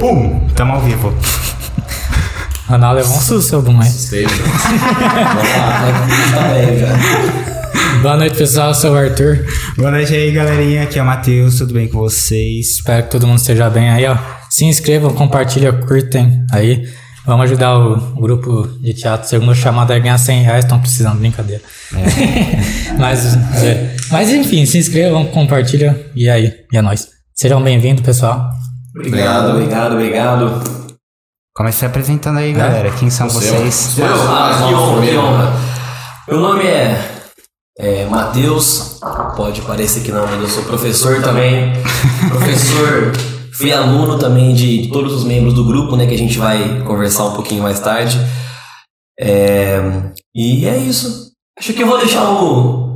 Pum! Tamo ao vivo. Ronaldo levou um susto, seu Boom, hein? Vamos lá. Tá bem, já. Boa noite, pessoal. Eu sou o Arthur. Boa noite aí, galerinha. Aqui é o Matheus. Tudo bem com vocês? Espero que todo mundo esteja bem aí, ó. Se inscrevam, compartilhem, curtem aí. Vamos ajudar o grupo de teatro. Segundo chamada é ganhar 100 reais. Estão precisando, brincadeira. mas, é, mas enfim, se inscrevam, compartilhem e aí, e é nóis. Sejam bem-vindos, pessoal. Obrigado, obrigado, obrigado. Comece se apresentando aí, galera. Quem são Você, vocês? Eu? Ah, que honra, que honra. Meu nome é, é Matheus. Pode parecer que não, mas eu sou professor também. professor, fui aluno também de todos os membros do grupo, né? Que a gente vai conversar um pouquinho mais tarde. É, e é isso. Acho que eu vou deixar o.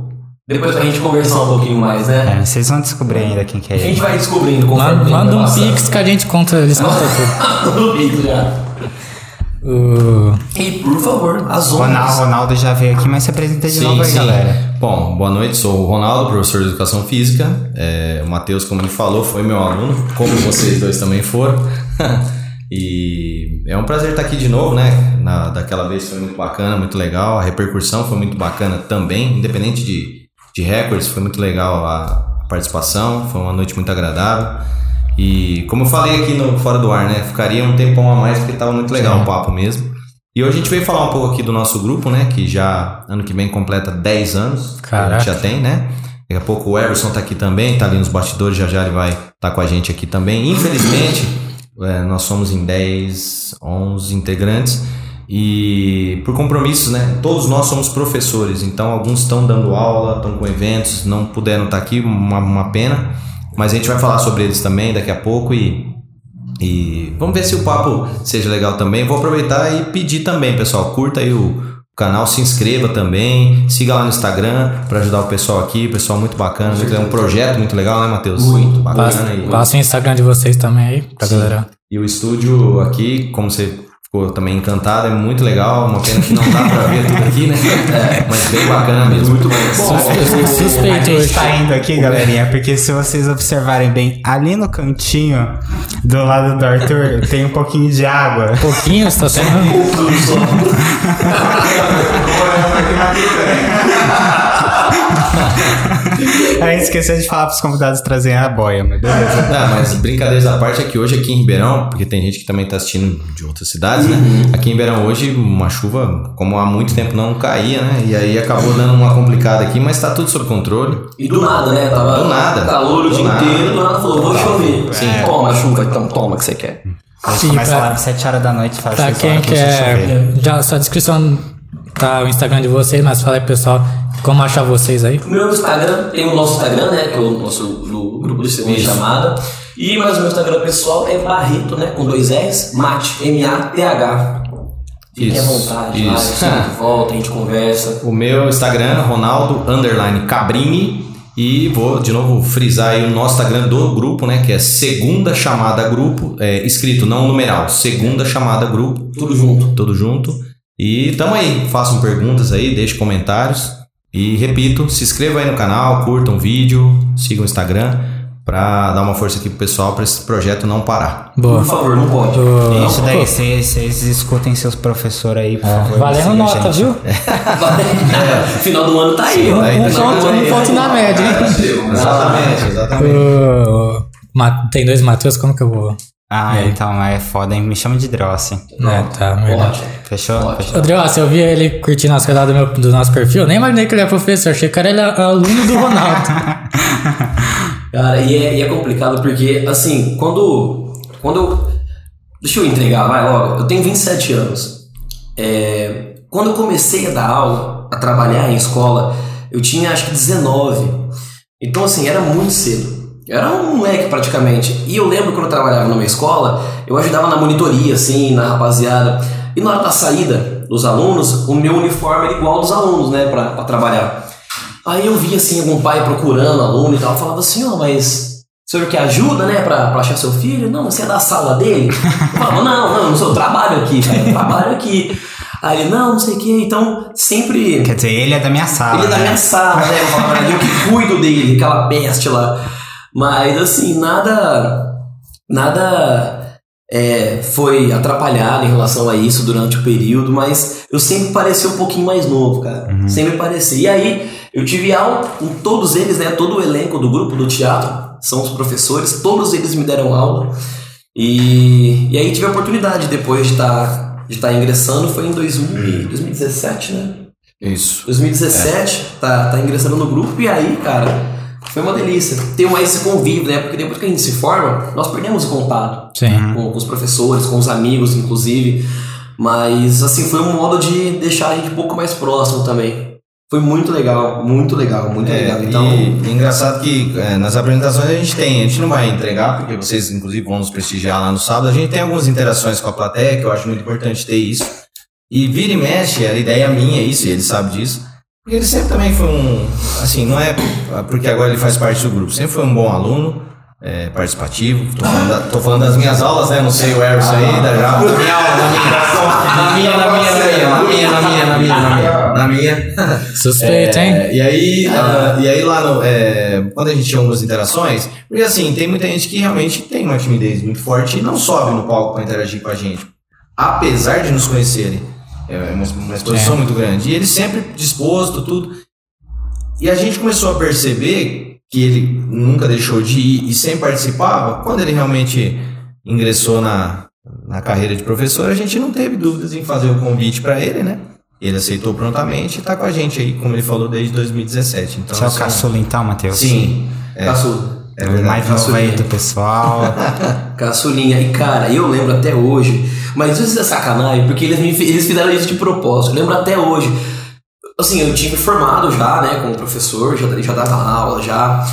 Depois pra gente conversar um pouquinho mais, né? É, vocês vão descobrir ainda quem que é A gente vai descobrindo conforme Manda, manda um pix que a gente conta, eles contam tudo. Um pix já. O- E por favor, as Ronaldo, ondas. Ronaldo já veio aqui, mas se apresenta de Sim, novo aí, sim. galera. Bom, boa noite, sou o Ronaldo, professor de Educação Física. É, o Matheus, como ele falou, foi meu aluno, como vocês dois também foram. e é um prazer estar aqui de novo, né? Na, daquela vez foi muito bacana, muito legal. A repercussão foi muito bacana também, independente de, de recordes, foi muito legal a, participação, foi uma noite muito agradável. E como eu falei aqui no Fora do Ar, né? Ficaria um tempão a mais porque estava muito legal o papo mesmo. E hoje a gente veio falar um pouco aqui do nosso grupo, né? Que já ano que vem completa 10 anos. que A Caraca. gente já tem, né? Daqui a pouco o Everson tá aqui também, tá ali nos bastidores, já já ele vai estar com a gente aqui também. Infelizmente, é, nós somos em 10, 11 integrantes. E por compromissos, né? Todos nós somos professores, então alguns estão dando aula, estão com eventos, não puderam estar aqui, uma, uma pena. Mas a gente vai falar sobre eles também daqui a pouco e e vamos ver se o papo seja legal também. Vou aproveitar e pedir também, pessoal, curta aí o canal, se inscreva também, siga lá no Instagram para ajudar o pessoal aqui, pessoal muito bacana, é um projeto muito legal, né, Matheus? Muito. bacana Passa, aí. passa o Instagram de vocês também aí, pra Sim. galera. E o estúdio aqui, como você ficou também encantado, é muito legal, uma pena que não dá para ver tudo aqui, né? É, mas bem bacana mesmo. Muito bom. Sus- Suspeito A gente tá indo aqui, galerinha, porque se vocês observarem bem, ali no cantinho do lado do Arthur tem um pouquinho de água. Pouquinho, você tá sendo. A gente esqueceu de falar pros convidados trazerem a boia, mas beleza. Não, mas brincadeiras à parte é que hoje aqui em Ribeirão, porque tem gente que também tá assistindo de outras cidades, né? Aqui em Ribeirão hoje, uma chuva, como há muito tempo não caía, né? E aí acabou dando uma complicada aqui, mas tá tudo sob controle. E do nada, né? Tava Do nada. calor o dia nada. inteiro, do nada falou, vou chover. Sim. Toma chuva, então toma o que você quer. Sim, começa pra- lá às 7 horas da noite, Pra seis quem quer. Já sua descrição tá o Instagram de vocês, mas fala aí, pessoal, como achar vocês aí. O meu Instagram, tem o nosso Instagram, né? Que é o nosso grupo do CB chamada. E mas o meu Instagram pessoal é Barreto, né? Com dois S, Mate, M-A-T-H. Fiquem à Isso, vontade, lá, isso. sempre volta, a gente conversa. O meu Instagram, Ronaldo underline Cabrini. E vou de novo frisar aí o nosso Instagram do grupo, né? Que é Segunda Chamada Grupo. É, escrito, não numeral. Segunda Chamada Grupo. Tudo junto. Tudo junto. E tamo aí. Façam perguntas aí, deixem comentários. E repito, se inscrevam aí no canal, curtam o vídeo, sigam o Instagram. Pra dar uma força aqui pro pessoal pra esse projeto não parar. Boa. Por favor, não pode. Ô, Isso daí, vocês escutem seus professores aí, por favor. Valendo nota, gente. viu? É, final do ano tá aí, ó. Aí, Um tá ponto, aí. um ponto na média, hein? Exatamente, exatamente. Ma- Tem dois Matheus, como que eu vou? Ah, então é foda, hein? Me chama de Drossi. É, tá, verdade. Fechou? Fechou. Rodrigo, ó, se eu vi ele curtindo as coisas do, meu, do nosso perfil, eu nem imaginei que ele era professor, achei que ele era aluno do Ronaldo. Cara, e é, e é complicado porque, assim, quando. Quando eu. Deixa eu entregar, vai logo. Eu tenho 27 anos. É, quando eu comecei a dar aula, a trabalhar em escola, eu tinha acho que 19. Então, assim, era muito cedo. Eu era um moleque praticamente. E eu lembro quando eu trabalhava numa escola, eu ajudava na monitoria, assim, na rapaziada. E na hora da saída dos alunos, o meu uniforme era igual dos alunos, né, pra, pra trabalhar. Aí eu via assim algum pai procurando aluno e tal, eu falava assim, ó, mas o senhor quer ajuda, né, pra, pra achar seu filho? Não, você é da sala dele? Eu falava, não, não, não sou, eu trabalho aqui, cara, eu trabalho aqui. Aí ele, não, não sei o que, então sempre. Quer dizer, ele é da minha sala. Ele é da né? minha sala, né? Eu falava, eu que cuido dele, aquela peste lá. Mas assim, nada. Nada é, foi atrapalhado em relação a isso durante o período, mas eu sempre parecia um pouquinho mais novo, cara. Sempre parecia. E aí, eu tive aula com todos eles, né? Todo o elenco do grupo do teatro, são os professores, todos eles me deram aula. E, e aí tive a oportunidade depois de estar de estar ingressando, foi em 2000, 2017, né? Isso. 2017, tá, tá ingressando no grupo, e aí, cara, foi uma delícia. Ter mais esse convívio, né? Porque depois que a gente se forma, nós perdemos o contato Sim. com, com os professores, com os amigos, inclusive. Mas, assim, foi um modo de deixar a gente um pouco mais próximo também. Foi muito legal, muito legal, muito É, legal. Então, e é engraçado que é, nas apresentações a gente tem, a gente não vai entregar, porque vocês inclusive vão nos prestigiar lá no sábado, a gente tem algumas interações com a plateia, que eu acho muito importante ter isso. E vira e mexe, a ideia minha é isso, e ele sabe disso. Porque ele sempre também foi um. Assim, não é porque agora ele faz parte do grupo, sempre foi um bom aluno. É, participativo, tô falando, da, tô falando, das minhas aulas, né? Não sei o Eros ainda aí, da Na minha aula, na minha, na minha, na minha, na minha, na minha, na minha, na minha. Na minha. Suspeito, hein? É, e aí, uh, e aí lá no, é, quando a gente tinha algumas interações, porque assim, tem muita gente que realmente tem uma timidez muito forte e não sobe no palco para interagir com a gente, apesar de nos conhecerem. É uma, uma exposição É. muito grande. E ele sempre disposto, tudo. E a gente começou a perceber que ele nunca deixou de ir e sempre participava. Quando ele realmente ingressou na, na carreira de professor, a gente não teve dúvidas em fazer o convite para ele, né? Ele aceitou prontamente e tá com a gente aí, como ele falou, desde 2017. Então, Você é o assim, caçula então, Matheus? Sim. É, caçudo. é o verdade. mais novo aí do pessoal. Caçulinha. E cara, eu lembro até hoje, mas isso é sacanagem, porque eles, me, eles fizeram isso de propósito. Eu lembro até hoje. Assim, eu tinha me formado já, né, como professor, já, já dava aula já.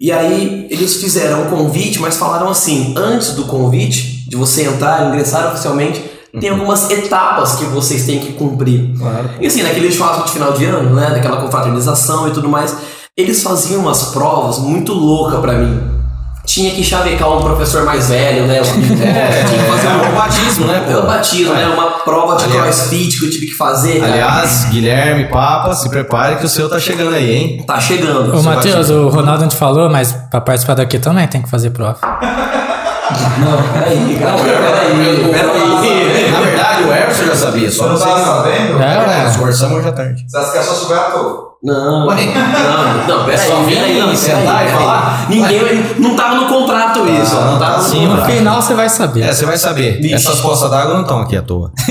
E aí eles fizeram um convite, mas falaram assim: antes do convite, de você entrar, ingressar oficialmente, tem algumas etapas que vocês têm que cumprir. Claro. E assim, naquele churrasco de final de ano, né? Daquela confraternização e tudo mais, eles faziam umas provas muito loucas pra mim. Tinha que chavecar um professor mais velho, né? Um É, tinha que fazer é, um batismo, né, pô? O batismo, né? Uma prova de Aliás- crossfit que eu tive que fazer. cara. Aliás, Guilherme, Papa, se prepare que o seu tá chegando aí, hein? tá chegando. Ô, Matheus, o Ronaldo não te falou, mas pra participar daqui também tem que fazer prova. Não, peraí, cara, peraí, peraí. Na verdade, o Everson já sabia, só Você não tava que- sabendo? É, É, ué. nós conversamos hoje à tarde. Você acha que é só subir à toa? Não, Ué. não, não, peraí, Só vim peraí, não, sentar e falar? Ninguém, não tava no contrato isso, Ah, não tava tá no sim, No contrato. final você vai saber. É, você vai saber. Vixe. Essas poças d'água não estão aqui à toa.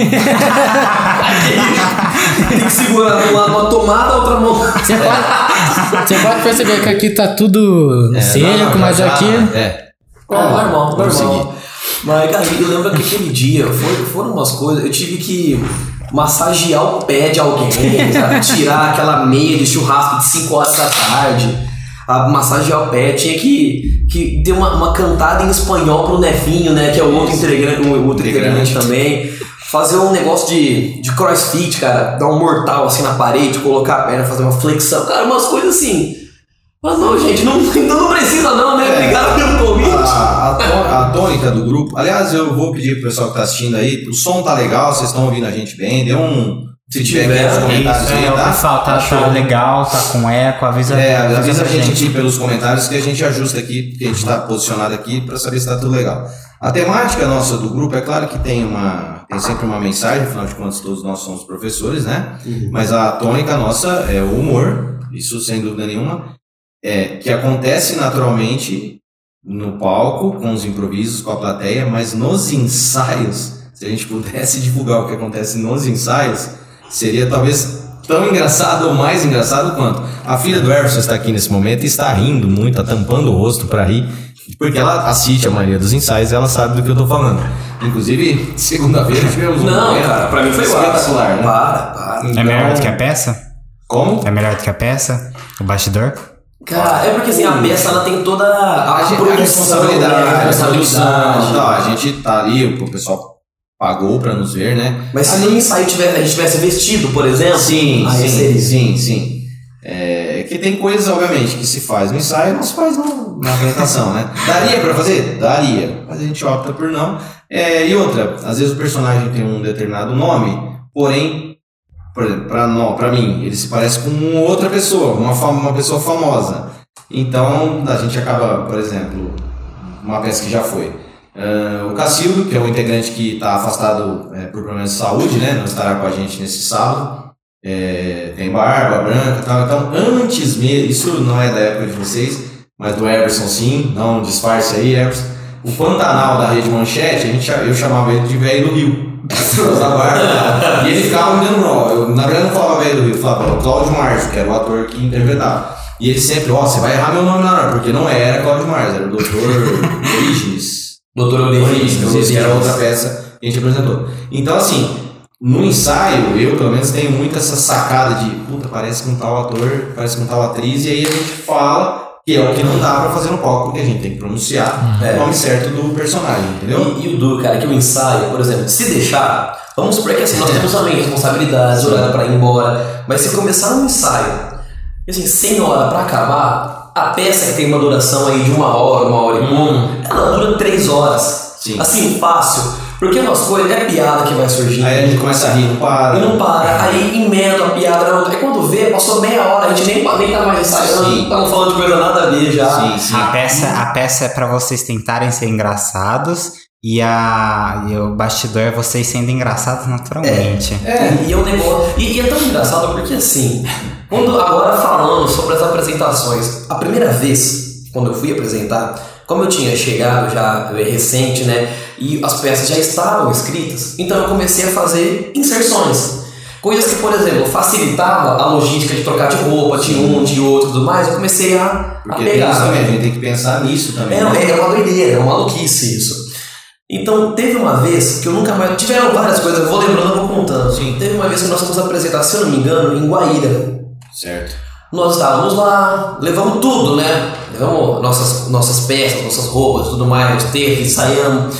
Tem que segurar de um lado uma tomada, a outra mão. Você pode, você pode perceber que aqui tá tudo É, seco, não, não, mas já- aqui. É. É, normal, vamos normal. Mas, cara, eu lembro que aquele dia foi, foram umas coisas. Eu tive que massagear o pé de alguém, sabe? Tirar aquela meia de churrasco de 5 horas da tarde. A massagear o pé. Tinha que, que ter uma, uma cantada em espanhol pro Nefinho, né? Que é o outro integrante, o outro integrante também. Fazer um negócio de, de crossfit, cara. Dar um mortal assim na parede, colocar a perna, fazer uma flexão. Cara, umas coisas assim. Mas não, gente, não, então não precisa não, né? Obrigado pelo convite. A, tônica do grupo. Aliás, eu vou pedir pro pessoal que tá assistindo aí. O som tá legal, vocês estão ouvindo a gente bem. Dê um. Se feedback tiver, aí nos comentários Isso aí, tá? pessoal tá, Show. tá legal, tá com eco, avisa, É, avisa a pra gente aqui pelos comentários que a gente ajusta aqui, porque a gente está posicionado aqui para saber se está tudo legal. A temática nossa do grupo, é claro que tem uma tem sempre uma mensagem, afinal de contas todos nós somos professores, né? Mas a tônica nossa é o humor, isso sem dúvida nenhuma, é que acontece naturalmente no palco, com os improvisos, com a plateia, mas nos ensaios, se a gente pudesse divulgar o que acontece nos ensaios, seria talvez tão engraçado ou mais engraçado quanto. A filha do Everson está aqui nesse momento e está rindo muito, está tampando o rosto para rir, porque ela assiste a maioria dos ensaios e ela sabe do que eu tô falando. Inclusive, segunda-feira tivemos um Não, momento cara, pra mim foi espetacular, né? Para, para. É melhor do que a peça? Como? É melhor do que a peça? O bastidor? Cara, é porque assim, a peça ela tem toda a, A, a responsabilidade, né? a responsabilidade. tal, a gente tá ali, o pessoal pagou pra nos ver, né? Mas se no ensaio tivesse, a gente tivesse vestido, por exemplo, Sim, sim, seria. sim, sim. É que tem coisas, obviamente, que se faz no ensaio não se faz no- na apresentação, né? Daria pra fazer? Daria. Mas a gente opta por não. É, e outra, às vezes o personagem tem um determinado nome, porém, por exemplo, pra mim, ele se parece com outra pessoa, uma, uma pessoa famosa. Então, a gente acaba, por exemplo, uma peça que já foi. Ah, o Cacildo, que é o integrante que está afastado é, por problemas de saúde, né? Não estará com a gente nesse sábado. É, tem barba branca e tal. Então, antes mesmo, isso não é da época de vocês, mas do Everson sim, não disfarce aí, Everson. O Pantanal da Rede Manchete, a gente, eu chamava ele de velho do Rio. Da barba. e ele ficava me dando nó. Eu, na verdade, não falava velho do Rio, eu falava o Cláudio Márcio, que era o ator que interpretava. E ele sempre, ó, você vai errar meu nome na hora, porque não era Cláudio Márcio, era o Dr. Orígenes. Doutor Origins, que era outra peça que a gente apresentou. Então, assim, no ensaio, eu pelo menos tenho muito essa sacada de, puta, parece com tal ator, parece com tal atriz, e aí a gente fala que é o que não dá pra fazer no palco, porque a gente tem que pronunciar É. o nome certo do personagem, entendeu? E, e o duro, cara, que o ensaio, por exemplo, se deixar, vamos supor que assim, nós temos também responsabilidades, horário pra ir embora, mas se começar um ensaio, assim, sem hora pra acabar, a peça que tem uma duração aí de uma hora, uma hora e pouco, ela dura três horas. Sim. Assim, fácil. Porque nós coisas é piada que vai surgindo. Aí a gente começa a rir, não para. E não para, aí emenda a piada na outra. Aí quando vê, passou meia hora, a gente nem, nem tá mais ensaiando, Sim. estamos falando de coisa nada a ver já. Sim, sim. A peça, a peça é pra vocês tentarem ser engraçados e, a, e o bastidor é vocês sendo engraçados naturalmente. É, e é um negócio. E, e é tão engraçado porque assim, quando agora falando sobre as apresentações, a primeira vez, quando eu fui apresentar, como eu tinha chegado já é, recente, né? E as peças já estavam escritas, então eu comecei a fazer inserções. Coisas que, por exemplo, facilitava a logística de trocar de roupa, de um, de outro e tudo mais, eu comecei a, a Porque tem pegar. isso também, a gente tem que pensar nisso também. É, né? é uma doideira, é uma maluquice isso. Então, teve uma vez que eu nunca mais. Tiveram várias coisas, eu vou lembrando, eu vou contando. Sim. Teve uma vez que nós fomos apresentar, se eu não me engano, em Guaíra. Certo. Nós estávamos lá, levamos tudo, né? Levamos nossas, nossas peças, nossas roupas, tudo mais, teve, ensaiamos.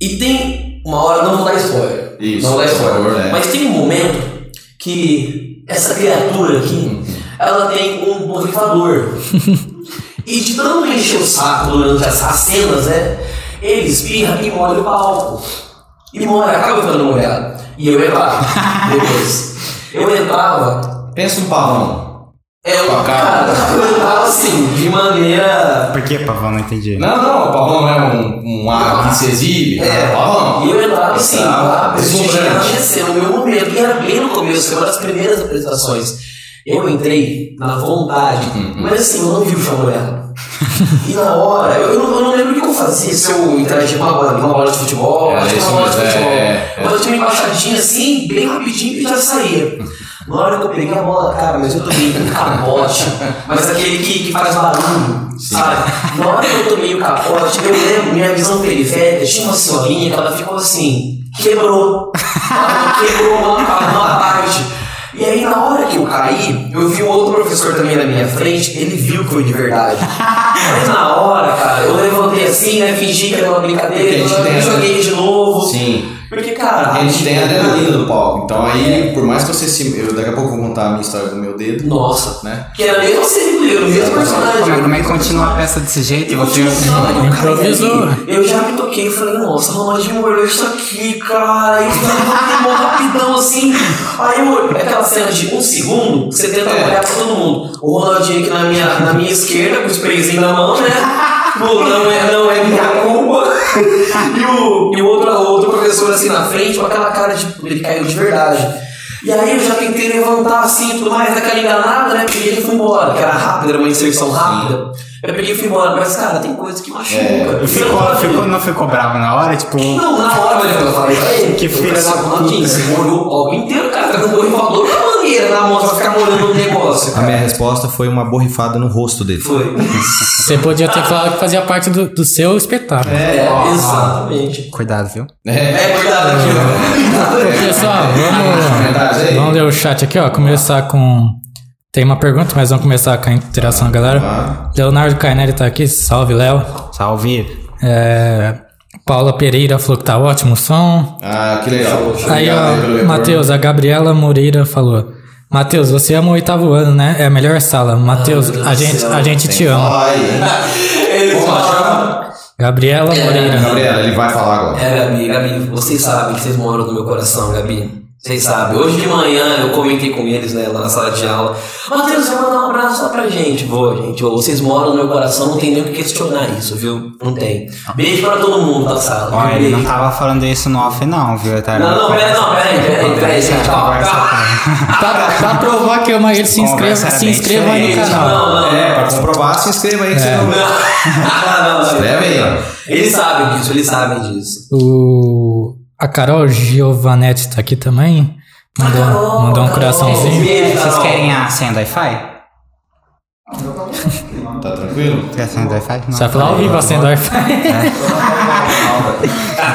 E tem uma hora, não vou dar spoiler. Isso, não vou dar spoiler. favor, é. Mas tem um momento que essa criatura aqui, ela tem um borrifador. e de tanto encher o saco durante as, as cenas, né? Ele espirra e molha o palco. E molha, acaba ficando molhado. E eu entrava depois. Eu entrava Pensa um pavão. É, a cara. eu entrava assim, de maneira. Por que, Pavão? Não entendi. Não, não, o pavão não é um, um ar que se exibe. É, pavão. E eu entrava assim, tinha deslumbrante. no meu momento. E era bem no começo, foi uma das primeiras apresentações. Eu entrei na vontade, Uhum. mas assim, eu não vi o chão molhado. E na hora, eu, não, eu não lembro o que eu fazia, se eu interagia com uma bola, uma bola de futebol, É, acho que uma bola de é, futebol. é, é. Mas eu tinha uma embaixadinha assim, bem rapidinho e já saía. Na hora que eu peguei a bola, cara, mas eu tomei um capote, mas aquele que, que faz barulho, sabe? Na hora que eu tomei o capote, eu lembro, minha visão periférica, tinha uma senhorinha que ela ficou assim, quebrou. Ela quebrou uma, uma parte. E aí, na hora que eu caí, eu vi um outro professor também na minha frente, ele viu que foi de verdade. Mas na hora, cara, eu levantei assim, né, fingi que era uma brincadeira, eu joguei de novo. Sim. Porque, cara, A gente tem a adrenalina do palco. Então aí, por mais que você se. Eu daqui a pouco vou contar a minha história do meu dedo, Nossa. né? Que era mesmo assim, o mesmo personagem. Como é, como é que continua a peça desse jeito? Eu, Você... Improvisou. eu já me toquei e falei, nossa, Ronaldinho molhou isso aqui, cara. E eu mó rapidão assim. Aí eu, é aquela cena de um segundo, você tenta É. olhar pra todo mundo. O Ronaldinho aqui na minha, na minha esquerda, com o sprayzinho na mão, né? Pô, não é, não é minha culpa. E o, e o outro, o outro professor assim na frente, com aquela cara de. Ele caiu de verdade. E aí eu já tentei levantar assim e tudo mais, daquela enganada, né? Peguei e fui embora, que era rápida, era uma inserção rápida. Eu peguei e fui embora, mas cara, tem coisa que machuca. É, Ficou, ficou, não ficou bravo na hora? Tipo, Não, na hora, eu falei pra ele. Que filha da assim, Ronaldinho, puta. Você molhou o palco inteiro, cara. Tá com com a na pra ficar molhando o negócio. A minha resposta foi uma borrifada no rosto dele. Foi. Você podia ter falado que fazia parte do, do seu espetáculo. É, exatamente. cuidado, viu? É. É verdade aqui, ó. Pessoal, vamos, vamos ler o chat aqui, ó. Começar com. Tem uma pergunta, mas vamos começar com a interação da galera. Ah. Leonardo Cainelli tá aqui, salve, Léo. Salve. É, Paula Pereira falou que tá ótimo o som. Ah, que legal. Aí, ó. Matheus, a Gabriela Moreira falou. Matheus, você ama o oitavo ano, né? É a melhor sala. Matheus, Ah, a gente, céu. a gente te ama. Ele fala. Gabriela Moreira. Gabriela, ele vai falar agora. É, Gabi, Gabi, vocês sabem que vocês moram no meu coração, Gabi. Vocês sabem, hoje de manhã eu comentei com eles, né, lá na sala de aula. Matheus, vai mandar um abraço só pra gente. Vou, gente. Vocês moram no meu coração, não tem nem o que questionar isso, viu? Não tem. Beijo pra todo mundo da sala. Ó, viu? ele não tava falando isso no off, não, viu? Tá Não, não, pera, não, pera aí, pera aí, pera aí, gente. Pra, provar que eu mas ele se inscreva, se inscreva aí no canal. Não, não, É, pra comprovar, se inscreva aí que você não não, não, não. Escreve aí. Eles sabem disso, eles sabem disso. O, a Carol Giovanetti tá aqui também. Mandou, Carol, mandou um coraçãozinho. Vocês querem a senha do Wi-Fi? Tá tranquilo? Quer a senha do Wi-Fi? Não. Você vai falar ao vivo assim do Wi-Fi.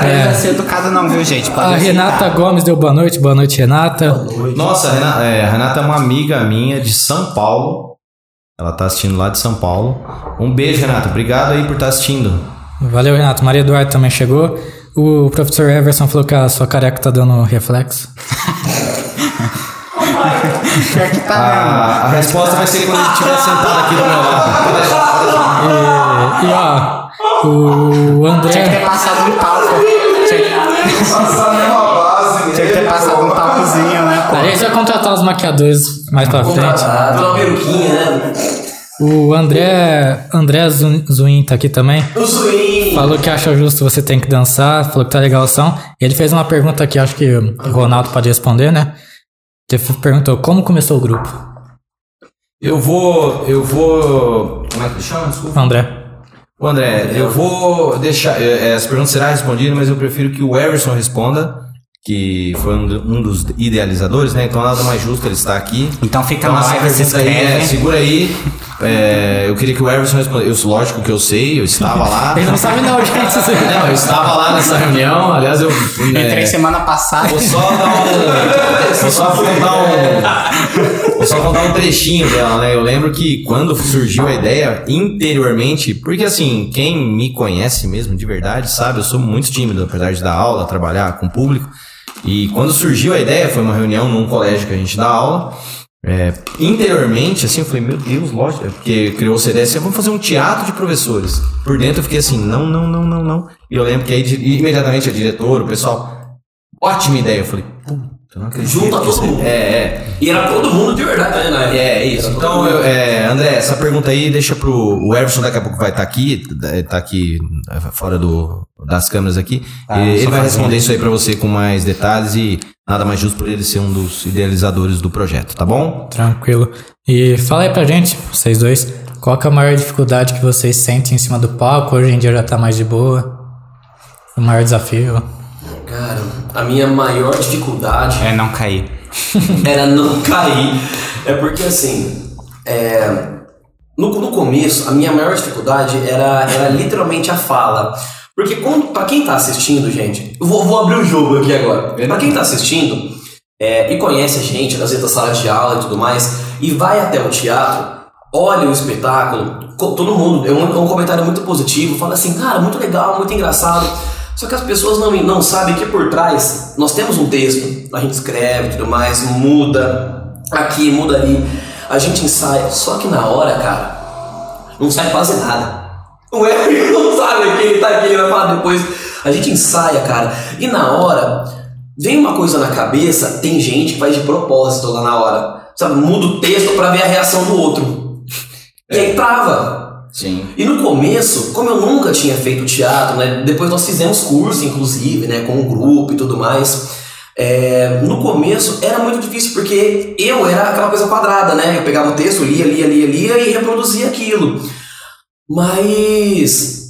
Não vai ser educado não, viu, gente? Pode A aceitar. Renata Gomes deu boa noite. Boa noite, Renata. Nossa, a Renata, é, a Renata é uma amiga minha de São Paulo. Ela tá assistindo lá de São Paulo. Um beijo, Renata. Obrigado aí por estar assistindo. Valeu, Renato. Maria Eduardo também chegou. O professor Everson falou que a sua careca tá dando reflexo. Que tá A, a resposta vai ser quando ele estiver sentado aqui do meu lado. E, e ó, o mesmo. Tinha que ter André. passado um talco. Tinha que, tinha que ter passado um talcozinho, né, pô? A gente vai contratar os maquiadores mais pra frente. Contratado, uma peruquinha, né? O André, André Zu- Zuin tá aqui também. O swing. Falou que acha justo você tem que dançar, falou que tá legal o som. Ele fez uma pergunta que acho que o Ronaldo pode responder, né? Ele perguntou como começou o grupo. Eu vou. Eu vou. Como é que chama? Desculpa. André. Ô, André, eu vou deixar. é, As perguntas serão respondidas, mas eu prefiro que o Everson responda, que foi um, do- dos idealizadores, né? Então nada mais justo ele estar aqui. Então fica Então, na live, se aí, é, inscreve. segura aí. É, eu queria que o Everson respondesse. Lógico que eu sei, eu estava lá. Ele não sabe não, gente. Não, eu estava lá nessa reunião. Aliás, eu. Entrei é, semana passada. Vou só dar um. Vou só contar um. Vou só contar um trechinho dela, né? Eu lembro que quando surgiu a ideia, interiormente, porque assim, quem me conhece mesmo de verdade sabe, eu sou muito tímido, apesar de dar aula, trabalhar com público. E quando surgiu a ideia, foi uma reunião num colégio que a gente dá aula. É, interiormente, assim, eu falei, meu Deus, lógico, é porque a ideia assim, vamos fazer um teatro de professores. Por dentro eu fiquei assim, não, não, não, não, não. E eu lembro que aí di- imediatamente a diretora, o pessoal, ótima ideia. Eu falei, acredito. Junta todo mundo. É, é. E era todo mundo de verdade, né? na época. É, isso. Era Então, eu- é, André, essa pergunta aí deixa pro. O Everson daqui a pouco vai estar aqui, tá aqui é, fora do, das câmeras aqui. Ah, E ele vai responder isso aí pra você com mais detalhes e nada mais justo por ele ser um dos idealizadores do projeto, tá bom? Tranquilo. E fala aí pra gente, vocês dois, qual que é a maior dificuldade que vocês sentem em cima do palco? Hoje em dia já tá mais de boa. O maior desafio. Cara, a minha maior dificuldade É não cair. era não cair. É porque assim, é, no, no começo, a minha maior dificuldade era, era literalmente a fala. Porque quando, pra quem tá assistindo, gente, eu vou, vou abrir o jogo aqui agora. Pra quem tá assistindo é, e conhece a gente, às vezes da sala de aula e tudo mais, e vai até o teatro, olha o espetáculo, todo mundo, é um, é um comentário muito positivo, fala assim, cara, muito legal, muito engraçado. Só que as pessoas não, não sabem que por trás nós temos um texto, a gente escreve tudo mais, muda aqui, muda ali, a gente ensaia, só que na hora, cara, não sai quase nada. O Eric não sabe o que ele tá aqui, ele vai falar depois. A gente ensaia, cara, e na hora vem uma coisa na cabeça, tem gente que faz de propósito lá na hora, sabe? Muda o texto pra ver a reação do outro. E aí trava. Sim. E no começo, como eu nunca tinha feito teatro, né? Depois nós fizemos curso, inclusive, né? Com um grupo e tudo mais. é, no começo era muito difícil porque eu era aquela coisa quadrada, né? Eu pegava o texto, lia, lia, lia, lia e reproduzia aquilo. Mas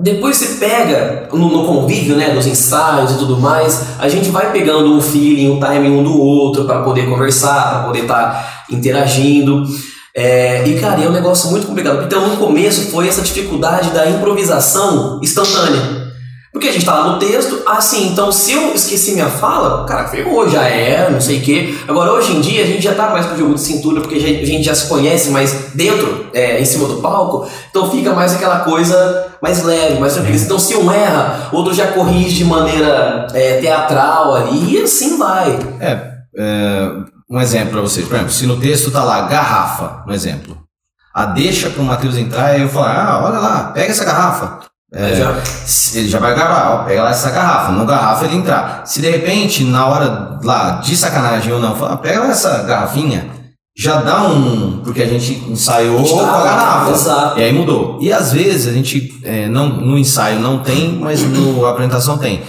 depois você pega no, no convívio, né, dos ensaios e tudo mais, a gente vai pegando um feeling, um timing um do outro para poder conversar, para poder estar interagindo. É, e cara, é um negócio muito complicado. Então no começo foi essa dificuldade da improvisação instantânea. Porque a gente lá no texto, assim, então se eu esqueci minha fala, cara, ferrou, já é, não sei o quê. Agora, hoje em dia, a gente já tá mais pro jogo de cintura, porque a gente já se conhece mais dentro, é, em cima do palco, então fica mais aquela coisa mais leve, mais tranquila. Então, se um erra, outro já corrige de maneira é, teatral ali, e assim vai. É, é, um exemplo pra vocês. Por exemplo, se no texto tá lá garrafa, um exemplo. A deixa pro Matheus entrar e eu falar, ah, olha lá, pega essa garrafa. É, Já. ele já vai gravar, ó, pega lá essa garrafa, no garrafa ele entrar. Se de repente, na hora lá de sacanagem ou não, fala, "Ah, pega lá essa garrafinha, já dá um. Porque a gente ensaiou com a garrafa. Exato. E aí mudou. E às vezes a gente, é, não, no ensaio não tem, mas no apresentação tem.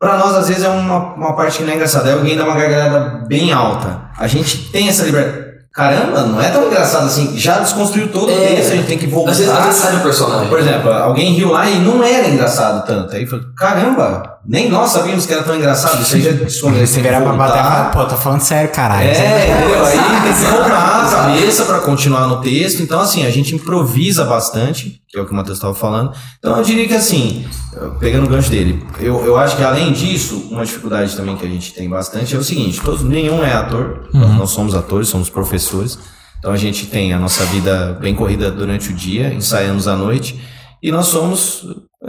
Pra nós, às vezes, é uma, uma parte que não é engraçada. Aí alguém dá uma gargalhada bem alta. A gente tem essa liberdade. Caramba, não é tão engraçado assim. Já desconstruiu todo o É. texto, a gente tem que voltar. Às vezes, às vezes sai do personagem. Por exemplo, alguém riu lá e não era engraçado tanto. Aí falou, caramba, nem nós sabíamos que era tão engraçado. Isso aí já escondeu. Você virar pra bater e falar, pô, tô falando sério, caralho. É, entendeu? Aí tem que voltar a cabeça pra continuar no texto. Então, assim, a gente improvisa bastante, que é o que o Matheus estava falando. Então, eu diria que, assim, pegando o gancho dele, eu, eu acho que além disso, uma dificuldade também que a gente tem bastante é o seguinte: todos, nenhum é ator, nós não somos atores, somos professores. Então, a gente tem a nossa vida bem corrida durante o dia, ensaiamos à noite. E nós somos.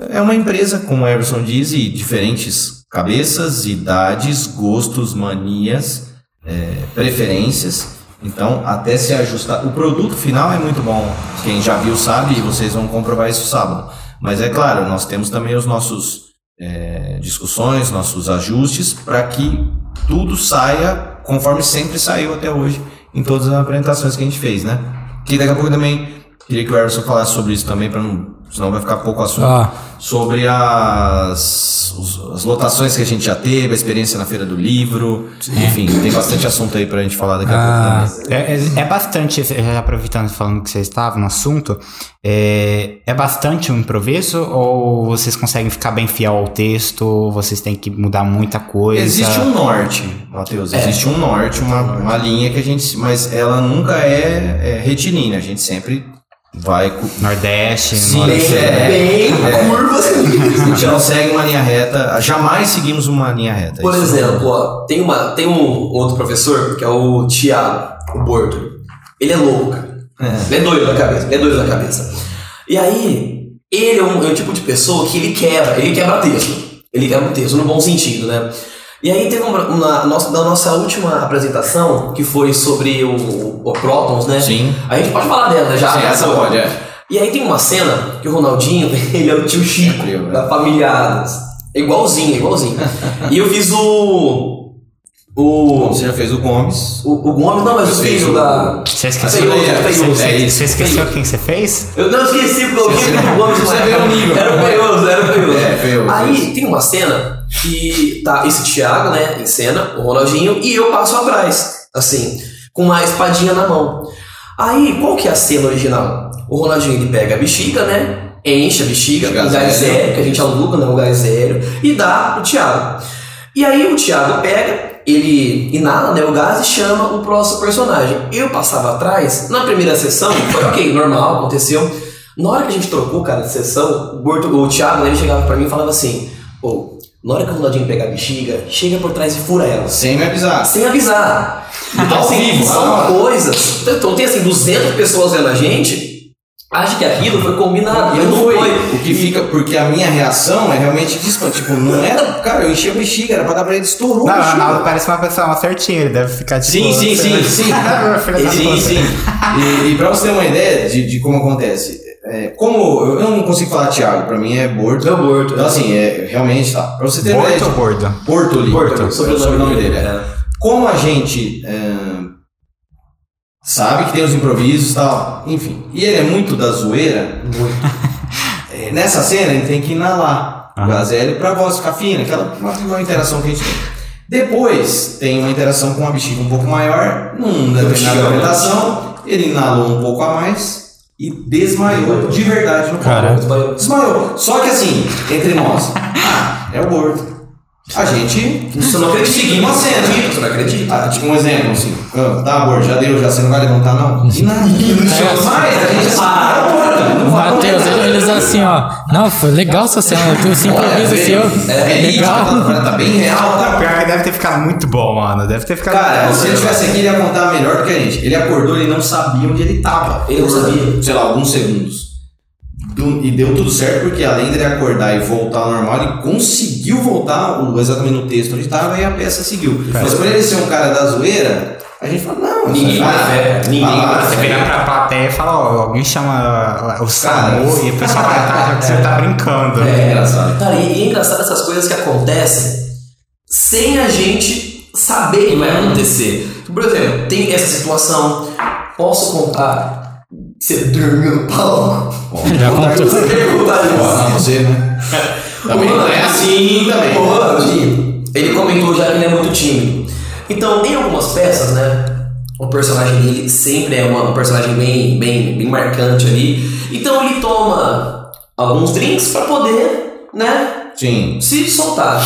É uma empresa, como o Everson diz, e diferentes cabeças, idades, gostos, manias, é, preferências. Então, até se ajustar. O produto final é muito bom. Quem já viu sabe e vocês vão comprovar isso sábado. Mas é claro, nós temos também os nossos é, discussões, nossos ajustes, para que tudo saia conforme sempre saiu até hoje em todas as apresentações que a gente fez, né? Que daqui a pouco também queria que o Everson falasse sobre isso também, para não, senão vai ficar pouco assunto. Ah. Sobre as, os- as lotações que a gente já teve, a experiência na Feira do Livro. Enfim, tem bastante assunto aí pra gente falar daqui a Ah. pouco também. É, é- é bastante, já aproveitando falando que vocês estavam no assunto, é, é bastante um improviso ou vocês conseguem ficar bem fiel ao texto, ou vocês têm que mudar muita coisa? Existe um norte, Matheus. Existe um norte, uma, uma linha que a gente. Mas ela nunca é, é retilínea. A gente sempre vai. Nordeste, Sim, Nordeste. é. Bem curvas. A gente não segue uma linha reta. Jamais seguimos uma linha reta. Por Isso- exemplo, ó, tem, uma, tem um outro professor, que é o Thiago, o Borto. Ele é louco, cara. Ele é doido da cabeça, ele é doido da cabeça. E aí, ele é um, é um tipo de pessoa que ele quebra, ele quebra texto. Ele quebra texto, no bom sentido, né? E aí teve uma, uma nossa, da nossa última apresentação, que foi sobre o, o Protons, né? Sim. A gente pode falar dela, né? Já, Sim, essa pode, é. E aí tem uma cena que o Ronaldinho, ele é o tio Chico, né? da família Adams. É igualzinho, é igualzinho. e eu fiz o. O. Você já fez o Gomes. O, o Gomes, não, mas Eu o fiz filho o- da. Você esqueceu? Feioso, é, feioso. é isso. Você esqueceu quem você fez? Eu não esqueci porque eu vi o Gomes você vê o nível. Era o feioso, era o feioso. É, feioso, Aí tem uma cena que tá esse Thiago, né, em cena, o Ronaldinho, e eu passo atrás, assim, com uma espadinha na mão. Aí, qual que é a cena original? O Ronaldinho ele pega a bexiga, né? Enche a bexiga, o gás zero. que a gente aluga, né? O gás zero, e dá pro Thiago. E aí o Thiago pega, ele inala né, o gás e chama o próximo personagem. Eu passava atrás, na primeira sessão, foi ok, normal, aconteceu. Na hora que a gente trocou, cara, de sessão, o, Borto, o Thiago, né, ele chegava pra mim e falava assim, pô, na hora que o Ronaldinho pegar a bexiga, chega por trás e fura ela. Sem me avisar. Sem avisar. Então, Ao assim, vivo, são ah. coisas. Então, tem assim, 200 pessoas vendo a gente, acha que aquilo foi combinado. E mas não não foi. foi. O que fica, porque a minha reação é realmente disso. Tipo, não era. Cara, eu enchi a bexiga, era pra dar pra ele, estourou Não, a o bexiga. Ronaldo parece uma pessoa certinha, ele deve ficar tipo. Sim, sim, sim, sim. Sim, sim. E, e pra você ter uma ideia de, de como acontece, é, como eu não consigo falar Thiago, pra mim é Borto. É o Borto. Então, assim, é, realmente tá. Pra você ter Borto ideia. ou gordo? Bortoli. Borto, é o sobrenome dele. é. Como a gente é, sabe que tem os improvisos e tal, enfim. E ele é muito da zoeira. é, nessa cena ele tem que inalar o hélio pra voz ficar fina, aquela uma, uma interação que a gente tem. Depois tem uma interação com uma bexiga um pouco maior, num determinada apresentação, ele inalou um pouco a mais e desmaiou de verdade no palco. Desmaiou. Só que assim, entre nós, ah, é o gordo. A gente Você não acredita. seguimos a cena. Você não acredita. Ah, tipo um exemplo, assim, ah, tá, amor, já deu, já você não vai levantar, não? E nada. Mas a gente assim, ah, porra, não vai Matheus, eles assim, ó. Não, foi legal essa cena. Tu se improvisa seu. É, verídico, legal. tá, tá bem real, tá? Pior que deve ter ficado muito bom, mano. Deve ter ficado. Cara, se ele estivesse aqui, ele ia contar melhor do que a gente. Ele acordou, ele não sabia onde ele tava. Ele não sabia. Sei lá, alguns segundos. Do- e deu tudo certo, porque além dele acordar e voltar ao normal, ele conseguiu voltar o- exatamente no texto onde estava e a peça seguiu. Mas por ele ser um cara da zoeira, a gente fala, não. Ninguém Você- põe fé, cara. Ninguém põe Você virar pra plateia e falar, ó, alguém chama o Cara, SAMU e a pessoa vai que você tá brincando. É engraçado. Cara, e, e é engraçado essas coisas que acontecem sem a gente saber que vai acontecer. Por exemplo, tem essa situação. Posso contar? Você dormiu no palco? Já contou. Isso? Não, você, né? Também não é assim também. O Ronaldinho, ele comentou já que ele é muito tímido. Então, em algumas peças, né? O personagem dele sempre é uma- um personagem bem, bem, bem marcante ali. Então ele toma alguns drinks pra poder, né? Sim. se soltar.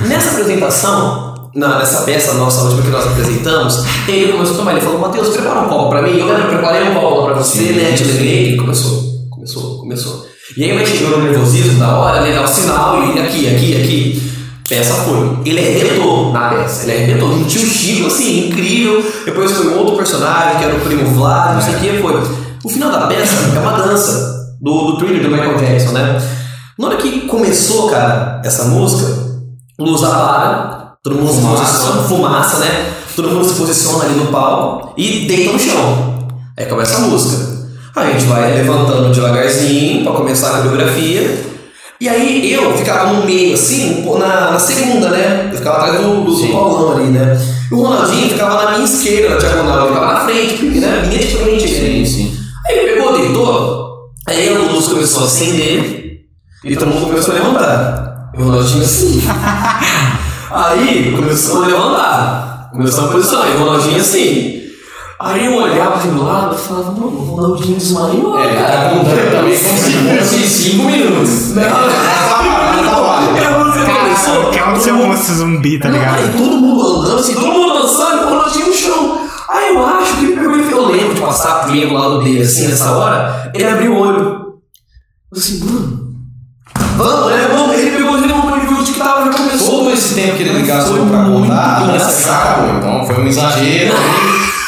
Nessa apresentação, na, nessa peça nossa última que nós apresentamos, ele começou a tomar. Ele falou: Matheus, prepara um copo pra mim. Eu preparei um copo pra você, Sim, né? Te levei. Ele começou, começou, começou. E aí, vai chegando no nervosismo da hora, ele dá o sinal, e aqui, aqui, aqui. Peça foi. Ele arrebentou na peça. Ele arrebentou. Ele tinha um Chico, assim, incrível. Depois foi um outro personagem, que era o primo Vlad, não sei o que. Foi. O final da peça é uma dança do, do thriller do Michael Jackson, né? Na hora que começou, cara, essa música, luz apaga, todo mundo se Fumaça. posiciona, fumaça, né? Todo mundo se posiciona ali no palco e deita no chão. Aí começa a música. Aí a gente vai levantando devagarzinho pra começar a coreografia. E aí eu ficava no meio, assim, na, na segunda, né? Eu ficava atrás do, do. Paulão ali, né? E o Ronaldinho ficava na minha esquerda, na diagonal, ficava na frente, né? Linha de frente. Sim, sim. Aí ele pegou, deitou, aí a luz começou a acender e todo mundo começou a levantar. E o Ronaldinho assim. aí começou a levantar, começou a posicionar, e o Ronaldinho assim. Aí eu olhava assim do lado e falava, mano, o Ronaldinho desmaiou, É, tá cara. se fosse 5 minutos. Não, Que é um todo seu mundo- monstro zumbi, tá Não, ligado? Aí todo mundo andando, assim, todo mundo dançando, e o Ronaldinho no chão. Aí eu acho que ele pegou e eu lembro de passar do lado dele, assim, nessa hora, ele abriu o olho. Eu assim, mano. Vamos, né? Vamos. Ele pegou e levantou e viu que tava, já começou. Todo esse tempo que ele gastou Foi pra muito contar, engraçado. Então foi um exagero,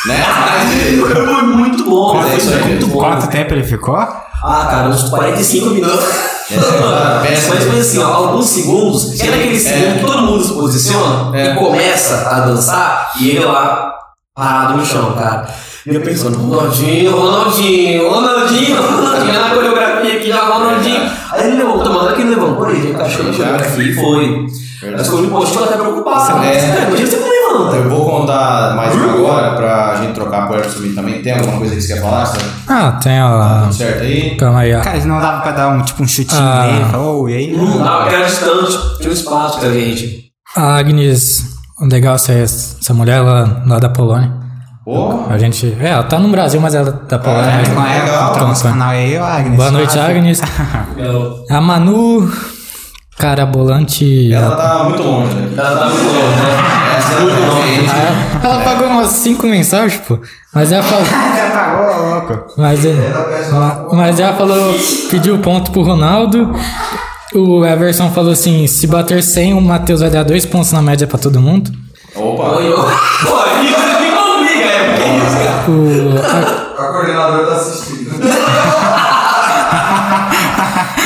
né? Mas Foi muito bom, É velho. isso aí. muito bom. Quanto tempo ele ficou? Ah, cara, uns 45 minutos. Essa peça- Mas foi assim, ó, alguns segundos, é naquele segundo que todo mundo se posiciona É. e começa a dançar e ele lá parado no chão, cara. E eu pensando, Ronaldinho, Ronaldinho, Ronaldinho, Ronaldinho, na coreografia aqui já, Ronaldinho. Aí ele levantou, mano, que ele levantou, ele encaixou na Já. coreografia e foi. Mas muito bom, ficou até preocupado. É. É. Imagina você não levanta. Eu vou contar mais uma agora pra gente trocar Everson Lee também. Tem alguma coisa que você quer falar? Tá Ah, tem a. tudo certo aí? Calma aí, ó. Cara, não dava pra dar um, tipo, um chutinho Ah. nele. Ô, e aí? Não dava, porque era distante, tinha um espaço pra gente. A Agnes, o legal é essa, essa mulher lá, lá da Polônia. Pô, A gente. É, ela tá no Brasil, mas ela é da Polônia. É, com a legal. contra o nosso canal aí, ô, Agnes. Boa noite. Agnes. A Manu, carabolante. ela tá muito longe. né? Ela tá muito longe, né? Essa é muito longe. Ah, Ela pagou umas 5 mensagens, pô. Mas ela falou. Já pagou, louco. Mas, mas ela falou, pediu ponto pro Ronaldo. O Everson falou assim: se bater 100, o Matheus vai dar dois pontos na média pra todo mundo. Opa! Oi, oi. O, A coordenadora tá assistindo.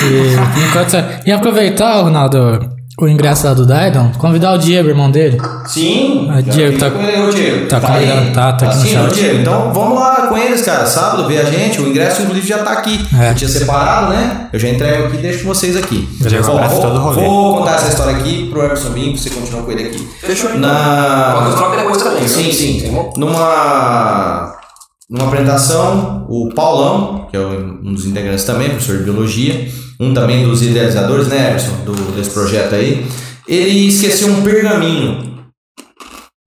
e, enquanto e aproveitar, Ronaldo, o ingresso lá do Daidon, convidar o Diego, irmão dele. Sim! Ah, Diego, fica tá- com ele, ô, Diego. tá convidado, tá, tá aqui no Sim, ô, chat. Diego. Então vamos lá com eles, cara. Sábado, ver a gente. O ingresso, inclusive, já tá aqui. É. Eu tinha separado, né? Eu já entrego aqui e deixo vocês aqui. Diego, Ó, abraço vou, todo o rolê. vou contar essa história aqui pro Everson Binho, você continua com ele aqui. Fechou então. Na... Qualquer troca depois também? Sim, sim. Numa, numa apresentação, o Paulão, que é um dos integrantes também, professor de biologia, um também dos idealizadores, né, Everson, do, desse projeto aí, ele esqueceu um pergaminho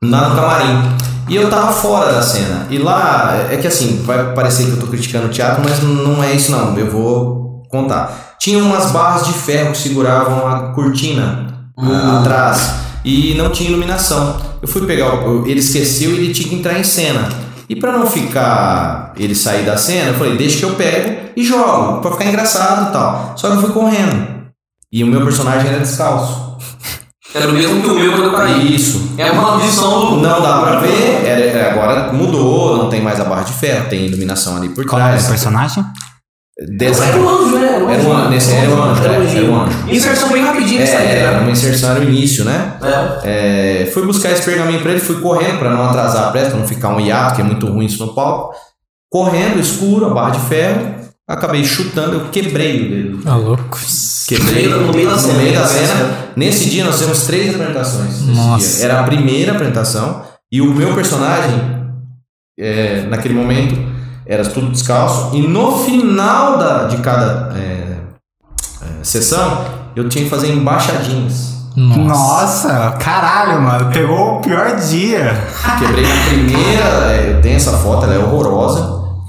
lá no camarim. E eu tava fora da cena. E lá, é que assim, vai parecer que eu tô criticando o teatro, mas não é isso não. Eu vou contar. Tinha umas barras de ferro que seguravam a cortina ah, atrás e não tinha iluminação. Eu fui pegar, o- ele esqueceu e ele tinha que entrar em cena. E pra não ficar ele sair da cena, eu falei, deixa que eu pego e jogo, pra ficar engraçado e tal. Só que eu fui correndo. E o meu personagem era descalço. Era o mesmo que o meu quando eu caí. Isso. É uma maldição do. Não dá pra ver, agora mudou, não tem mais a barra de ferro, tem iluminação ali por Qual é o trás. personagem? dessa. Era um anjo, né? Era um anjo, nesse- era um anjo, Era um é, anjo. Inserção bem aí, É, era né? uma inserção, era o início, né? É. É, fui buscar esse pergaminho pra ele, fui correndo pra não atrasar a pressa, pra não ficar um hiato, que é muito ruim isso no palco. Correndo, escuro, a barra de ferro, acabei chutando, eu quebrei o dedo. Tá louco. Quebrei No meio da no cena. meio da cena. Nesse dia nós temos três apresentações. Nossa. dia. Era a primeira apresentação e o meu personagem, é, naquele momento, era tudo descalço. E no final da, de cada é, é, sessão, eu tinha que fazer embaixadinhas. Nossa. Nossa, caralho, mano. Pegou o pior dia. Quebrei na primeira. é, eu tenho essa foto, ela é horrorosa.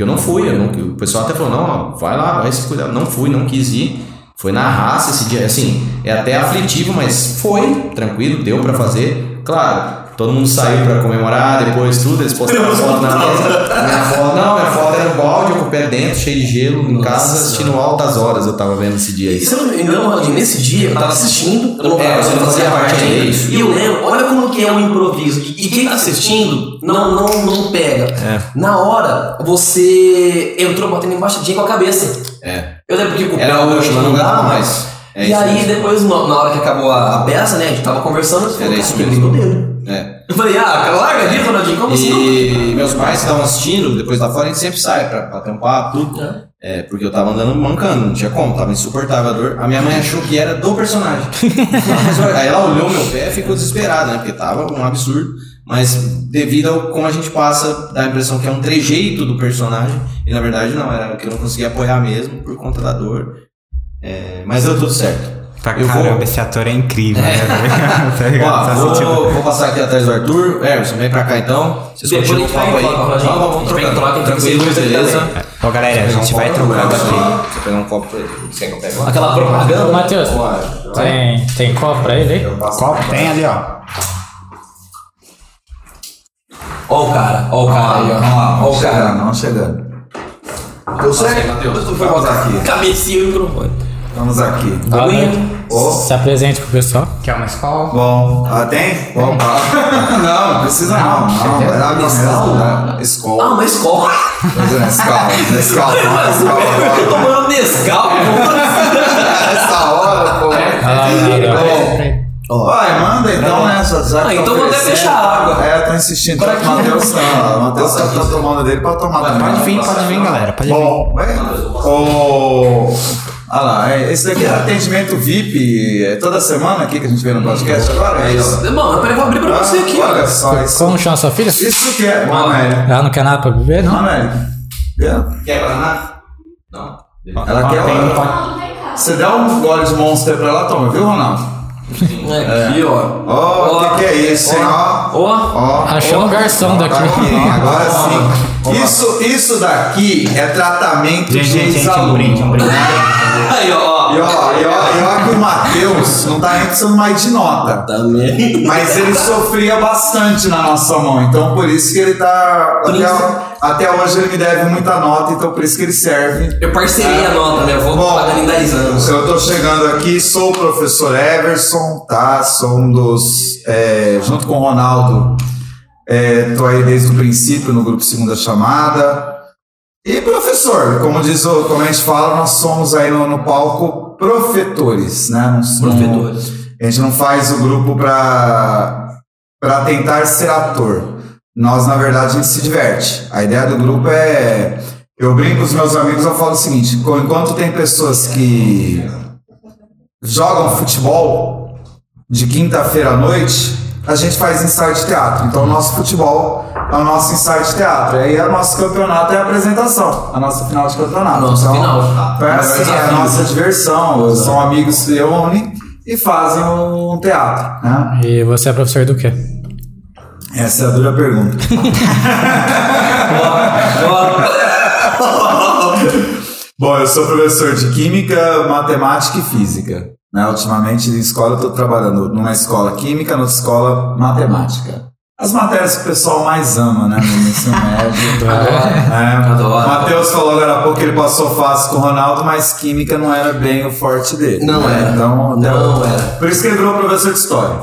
Eu não fui, eu não- o pessoal até falou: não, vai lá, vai se cuidar. Não fui, não quis ir. Foi na raça esse dia. Assim, é até aflitivo, mas foi tranquilo, deu pra fazer. Claro, todo mundo saiu pra comemorar, depois tudo, eles postaram a foto na mesa. Minha foto, não, minha foto era no balde, com o pé dentro, cheio de gelo, em casa, assistindo altas horas. Eu tava vendo esse dia aí. E eu não Ronaldinho, nesse dia eu tava assistindo, eu não É, você você não fazia parte ainda. E eu lembro, olha como que é o improviso. E, e quem tá assistindo não, não, não pega. É. Na hora, você entrou batendo embaixadinha com a cabeça. É. Eu lembro que o Era última, não dava mais. É e aí, mesmo. depois, na hora que acabou a, a peça, né, a gente tava conversando, falou, Era cara, isso quebrei meu dedo. É. Eu falei, ah, larga disso, Ronaldinho, como assim? E meus pais estavam assistindo, depois lá fora a gente sempre sai pra, pra papo, tudo. É. É, porque eu tava andando mancando, não tinha como, tava insuportável a dor. A minha mãe achou que era do personagem. Aí ela olhou meu pé e ficou desesperada, né? Porque tava um absurdo. Mas devido ao como a gente passa, dá a impressão que é um trejeito do personagem. E na verdade não, era que eu não conseguia apoiar mesmo por conta da dor. É, mas deu tudo certo. Pra Eu caramba, vou- esse ator é incrível, né? tá ligado? Ó, Tá vou, vou passar aqui atrás do Arthur. Emerson, vem pra cá então. Vocês Depois continuam o papo aí. Rodinha. Vamos, trocar. trocar aqui, Tranquilo, beleza? Ó, galera, a gente vai trocando aqui. Deixa eu pegar um copo pra ele. Você quer que eu pegue lá? Aquela propaganda. Matheus, tem, tem copo pra ele aí? Copo tem ali, ó. Ó o cara, ó o cara aí, ó. Ó o cara. chegando, vamos chegando. Eu sei, vamos aqui, Cabecinha e o microfone. Vamos aqui. Ô. Se apresente pro pessoal. Quer uma escola? Bom, ah, tem? Bom, ah, não, não precisa não, não, é mesmo, né? Ah, Escola, uma escola. Nescau, Nescau, Nescau, Eu tô tomando Nescau, pô. essa hora, pô. Ah, lá, Vai, manda então, né? Já, já Ah, que tá então vou até fechar a água. É, tô insistindo, tá com o Matheus tá, o Matheus tá, tá tomando dele pra tomar também. Pode vir, pode vir, galera. Pode vir. Bom, o... Olha lá, é, esse daqui é atendimento VIP é toda semana aqui que a gente vê no podcast agora, é isso? Mano, peraí, vou abrir pra você aqui, Olha só, isso, Como chama sua filha? isso que é... Bom, Amélia. Ela não quer nada pra beber, não? Amélia. Quer? Guaraná? Não. Ela quer... um Ó, Você dá um gole de Monster pra ela, toma, viu, Ronaldo? Aqui, ó. Ó, o que, que é isso, hein? Ó, Ó. ó. Achamos o garçom daqui. aqui, hein? agora sim. Isso, isso daqui é tratamento Gente, de gente, gente, um ex-aluno. brinde, um brinde. Aí, ó. E ó, e ó, e ó que o Matheus não tá nem precisando mais de nota. Também. Mas ele sofria bastante na nossa mão, então por isso que ele tá. Até, até hoje ele me deve muita nota, então por isso que ele serve. Eu parcelei a nota, né? Eu vou Bom, pagar em 10 anos. Eu tô chegando aqui, sou o professor Everson, tá? Sou um dos. é, junto com o Ronaldo, é, tô aí desde o princípio no grupo Segunda Chamada. E professor, como diz o, como a gente fala, nós somos aí no, no palco profetores, né? Não- Profetores. a gente não faz o grupo para para tentar ser ator. Nós, na verdade, a gente se diverte. A ideia do grupo é. Eu brinco com os meus amigos, eu falo o seguinte: enquanto tem pessoas que jogam futebol de quinta-feira à noite, a gente faz ensaio de teatro. Então, o nosso futebol é o nosso ensaio de teatro. E aí, o nosso campeonato é a apresentação, a nossa final de campeonato. Nossa então, final. É assim, é a nossa diversão. São amigos que se unem e fazem um teatro. Né? E você é professor do quê? Essa é a dura pergunta. Bom, eu sou professor de Química, Matemática e Física. Né? Ultimamente, em escola, eu estou trabalhando numa escola Química, noutra escola Matemática. As matérias que o pessoal mais ama, né? No ensino médio. Adoro. O Matheus falou agora há pouco que ele passou fácil com o Ronaldo, mas Química não era bem o forte dele. Não né? era. Então, Não era. Por isso que ele virou professor de História.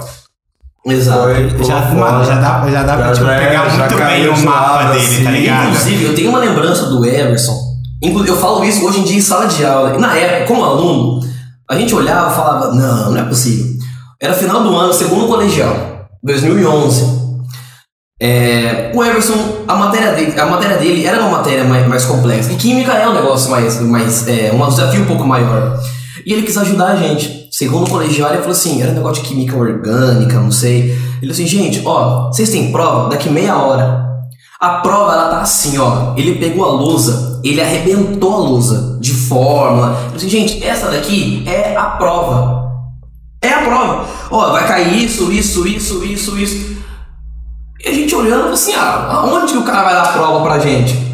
Exato. Foi, Já, fora. já dá, já dá pra tipo, é, pegar já muito bem o mapa lado, dele, assim. tá ligado? Inclusive, eu tenho uma lembrança do Everson Eu falo isso hoje em dia em sala de aula. Na época, como aluno, a gente olhava e falava: não, não é possível. Era final do ano, segundo colegial, 2011. É, o Everson, a matéria, dele, a matéria dele era uma matéria mais, mais complexa. E química é um negócio mais, mais é, um desafio um pouco maior. E ele quis ajudar a gente. Segundo colegial, ele falou assim: era um negócio de química orgânica, não sei. Ele falou assim: gente, ó, vocês têm prova daqui meia hora. A prova, ela tá assim, ó. Ele pegou a lousa, ele arrebentou a lousa de fórmula. Assim: gente, essa daqui é a prova. É a prova. Ó, vai cair isso, isso, isso, isso, isso. E a gente olhando, assim, ah, aonde que o cara vai dar a prova pra gente?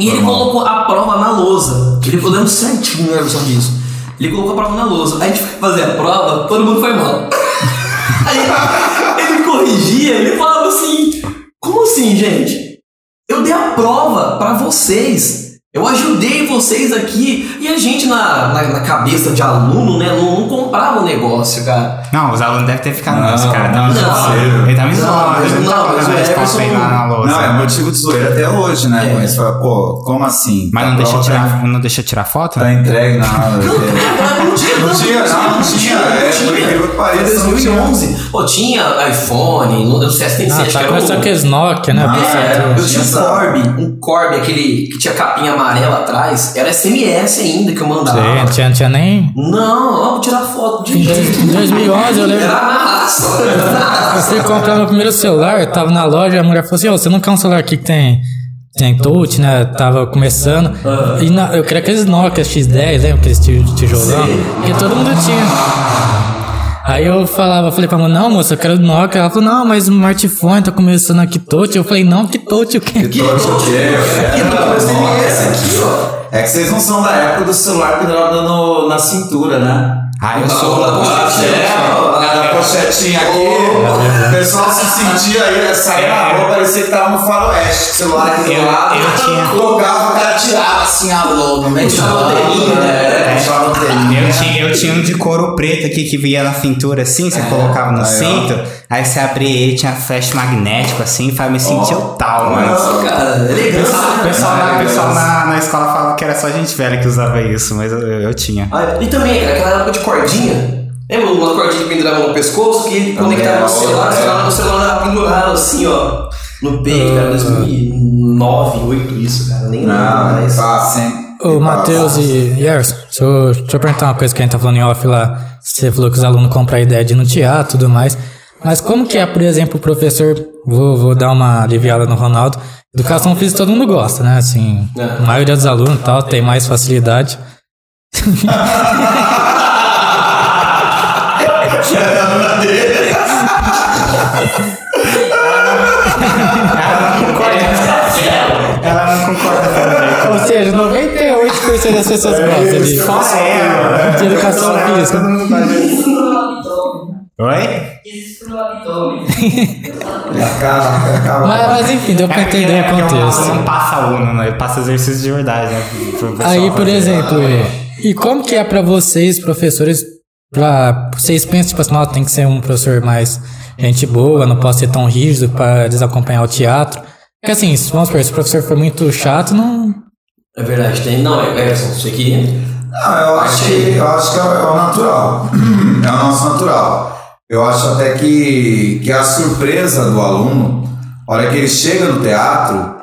E ele colocou a prova na lousa. Ele ficou dando certinho a versão disso. Ele colocou a prova na lousa. Aí a gente foi fazer a prova, todo mundo foi mal. Aí ele corrigia, ele falava assim, como assim, gente? Eu dei a prova pra vocês. Eu ajudei vocês aqui. E a gente, na, na, na cabeça de aluno, né, não, não comprava o negócio, cara. Não, os alunos devem ter ficado. Não, Esse cara tá me não, zoando. Ele tá me não, zoando. mas não, tá mas colocando o Everson- lá na lousa. Não, é motivo de zoeira até hoje, né? É. Mas fala, pô, como assim? Mas A não deixa, tirar, não deixa tirar foto? Tá entregue na aula. Não, não tinha, Não tinha, não, não tinha. É, por incrível que pareça, Foi não tinha. 2011. Pô, tinha iPhone, não sei se tem Ah, acho que tá era começando o- aqueles Nokia, né? Ah, É, tudo. eu tinha um Corby, um Corby, aquele que tinha capinha amarela atrás. Era SMS ainda que eu mandava. Sim, tinha, tinha nem. Não, vamos tirar foto de Em dois- em 2011 eu lembro. Era na raça. Na. Você comprar meu primeiro celular, eu tava na loja, a mulher falou assim, ó, você não quer um celular aqui que tem, tem touch, né? Tava começando. E na- eu queria aqueles Nokia X10, lembra? Aqueles tij- tijolão. Que todo mundo tinha. Aí eu falava, falei pra mulher, não, moça, eu quero Nokia. Ela falou, não, mas o smartphone tá começando aqui touch. Eu falei, não, que touch o quê? Que touch o quê? Aqui, ó, SMS aqui, ó. É que vocês não são da época do celular pendurado no, na cintura, né? Ah, eu sou. É, na pochetinha aqui, o pessoal se sentia aí, saía na rua, parecia que tava no faroeste, o celular aqui do Eu- lado, eu tinha- colocava, o cara tirava assim a logo, no meio o telinho, né? É. Eu tinha, eu tinha um de couro preto aqui que via na cintura assim, você colocava no aí, ó. cinto, aí você abria ele, tinha flash magnético assim, faz me sentir o tal, mano. Nossa, cara, elegância. pessoal, o né? pessoal, na, pessoal na, na escola falava que era só gente velha que usava isso, mas eu, eu tinha. Ah, E também, aquela época de cordinha. Lembra uma cordinha que pendurava no pescoço que conectava no é, celular, o é. celular, o celular era pendurado assim, ó. No peito, cara, 2009, 2008 isso, cara, nem lembro Não, mais. hein? Ô, Matheus e Yerson, deixa eu, deixa eu perguntar uma coisa que a gente tá falando em off lá. Você falou que os alunos compram a ideia de ir no teatro e tudo mais. Mas como que é, por exemplo, o professor, vou, vou dar uma aliviada no Ronaldo, educação física todo mundo gosta, né? Assim, É. a maioria dos alunos tal tem mais facilidade. Ela não concorda comigo. Ou seja, 98% das pessoas gostam de, Só ela. de educação ela, física. todo mundo faz Oi? Acaba, acaba. Mas, mas enfim, deu pra É entender é o aluno contexto. não passa aluno, né? Ele passa exercício de verdade, né? pro Aí, por fazer. exemplo, e como que é pra vocês, professores, pra, vocês pensam, tipo assim, "Não, tem que ser um professor mais gente boa, não posso ser tão rígido pra desacompanhar o teatro? Porque assim, se- vamos supor, se o professor for muito chato, não... É verdade, tem. Não, é Everson, isso aqui. Não, eu acho que, eu acho que é, o- é o natural. É o nosso natural. Eu acho até que, que a surpresa do aluno, a hora que ele chega no teatro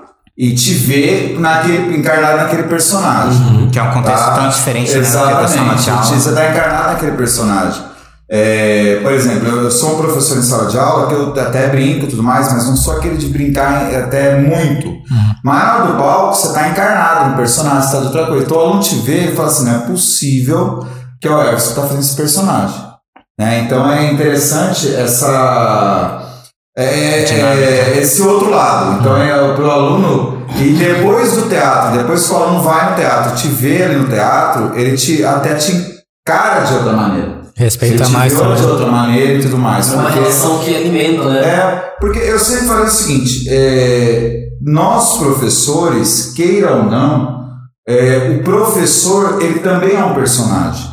e te vê naquele, encarnado naquele personagem. Que é um contexto Tá? tão diferente, né? Exatamente. Da sala de aula. Você está encarnado naquele personagem. É, por exemplo, eu sou um professor em sala de aula que eu até brinco e tudo mais, mas não sou aquele de brincar até muito. Mas na hora do palco, você está encarnado no personagem, você está de outra coisa. Então o aluno te vê e fala assim: não é possível que ó, você está fazendo esse personagem. Né? Então é interessante essa. É, é, esse outro lado. Então é para o aluno. E depois do teatro, depois que o aluno vai no teatro, te vê ali no teatro, ele te até te encara de outra maneira. Respeita ele te mais de outra maneira e tudo mais. É uma porque- relação que alimenta, né? é, porque eu sempre falei o seguinte: é, nós professores, queira ou não, é, o professor ele também é um personagem.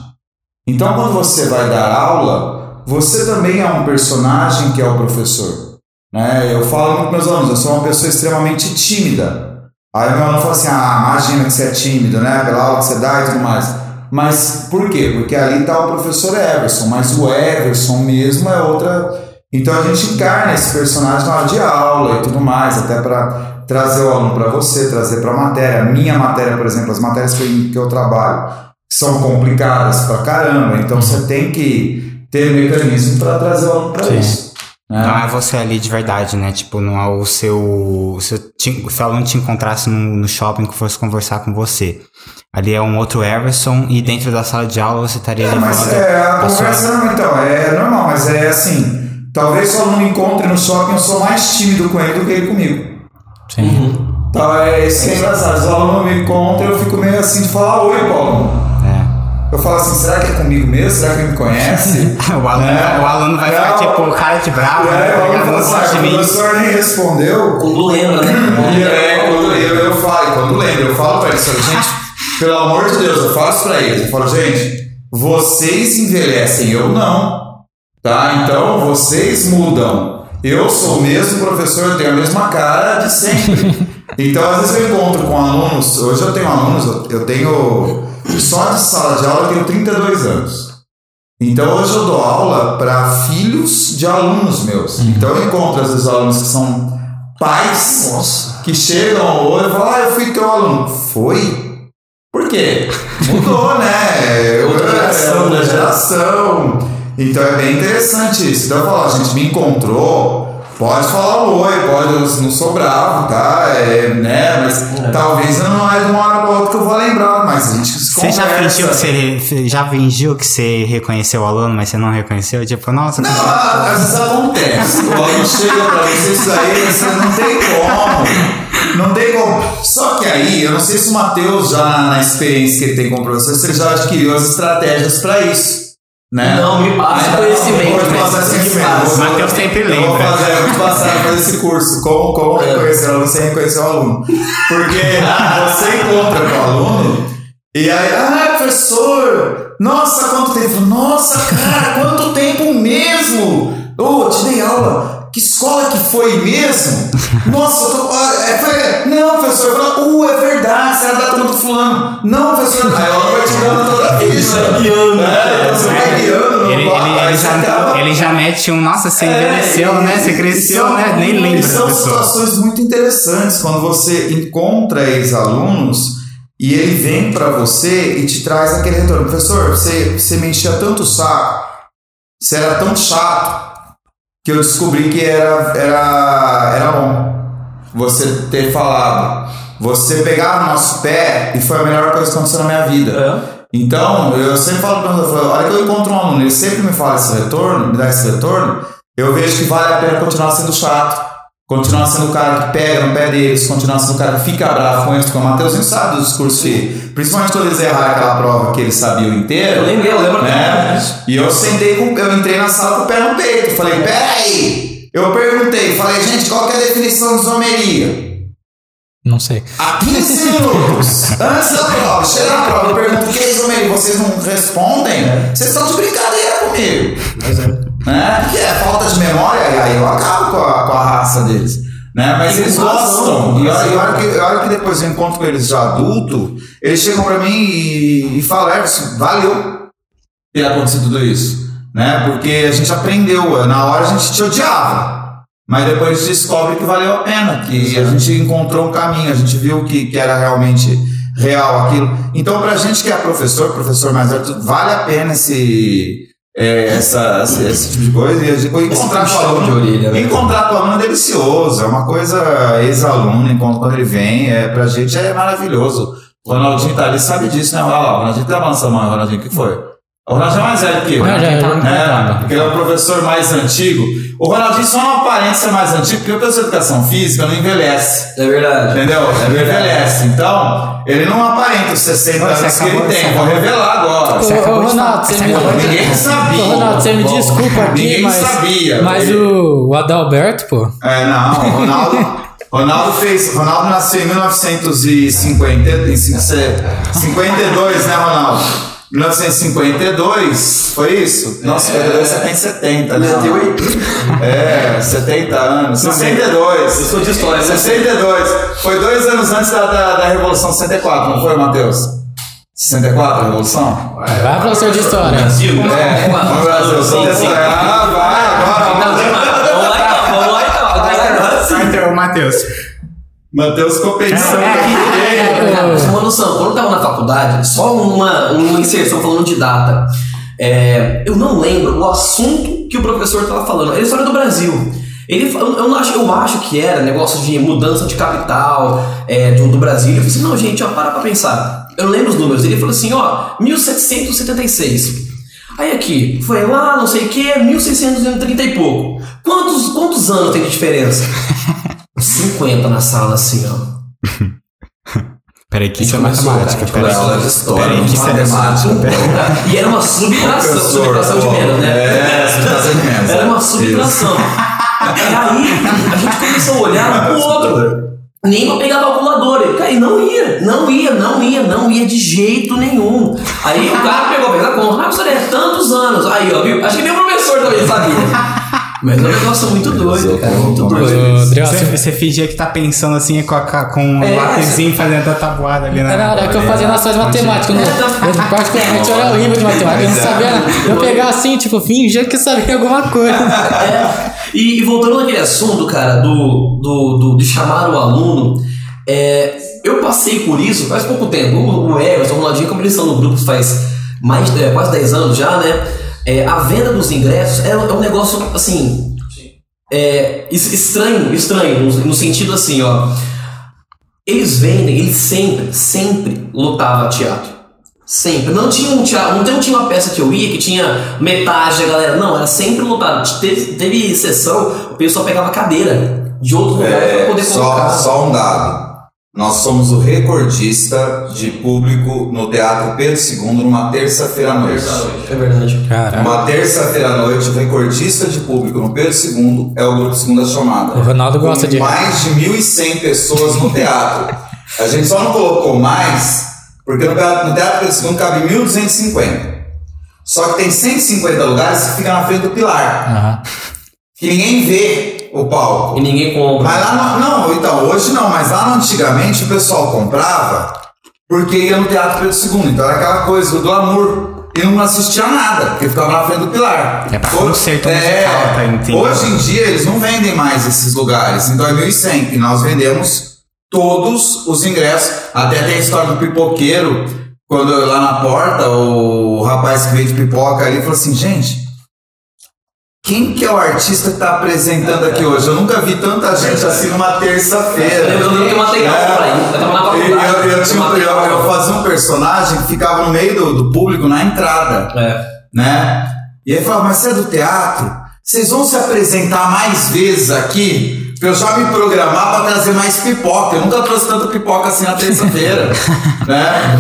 Então, quando você vai dar aula, você também é um personagem que é o professor. Né? Eu falo com meus alunos, eu sou uma pessoa extremamente tímida. Aí o meu aluno falou assim: ah, imagina que você é tímido, né? Pela aula que você dá e tudo mais. Mas por quê? Porque ali tá o professor Everson, mas o Everson mesmo é outra. Então a gente encarna esse personagem na hora de aula e tudo mais, até para trazer o aluno para você, trazer para a matéria. Minha matéria, por exemplo, as matérias que eu trabalho são complicadas pra caramba, então você tem que ter mecanismo para trazer o aluno para isso. Né? Não é você ali de verdade, né? Tipo, não é o seu. Se eu te- o seu aluno te encontrasse no, no shopping que fosse conversar com você. Ali é um outro Everson e dentro da sala de aula você estaria É, ali mas é, a conversa não, então, é normal, mas é assim. Talvez se o aluno encontre no shopping, eu sou mais tímido com ele do que ele comigo. Sim. Então é isso que é engraçado. Se o aluno me encontra, eu fico meio assim de falar oi, Paulo. Assim, será que é comigo mesmo? Será que ele me conhece? O aluno, É. o aluno vai ficar tipo cara de bravo, né? É, o aluno fala "Ah, o mim. professor nem respondeu. Quando lembra, né? é, quando eu, eu falo, quando lembro, eu falo pra eles, gente, pelo amor de Deus, eu falo isso pra eles. Eu falo, gente, vocês envelhecem, eu não. Tá? Então vocês mudam. Eu sou o mesmo professor, eu tenho a mesma cara de sempre. Então, às vezes eu encontro com alunos, hoje eu tenho alunos, eu- eu Só de sala de aula eu tenho 32 anos. Então hoje eu dou aula para filhos de alunos meus. Então eu encontro às vezes alunos que são pais que chegam hoje e falam, ah, eu fui teu aluno. Foi? Por quê? Mudou, né? Eu, Outra geração, é outra né? geração. Então é bem interessante isso. Então eu falo, a gente me encontrou, pode falar oi, pode, eu não sou bravo, tá? É, né? Mas talvez não é de uma hora pra outra que eu vou lembrar, mas a gente se Você já fingiu que você já fingiu que você reconheceu o aluno, mas você não reconheceu? Tipo, nossa, Não, às vezes acontece. O aluno chega pra você, isso aí você não tem como. Não tem como. Só que aí, eu não sei se o Matheus, já na, experiência que ele tem como professor, se ele já adquiriu as estratégias pra isso. Né? Não, me passa conhecimento, Vou passar esse conhecimento. Eu Matheus sempre Eu vou lembra. fazer, eu vou passar fazer esse curso. Como, como reconhecer o aluno sem reconhecer o aluno. Porque você encontra com o aluno e aí, ah, professor, nossa, quanto tempo? Nossa, cara, quanto tempo mesmo? Ô, te dei aula. Que escola que foi mesmo? Nossa, eu tô. É, foi, não, professor, eu falo, uh, é verdade, você era da turma do fulano. Não, professor, aí ela vai te dando toda a ficha. É, ele, ele, ele já, ele já mete um, nossa, você é, envelheceu, e- né? Você cresceu, são- né? Nem lembra São pessoa. situações muito interessantes quando você encontra ex-alunos e ele vem para você e te traz aquele retorno. Professor, você, você me enchia tanto o saco, você era tão chato, que eu descobri que era, era, era bom você ter falado. Você pegar no nosso pé e foi a melhor coisa que aconteceu na minha vida. É. Então, eu sempre falo para ele, a hora que eu encontro um aluno, ele sempre me fala esse retorno, me dá esse retorno, eu vejo que vale a pena continuar sendo chato, continuar sendo o cara que pega no pé deles, continuar sendo o cara que fica bravo com eles, porque o Matheusinho sabe dos discursos que, principalmente quando eles erraram aquela prova que eles sabiam inteiro. Eu lembrei, eu lembro Né? E eu sentei com, eu entrei na sala com o pé no peito, falei, peraí! Eu perguntei, falei, gente, qual que é a definição de isomeria? Não sei. Há 15 minutos antes da prova, chega na prova, eu pergunto o que é isomeria, vocês não respondem? Vocês estão de brincadeira comigo. Né? Porque é falta de memória, e aí eu acabo com a, com a raça deles. Né? Mas E eles razão, gostam. E a razão. e a hora que, a que depois eu encontro com eles já adulto, eles chegam pra mim e, e falam, Everson, valeu ter acontecido tudo isso. Né? Porque a gente aprendeu, na hora a gente te odiava. Mas depois a gente descobre que valeu a pena, que a gente encontrou um caminho, a gente viu que, que era realmente real aquilo. Então, pra gente que é professor, professor mais alto, vale a pena esse, é, essa, esse, tipo de coisa. E a gente, encontrar com o aluno, de orelha, né? encontrar com o aluno é delicioso, é uma coisa ex-aluno, enquanto quando ele vem, é, pra gente é maravilhoso. O Ronaldinho tá ali, sabe disso, né? Olha lá, o Ronaldinho tá avançando, Ronaldinho, o que foi? O Ronaldinho é mais velho que eu. Ah, já, já. É, porque ele é o professor mais antigo. O Ronaldinho só não aparenta ser mais antigo porque o professor de educação física não envelhece. É verdade. Entendeu? Ele envelhece. Então, ele não aparenta os 60 Você anos que ele tem. Vou revelar agora. Você Ô, ô, Ronaldo, você me- Ninguém sabia. Ô, Ronaldo, você me Bom, desculpa aqui, Ninguém mas. sabia. Mas Ele- o, o Adalberto, pô. É, não, o Ronaldo. Ronaldo fez. Ronaldo nasceu em 1950, em 52, né, Ronaldo? 1952, foi isso? Nossa, 52 você tem 70, né? É, 70 anos. 62. Eu sou de história, né? 62. Foi dois anos antes da, da, da Revolução 64, não foi, Matheus? 64, a Revolução? Vai, professor de história. Brasil. É, no Brasil, Sim, sim. 64. Ah, vai, agora. Vamos lá então, vamos lá então. Então, Matheus. Matheus pensando. É, cara, pra você ter uma noção, quando eu tava na faculdade, só uma, uma inserção falando de data. É, eu não lembro o assunto que o professor tava falando. Era a história do Brasil. Ele, eu, eu, acho, eu acho que era negócio de mudança de capital é, do, do Brasil. Eu falei assim, não, gente, ó, para pra pensar. Eu lembro os números. Ele falou assim, ó, 1776. Aí aqui, foi lá, não sei o que, 1630 e pouco. Quantos, quantos anos tem de diferença? 50 na sala, assim, ó. Peraí, que isso é matemática. Peraí, começou aula de história, peraí, que isso é matemática. E era uma subtração, subtração de menos, né? É, subtração de menos. Era uma subtração. E aí, a gente começou a olhar um pro outro. Nem pra pegar a calculadora. Cara, e não ia, não ia, não ia, não ia de jeito nenhum. Aí o cara pegou, fez a conta. Mas professor, é tantos anos. Aí, ó, viu? Acho que nem o professor também sabia. Mas é um negócio muito doido, cara. Muito doido. Você, você- fingia que tá pensando assim com, a, com um É, lápisinho fazendo a tabuada ali na. Na hora é que eu fazia noções de matemática, eu, não- eu particularmente eu era horrível de matemática, eu não sabia nada. Eu pegava assim, tipo, fingia que sabia alguma coisa. É. E, e voltando naquele assunto, cara, do, do, do- de chamar o aluno, é, eu passei por isso faz pouco tempo. O, o Everson, o Ronaldinho, como eles estão no grupo faz mais, é, quase 10 anos já, né? É, a venda dos ingressos é, é um negócio, assim, é, es- estranho, estranho, no, no sentido assim, ó. Eles vendem, eles sempre, sempre lotavam teatro. Sempre. Não tinha um teatro, não tinha uma peça que eu ia que tinha metade da galera. Não, era sempre lotado. Teve, teve sessão, o pessoal pegava cadeira de outros lugares pra É, poder só, colocar. só um dado. Nós somos o recordista de público no Teatro Pedro II numa terça-feira à noite. É verdade. Caralho. Uma terça-feira à noite, o recordista de público no Pedro II é o grupo Segunda Chamada. O Ronaldo gosta Com de- mais de 1.100 pessoas no teatro. A gente só não colocou mais, porque no teatro, no teatro Pedro II cabe 1.250. Só que tem 150 lugares que fica na frente do pilar. Aham. Que ninguém vê o palco. E ninguém compra. Mas lá no, não, então, hoje não, mas lá no antigamente o pessoal comprava porque ia no Teatro Pedro II. Então era aquela coisa do glamour. E não assistia nada, porque ficava na frente do pilar. É pra Hoje- concerto musical, tá? Hoje em dia eles não vendem mais esses lugares. Em 2100, e nós vendemos todos os ingressos. Até tem a história do pipoqueiro, quando lá na porta, o rapaz que vende pipoca ali falou assim, gente. Quem que é o artista que tá apresentando aqui hoje? Eu nunca vi tanta gente assim numa terça-feira. Eu lembro que eu matei pra ir. Eu É. Eu, faculdade. eu, tinha- eu- fazia um personagem que ficava no meio do, do público na entrada É. né? E ele falava, mas você é do teatro? Vocês vão se apresentar mais vezes aqui? Eu já me programar pra trazer mais pipoca. Eu nunca trouxe tanta pipoca assim na terça-feira, né?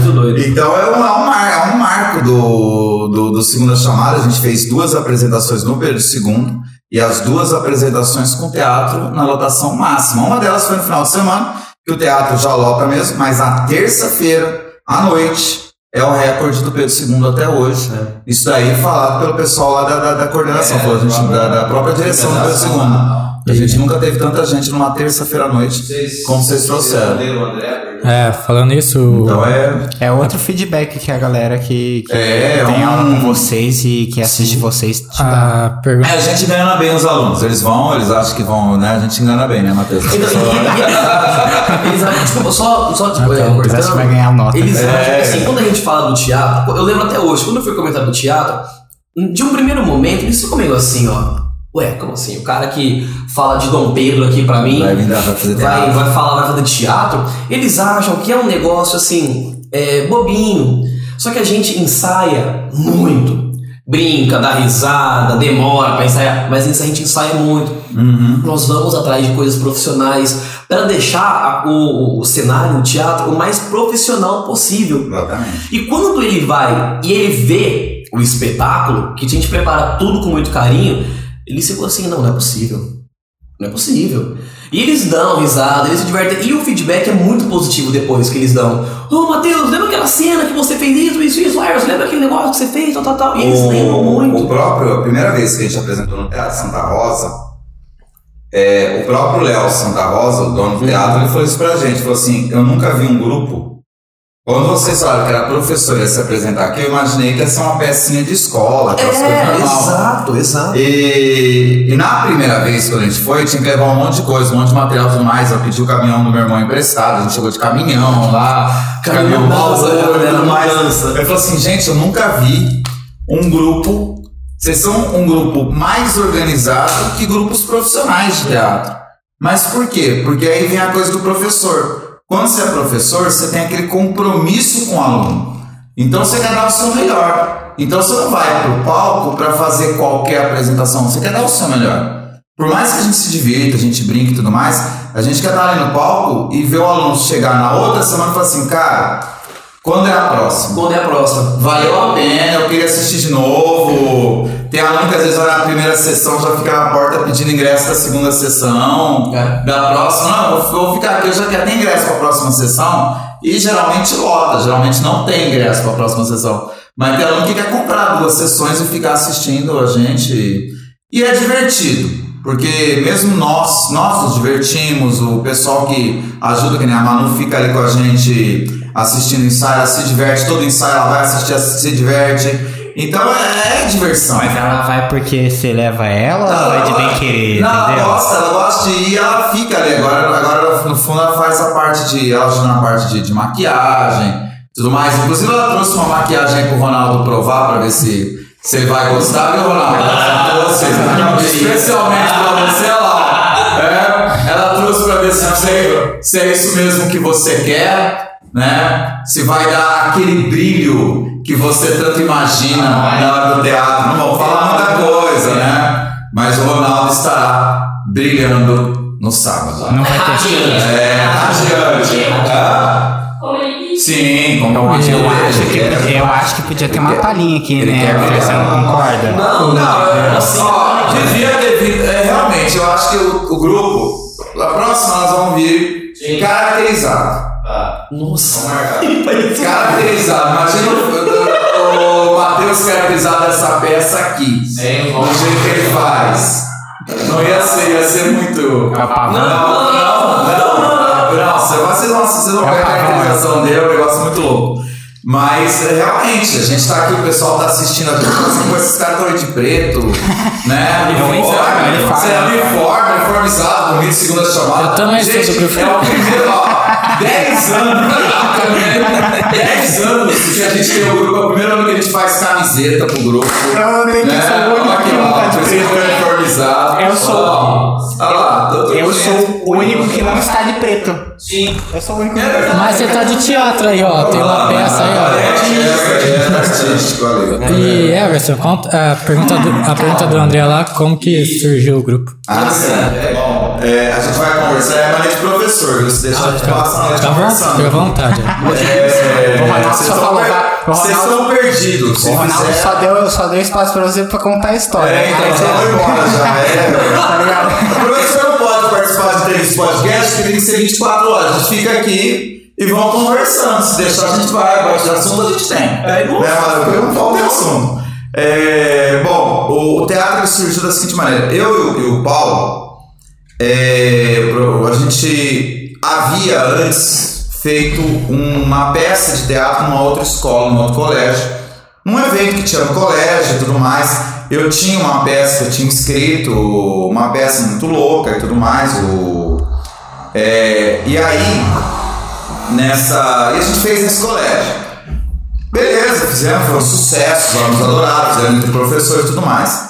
Então é um, é um, mar- é marco do, do, do Segunda Chamada. A gente fez duas apresentações no Pedro II e as duas apresentações com teatro na lotação máxima. Uma delas foi no final de semana, que o teatro já lota mesmo, mas na terça-feira, à noite, é o recorde do Pedro II até hoje. Isso daí falado pelo pessoal lá da, da, da coordenação, a gente, da, da própria direção do Pedro II. A gente nunca teve tanta gente numa terça-feira à noite como vocês trouxeram. É, falando isso, Então é. É outro feedback que a galera que, que É, tem um- aula com vocês e que assiste vocês te dá. a pergunta. É, a gente engana bem os alunos. Eles vão, eles acham que vão, né? A gente engana bem, né, Matheus? Então, eles acham, desculpa, só, só tipo, é, Eles acham que vai ganhar nota. Eles É. acham que assim, quando a gente fala do teatro, eu lembro até hoje, quando eu fui comentar do teatro, de um primeiro momento, eles ficam meio assim, ó. Ué, como assim? O cara que fala de Dom Pedro aqui pra mim. Vai vir dar pra fazer vai, teatro. vai falar, vai fazer teatro, eles acham que é um negócio assim, é, bobinho. Só que a gente ensaia muito. Brinca, dá risada, demora pra ensaiar, mas isso a gente ensaia muito. Uhum. Nós vamos atrás de coisas profissionais para deixar a- o, o cenário, o teatro, o mais profissional possível. Exatamente. E quando ele vai e ele vê o espetáculo, que a gente prepara tudo com muito carinho, ele fala assim, não, não é possível. Não é possível. E eles dão risada, eles se divertem. E o feedback é muito positivo depois que eles dão. Ô Matheus, lembra aquela cena que você fez isso, isso, isso, Lars, lembra aquele negócio que você fez, tal, tal, tal. E eles lembram muito. O próprio, a primeira vez que a gente apresentou no Teatro Santa Rosa, é, o próprio Léo Santa Rosa, o dono do teatro, ele falou isso pra gente. Falou assim: Eu nunca vi um grupo. Quando vocês falaram que era professor e ia se apresentar aqui, eu imaginei que ia ser uma pecinha de escola, aquelas coisas É, normal. exato, exato. E, e na primeira vez quando a gente foi, tinha que levar um monte de coisa, um monte de material e tudo mais. Eu pedi o caminhão do meu irmão emprestado, a gente chegou de caminhão lá, Caminhão mudança, né? tudo mais. Eu falei assim, gente, eu nunca vi um grupo. Vocês são um grupo mais organizado que grupos profissionais de teatro. Mas por quê? Porque aí vem a coisa do professor. Quando você é professor, você tem aquele compromisso com o aluno. Então você quer dar o seu melhor. Então você não vai pro palco para fazer qualquer apresentação, você quer dar o seu melhor. Por mais que a gente se divirta, a gente brinque e tudo mais, a gente quer estar ali no palco e ver o aluno chegar na outra semana e falar assim, cara, quando é a próxima? Quando é a próxima? Valeu a pena, eu queria assistir de novo. Tem aluno que às vezes vai na primeira sessão já fica na porta pedindo ingresso da segunda sessão. É. Da próxima, não, eu vou ficar aqui, eu já quero ter ingresso para a próxima sessão. E geralmente lota, geralmente não tem ingresso para a próxima sessão. Mas tem aluno que quer comprar duas sessões e ficar assistindo a gente. E é divertido. Porque mesmo nós, nós nos divertimos, o pessoal que ajuda, que nem a Manu fica ali com a gente assistindo ensaio, ela se diverte, todo ensaio ela vai assistir, ela se diverte. Então é, é diversão. Mas ela vai porque você leva ela ou ela vai de bem querer, Não, ela entendeu? gosta, ela gosta de ir, ela fica ali. Agora, agora no fundo ela faz a parte de. Ela ajuda na parte de, de maquiagem tudo mais. Inclusive ela trouxe uma maquiagem aí pro Ronaldo provar pra ver se, ele vai gostar, viu, Ronaldo? Ela trouxe especialmente pra você lá. É, ela trouxe pra ver se, você, se é isso mesmo que você quer, né? Se vai dar aquele brilho que você tanto imagina na hora do teatro. Não vou falar muita coisa, né? Mas o Ronaldo estará brilhando no sábado. Não vai ter. É, radiante. Hã? Sim, como Eu, acho- eu, acho que, quer. eu acho que podia ter uma palhinha aqui, Ele né? Você não concorda? Não, Não, é assim, ó, devia ter. É, realmente, eu acho que o, o grupo, a próxima nós vamos vir caracterizado. Nossa. Caracterizado. Imagina o, o, o Matheus caracterizado dessa peça aqui. Do jeito que ele faz. Não ia ser, ia ser muito. É o. Não, não, não. não vocês vão, vocês vão, vocês vão É o a pavão, caracterização dele, é um negócio muito louco. Mas é, realmente, a gente tá aqui, o pessoal tá assistindo aqui, assim, com esses caras de preto, né? Uniforme. Você é uniforme, uniformizado, bonito, segunda chamada. Eu também gente, do grupo. É o primeiro, ó. 10 anos. 10 anos que a gente tem o grupo, é o primeiro ano que a gente faz camiseta pro grupo. Eu nem que né? sou o único Olha que aqui, ó, tá de que uniformizado. Eu sou- Olha lá, todo Eu sou o único que não está de preto. Sim. Eu sou o único que É. Mas você tá de teatro aí, ó. Tem uma peça aí, ó. É artístico, ali. E Everson, conta a pergunta do, a pergunta do André lá, como que surgiu o grupo? Ah, sim. É bom. É, a gente vai conversar, é maneira de professor? Se deixar de passar, a gente Fica à vontade, fica à conversando. vontade. É, Ronaldo vocês só estão falou, Vocês perdidos. Se O Ronaldo fizer- só deu, só deu espaço pra você pra contar a história. É, então, Aí você- já foi embora, já. É, Tá ligado? O professor não pode participar de três podcasts, porque tem que ser 24 horas. A gente fica aqui e vamos conversando. Se deixar, a gente vai. Gosta de assunto, a gente tem. É, né, mas eu não falo de assunto. É, bom, o, o teatro surgiu da seguinte maneira. Eu e o, e o Paulo, é, a gente havia antes feito uma peça de teatro numa outra escola, num outro colégio num evento que tinha no colégio e tudo mais. Eu tinha uma peça, eu tinha escrito uma peça muito louca e tudo mais. O, é, e aí, nessa. E a gente fez nesse colégio. Beleza, fizemos, foi um sucesso, os alunos adoraram, fizemos entre professores e tudo mais.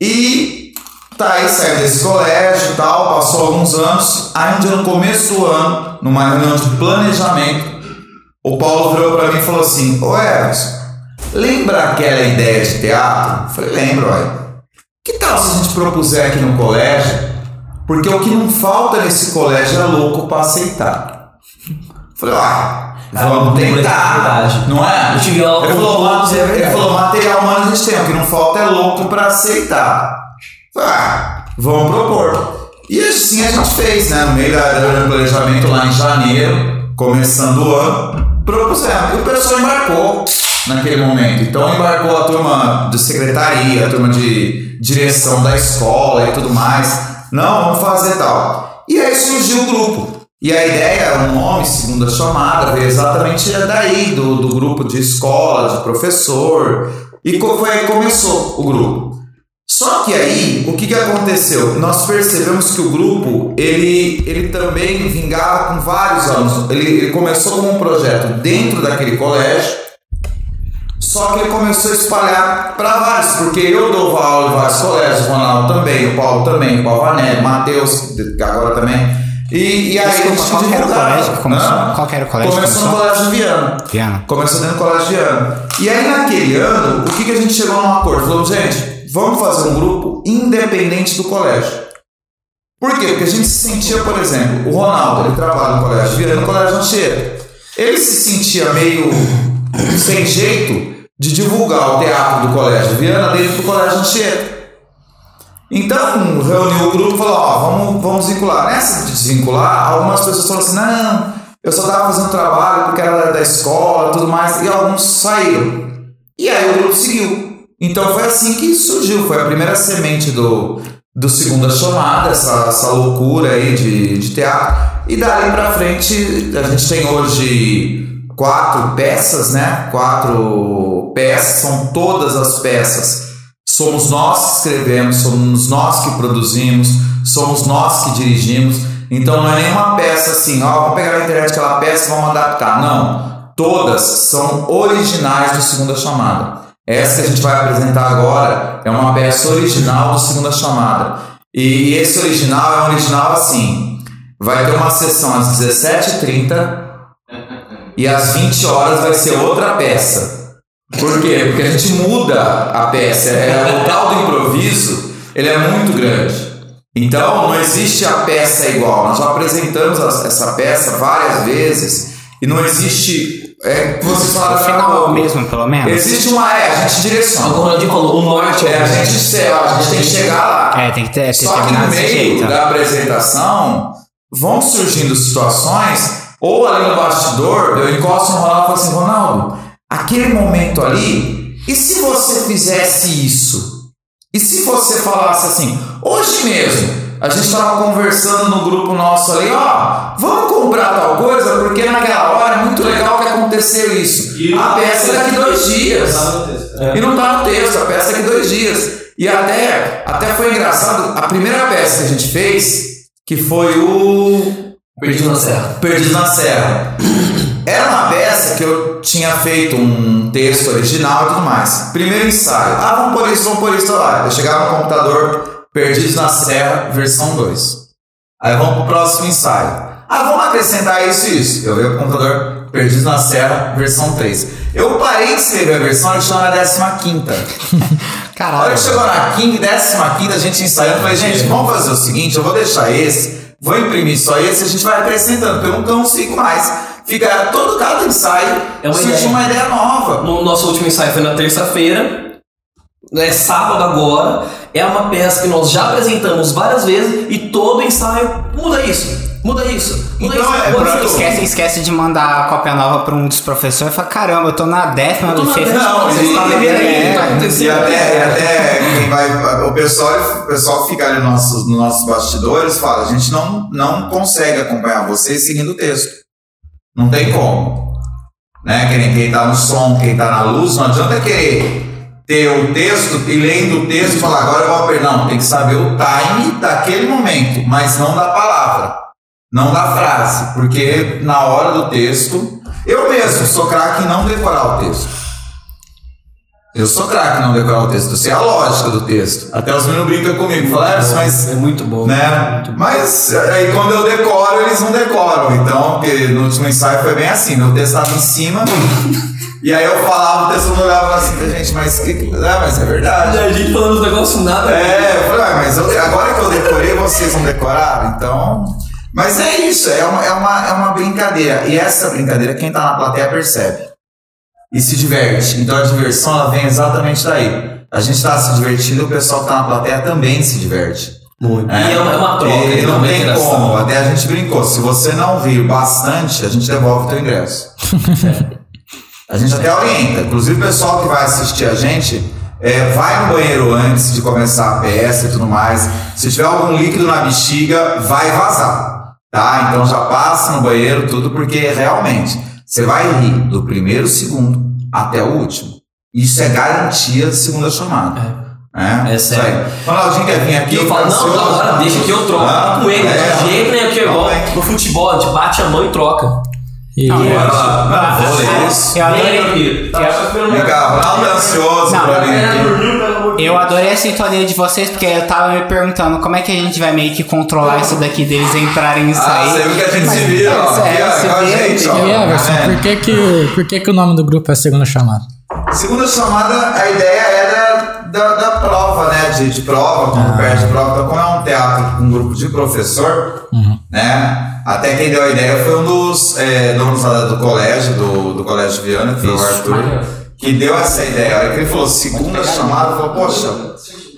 E tá aí, saiu desse colégio e tal, passou alguns anos. Um dia no começo do ano, numa reunião de planejamento, o Paulo virou pra mim e falou assim: Ô Everson, lembra aquela ideia de teatro? Eu falei: lembro, olha. Que tal se a gente propuser aqui no colégio? Porque o que não falta nesse colégio é louco pra aceitar. Eu falei: ah, vamos tentar. Não é? Ele falou, todos, é material humano a gente tem, o que não falta é louco pra aceitar. Ah, vamos propor. E assim a gente fez, né? No meio do planejamento lá em janeiro, começando o ano, propusemos. E o pessoal embarcou naquele momento. Então embarcou a turma de secretaria, a turma de direção da escola e tudo mais. Não, vamos fazer tal. E aí surgiu o grupo. E a ideia, o nome, segundo a chamada, veio exatamente daí, do, do grupo de escola, de professor. E foi aí que começou o grupo. Só que aí, o que, que aconteceu? Nós percebemos que o grupo, ele, ele também vingava com vários anos. Ele, ele começou como um projeto dentro daquele colégio, só que ele começou a espalhar para vários, porque eu dou aula em vários colégios, o Ronaldo também, o Paulo também, o Paulo Vané, o Matheus, agora também. E, e aí Desculpa, a qual era o colégio que começou? Hã? Qual era o colégio que Começou no começou? colégio de Viana. Viana. Começou dentro do colégio de Viana. E aí naquele ano, o que, que a gente chegou num acordo? Falou, gente, vamos fazer um grupo independente do colégio. Por quê? Porque a gente se sentia, por exemplo, o Ronaldo, ele trabalha no colégio Viana, no colégio Anchieta. Ele se sentia meio sem jeito de divulgar o teatro do colégio Viana dentro do colégio Anchieta. Então, reuniu o grupo e falou, ó, vamos, vamos vincular. Nessa de desvincular, algumas pessoas falaram assim, não, eu só estava fazendo trabalho porque era da escola e tudo mais, e alguns saíram. E aí o grupo seguiu. Então foi assim que surgiu, foi a primeira semente do, do Segunda Chamada, essa, essa loucura aí de, de teatro. E dali pra frente, a gente tem hoje quatro peças, né? Quatro peças, são todas as peças Somos nós que escrevemos, somos nós que produzimos, somos nós que dirigimos. Então não é nenhuma peça assim, ó, vamos pegar na internet aquela peça e vamos adaptar. Não. Todas são originais do Segunda Chamada. Essa que a gente vai apresentar agora é uma peça original do Segunda Chamada. E esse original é um original assim. Vai ter uma sessão às 17h30 e às 20 horas vai ser outra peça. Por quê? Porque a gente muda a peça. É, o tal do improviso, ele é muito grande. Então, não existe a peça igual. Nós já apresentamos essa peça várias vezes e não existe... É, vocês falaram No agora há final mesmo, pelo menos. Existe uma... É, a gente O direciona. Ronaldinho falou, o norte É, a gente, a gente tem que chegar lá. É, tem que ter, ter Só que no meio jeito. da apresentação vão surgindo situações, ou ali no bastidor, eu encosto no Ronaldo e falo assim, Ronaldo, aquele momento ali, e se você fizesse isso? E se você falasse assim, hoje mesmo, a gente estava conversando no grupo nosso ali, ó, vamos comprar tal coisa, porque naquela hora é muito legal que aconteceu isso. a peça é daqui dois dias. E não tá no texto, a peça é daqui dois dias. E até, até foi engraçado, a primeira peça que a gente fez, que foi o Perdido na Serra. Perdido na Serra. Era uma peça que eu tinha feito um texto original e tudo mais. Primeiro ensaio. Ah, vamos por isso, vamos por isso lá. Eu chegava no computador, Perdidos na Serra, versão 2. Aí vamos pro próximo ensaio. Ah, vamos acrescentar isso e isso. Eu veio pro computador, Perdidos na Serra, versão 3. Eu parei de escrever a versão, ela chegou na 15. A hora Caralho. que chegou na King, 15 a gente ensaiando, falei, gente, vamos fazer o seguinte, eu vou deixar esse, vou imprimir só esse, a gente vai acrescentando, porque eu não consigo mais. Fica todo cada ensaio, É uma surge ideia. uma ideia nova. No nosso último ensaio foi na terça-feira. É sábado agora. É uma peça que nós já apresentamos várias vezes e todo ensaio muda isso. Muda isso. Muda Então, isso. é pra-. Esquece, esquece de mandar a cópia nova pra um dos professores e fala: caramba, eu tô na décima Eu tô na feira. décima, Não, vocês estão e- tá acontecendo. até, e até quem vai, o pessoal, o pessoal que fica ali nos nossos, nos nossos bastidores fala, a gente não, não consegue acompanhar vocês seguindo o texto. Não tem como. Né? Quem, quem tá no som, quem tá na luz, não adianta querer ter o texto e lendo o texto falar, agora eu vou aprender. Não, tem que saber o time daquele momento, mas não da palavra, não da frase, porque na hora do texto, eu mesmo sou craque em não decorar o texto. Eu sou craque não decorar o texto, eu sei a lógica do texto. Até os meninos brincam comigo, falam, "É, mas É muito bom. né? Mas aí quando eu decoro, eles não decoram. Então, porque no último ensaio foi bem assim, meu texto estava em cima. e aí eu falava, o texto não olhava assim, gente, mas que. que- É, mas é verdade. A gente falando os negócios nada. É, eu falei, "Ah, mas eu- agora que eu decorei, vocês não decoraram, então. Mas é isso, é uma, é, uma, é uma brincadeira. E essa brincadeira, quem tá na plateia percebe. E se diverte. Então a diversão ela vem exatamente daí. A gente tá se divertindo, o pessoal que tá na plateia também se diverte. Muito. E é uma, é uma troca, E né? não tem interação. como. Até a gente brincou. Se você não rir bastante, a gente devolve o teu ingresso. a gente até orienta. Inclusive o pessoal que vai assistir a gente, é, vai no banheiro antes de começar a peça e tudo mais. Se tiver algum líquido na bexiga, vai vazar. Tá? Então já passa no banheiro, tudo, porque realmente você vai rir do primeiro segundo até o último. Isso é garantia de segunda chamada. É, É Isso sério. Ronaldinho quer vir aqui. E eu falo, não, ansioso. agora deixa que eu troco Ah, com ele. é. De jeito nenhum, que é igual Não, no futebol, a gente bate a mão e troca. E Bora lá. Vôlei, isso. Eu adorei, aqui. Tá Vem cá, Ronaldo é ansioso Não, pra vir aqui. Eu adorei a sintonia de vocês, porque eu tava me perguntando como é que a gente vai meio que controlar isso daqui deles entrarem e Ah, sair. você viu que a gente Mas, se vira, ó. é, ó, se vira. E Everson, É. por que que, por que que o nome do grupo é Segunda Chamada? Segunda chamada, a ideia era da, da prova, né? De, de prova, quando perde prova. Então, como é um teatro com um grupo de professor, né? Até quem deu a ideia foi um dos é, donos lá do colégio, do, do Colégio Viana, que foi o Arthur, que deu essa ideia. A hora que ele falou segunda chamada, falou, poxa,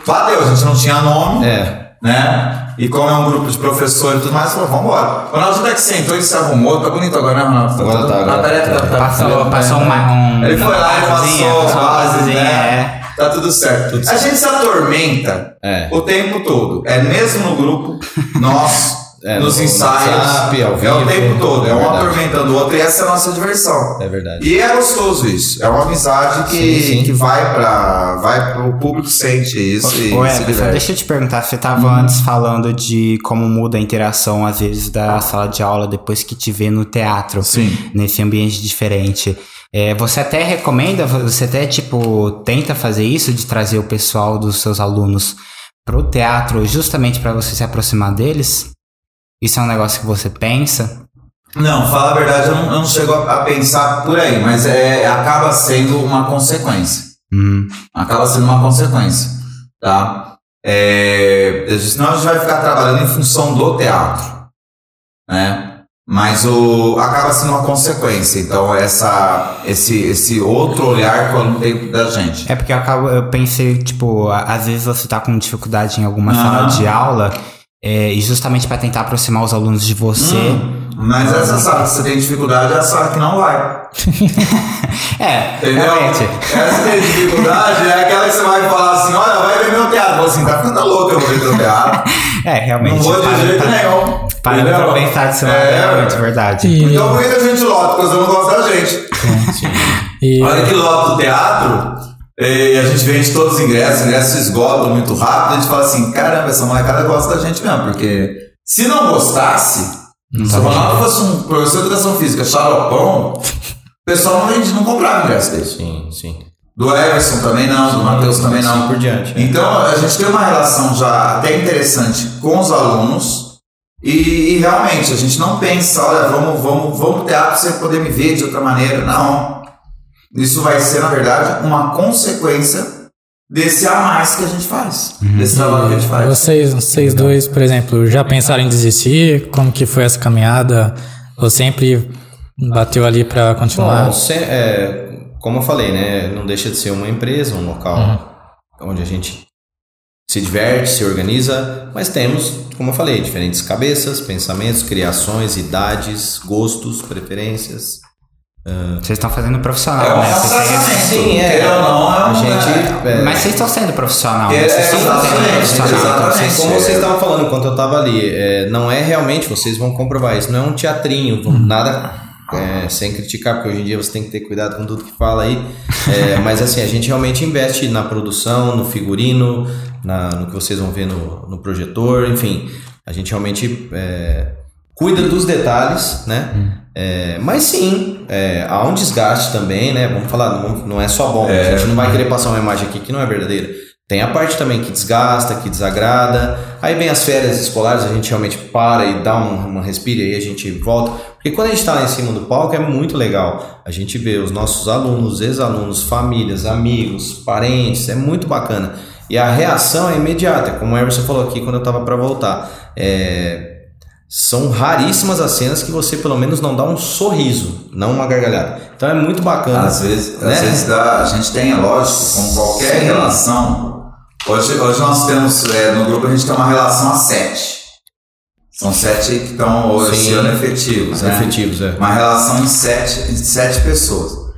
valeu, a gente não tinha nome. É. né? E como é um grupo de professores e tudo mais, falou, vambora. O Ronaldo até que sentou e se arrumou, tá bonito agora, né, Ronaldo? Agora tudo- tá, agora tá. tá, tá, Passou, tá- passou tá- uma, um, Ele foi lá e passou as passou bases, né? Tá tudo certo. a gente se atormenta É. o tempo todo. É mesmo no grupo, nós, É, nos no ensaios. WhatsApp, ao é o vivo, tempo todo. É é um verdade. atormentando o outro e essa é a nossa diversão. É verdade. E é gostoso isso. É uma amizade que, Sim, sim. que vai para vai pro o público sente isso e Ô, diverte. deixa eu te perguntar, você tava antes falando de como muda a interação, às vezes, da sala de aula depois que te vê no teatro, Sim. nesse ambiente diferente. É, você até recomenda, você até, tipo, tenta fazer isso, de trazer o pessoal dos seus alunos pro teatro, justamente para você se aproximar deles? Isso é um negócio que você pensa? Não, fala a verdade, eu não, eu não chego a, a pensar por aí, mas é, acaba sendo uma consequência. Hum, Acaba sendo uma consequência, tá? É, senão a gente vai ficar trabalhando em função do teatro, né? Mas o, acaba sendo uma consequência. Então, essa, esse, esse outro olhar que o aluno tem da gente. É porque eu, acabo, eu pensei, tipo, às vezes você tá com dificuldade em alguma Ah. sala de aula, é, e justamente para tentar aproximar os alunos de você. Hum, mas essa sala que você tem dificuldade é a sala que não vai. É, Entendeu? realmente. Essa que tem dificuldade é aquela que você vai falar assim: olha, vai ver meu teatro. Fala assim, tá ficando louco, eu vou ver teu teatro. É, realmente. Não vou de para- jeito para- nenhum. Para Entendeu? pra pensar disso É, é realmente verdade. E, Então por que que a gente lota? Porque você não gosta da gente. e, A hora que lota o teatro, e a gente vende todos os ingressos, os ingressos se esgotam muito rápido, a gente fala assim, caramba, essa molecada gosta da gente mesmo, porque se não gostasse, se o Ronaldo fosse um professor de educação física xaropão, o pessoal não, vende, não comprava ingresso dele. Sim, sim. Do Everson também não, do Matheus também não. Por diante. né? Então a gente tem uma relação já até interessante com os alunos e, e realmente a gente não pensa, olha, vamos, vamos, vamos teatro pra você poder me ver de outra maneira. Não. Isso vai ser, na verdade, uma consequência desse a mais que a gente faz. Desse trabalho que a gente faz. vocês, vocês dois, por exemplo, já pensaram em desistir? Como que foi essa caminhada? Ou sempre bateu ali pra continuar? Bom, se- é, como eu falei, né? Não deixa de ser uma empresa, um local onde a gente se diverte, se organiza, mas temos, como eu falei, diferentes cabeças, pensamentos, criações, idades, gostos, preferências. Vocês estão fazendo profissional, É né? Vocês têm- relacionamento. Sim, é. Ou não, é A gente. é, Mas vocês estão sendo profissional, É, né? Vocês estão sendo profissional. então exatamente. Como vocês estavam falando enquanto eu estava ali, é, não é realmente, vocês vão comprovar isso, não é um teatrinho, vão- nada é, sem criticar, porque hoje em dia você tem que ter cuidado com tudo que fala aí. É, mas assim, a gente realmente investe na produção, no figurino, na- no que vocês vão ver no, no projetor, enfim. A gente realmente é, cuida dos detalhes, né? É, mas sim, é, há um desgaste também, né? Vamos falar, não, não é só bom. A gente não vai querer passar uma imagem aqui que não é verdadeira. Tem a parte também que desgasta, que desagrada. Aí vem as férias escolares, a gente realmente para e dá um, uma respira e aí a gente volta. Porque quando a gente está lá em cima do palco é muito legal. A gente vê os nossos alunos, ex-alunos, famílias, amigos, parentes, é muito bacana. E a reação é imediata, como o Emerson falou aqui quando eu estava para voltar. É, são raríssimas as cenas que você pelo menos não dá um sorriso, não uma gargalhada. Então é muito bacana. Às vezes, né? às vezes dá, a gente tem, é lógico, como qualquer Sim. relação, Hoje, hoje nós temos, é, no grupo a gente tem uma relação a sete. São sete que estão hoje Sim. sendo efetivos, né? Efetivos, é. Uma relação de sete, de sete pessoas.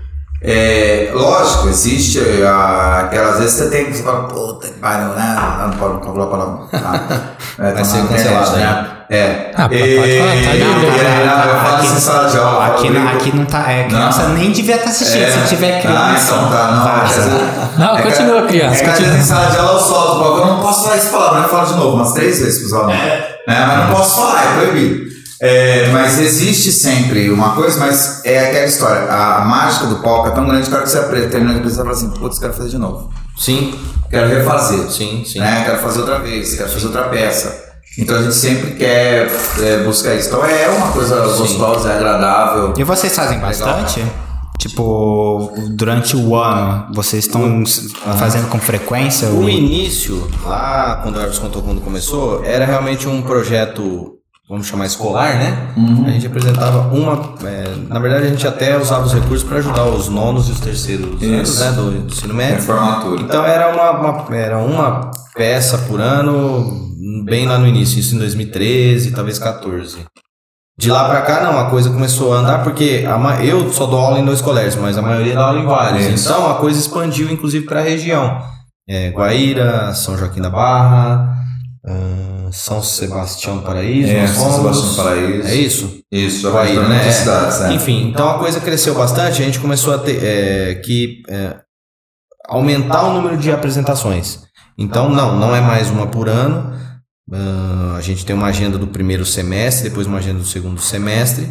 É, lógico, existe ah, aquelas vezes você tem que você fala, puta que pariu, né? Não pode falar. Tá. É, Vai tá ser cancelado, né? É. Ah, pode E- falar, tá não, né? não, eu falo assim, sala de aula. eu aqui, não- aqui não tá. É, criança Não. nem devia estar assistindo. É. Se tiver criança, Ah, então tá, não. Não, é continua, que- criança, É continua. em sala de aula eu solto, eu não posso falar esse palavrão, eu falo de novo, umas três vezes pros alunos. Né? Mas não posso falar, é proibido. É, mas existe sempre uma coisa, mas é aquela história. A, mágica do palco é tão grande que a hora que você apre- termina de você fala assim, putz, quero fazer de novo. Sim, Quero refazer. sim, sim. Né? Quero fazer outra vez, quero fazer outra peça. Então a gente sempre quer é, buscar isso. Então é uma coisa gostosa, é agradável. E vocês fazem bastante? Tipo, durante o ano, vocês estão fazendo com frequência? O ou- início, lá quando o Elvis contou quando começou, era realmente um projeto, vamos chamar escolar, né? A gente apresentava uma. é, na verdade, a gente até usava os recursos para ajudar os nonos e os terceiros anos né, do ensino É médio. Então era uma, uma- era uma peça por ano, bem lá no início, isso em 2013, talvez 14. De lá pra cá, não, a coisa começou a andar porque a eu só dou aula em dois colégios, mas a maioria dá aula em vários. Então a coisa expandiu, inclusive, para a região. É, Guaíra, São Joaquim da Barra, ah, São Sebastião do Paraíso. É, São. Sebastião do Paraíso. É isso? Isso, Guaíra, para né? É. cidades, né? Enfim, então a coisa cresceu bastante, a gente começou a ter é, que é, aumentar o número de apresentações. Então, não, não é mais uma por ano. Ah, a gente tem uma agenda do primeiro semestre, depois uma agenda do segundo semestre.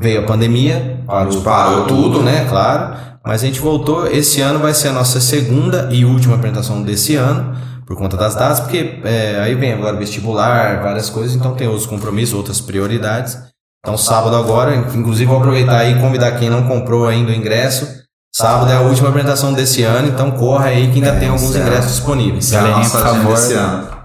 Veio a pandemia, parou, parou tudo, né? Claro. Mas a gente voltou. Esse ano vai ser a nossa segunda e última apresentação desse ano, por conta das datas, porque é, aí vem agora vestibular, várias coisas, então tem outros compromissos, outras prioridades. Então, sábado agora, inclusive vou aproveitar aí e convidar quem não comprou ainda o ingresso. Sábado é a última apresentação desse ano, então corra aí que ainda É, tem alguns ingressos disponíveis. Essa é a nossa por agenda favor. esse ano.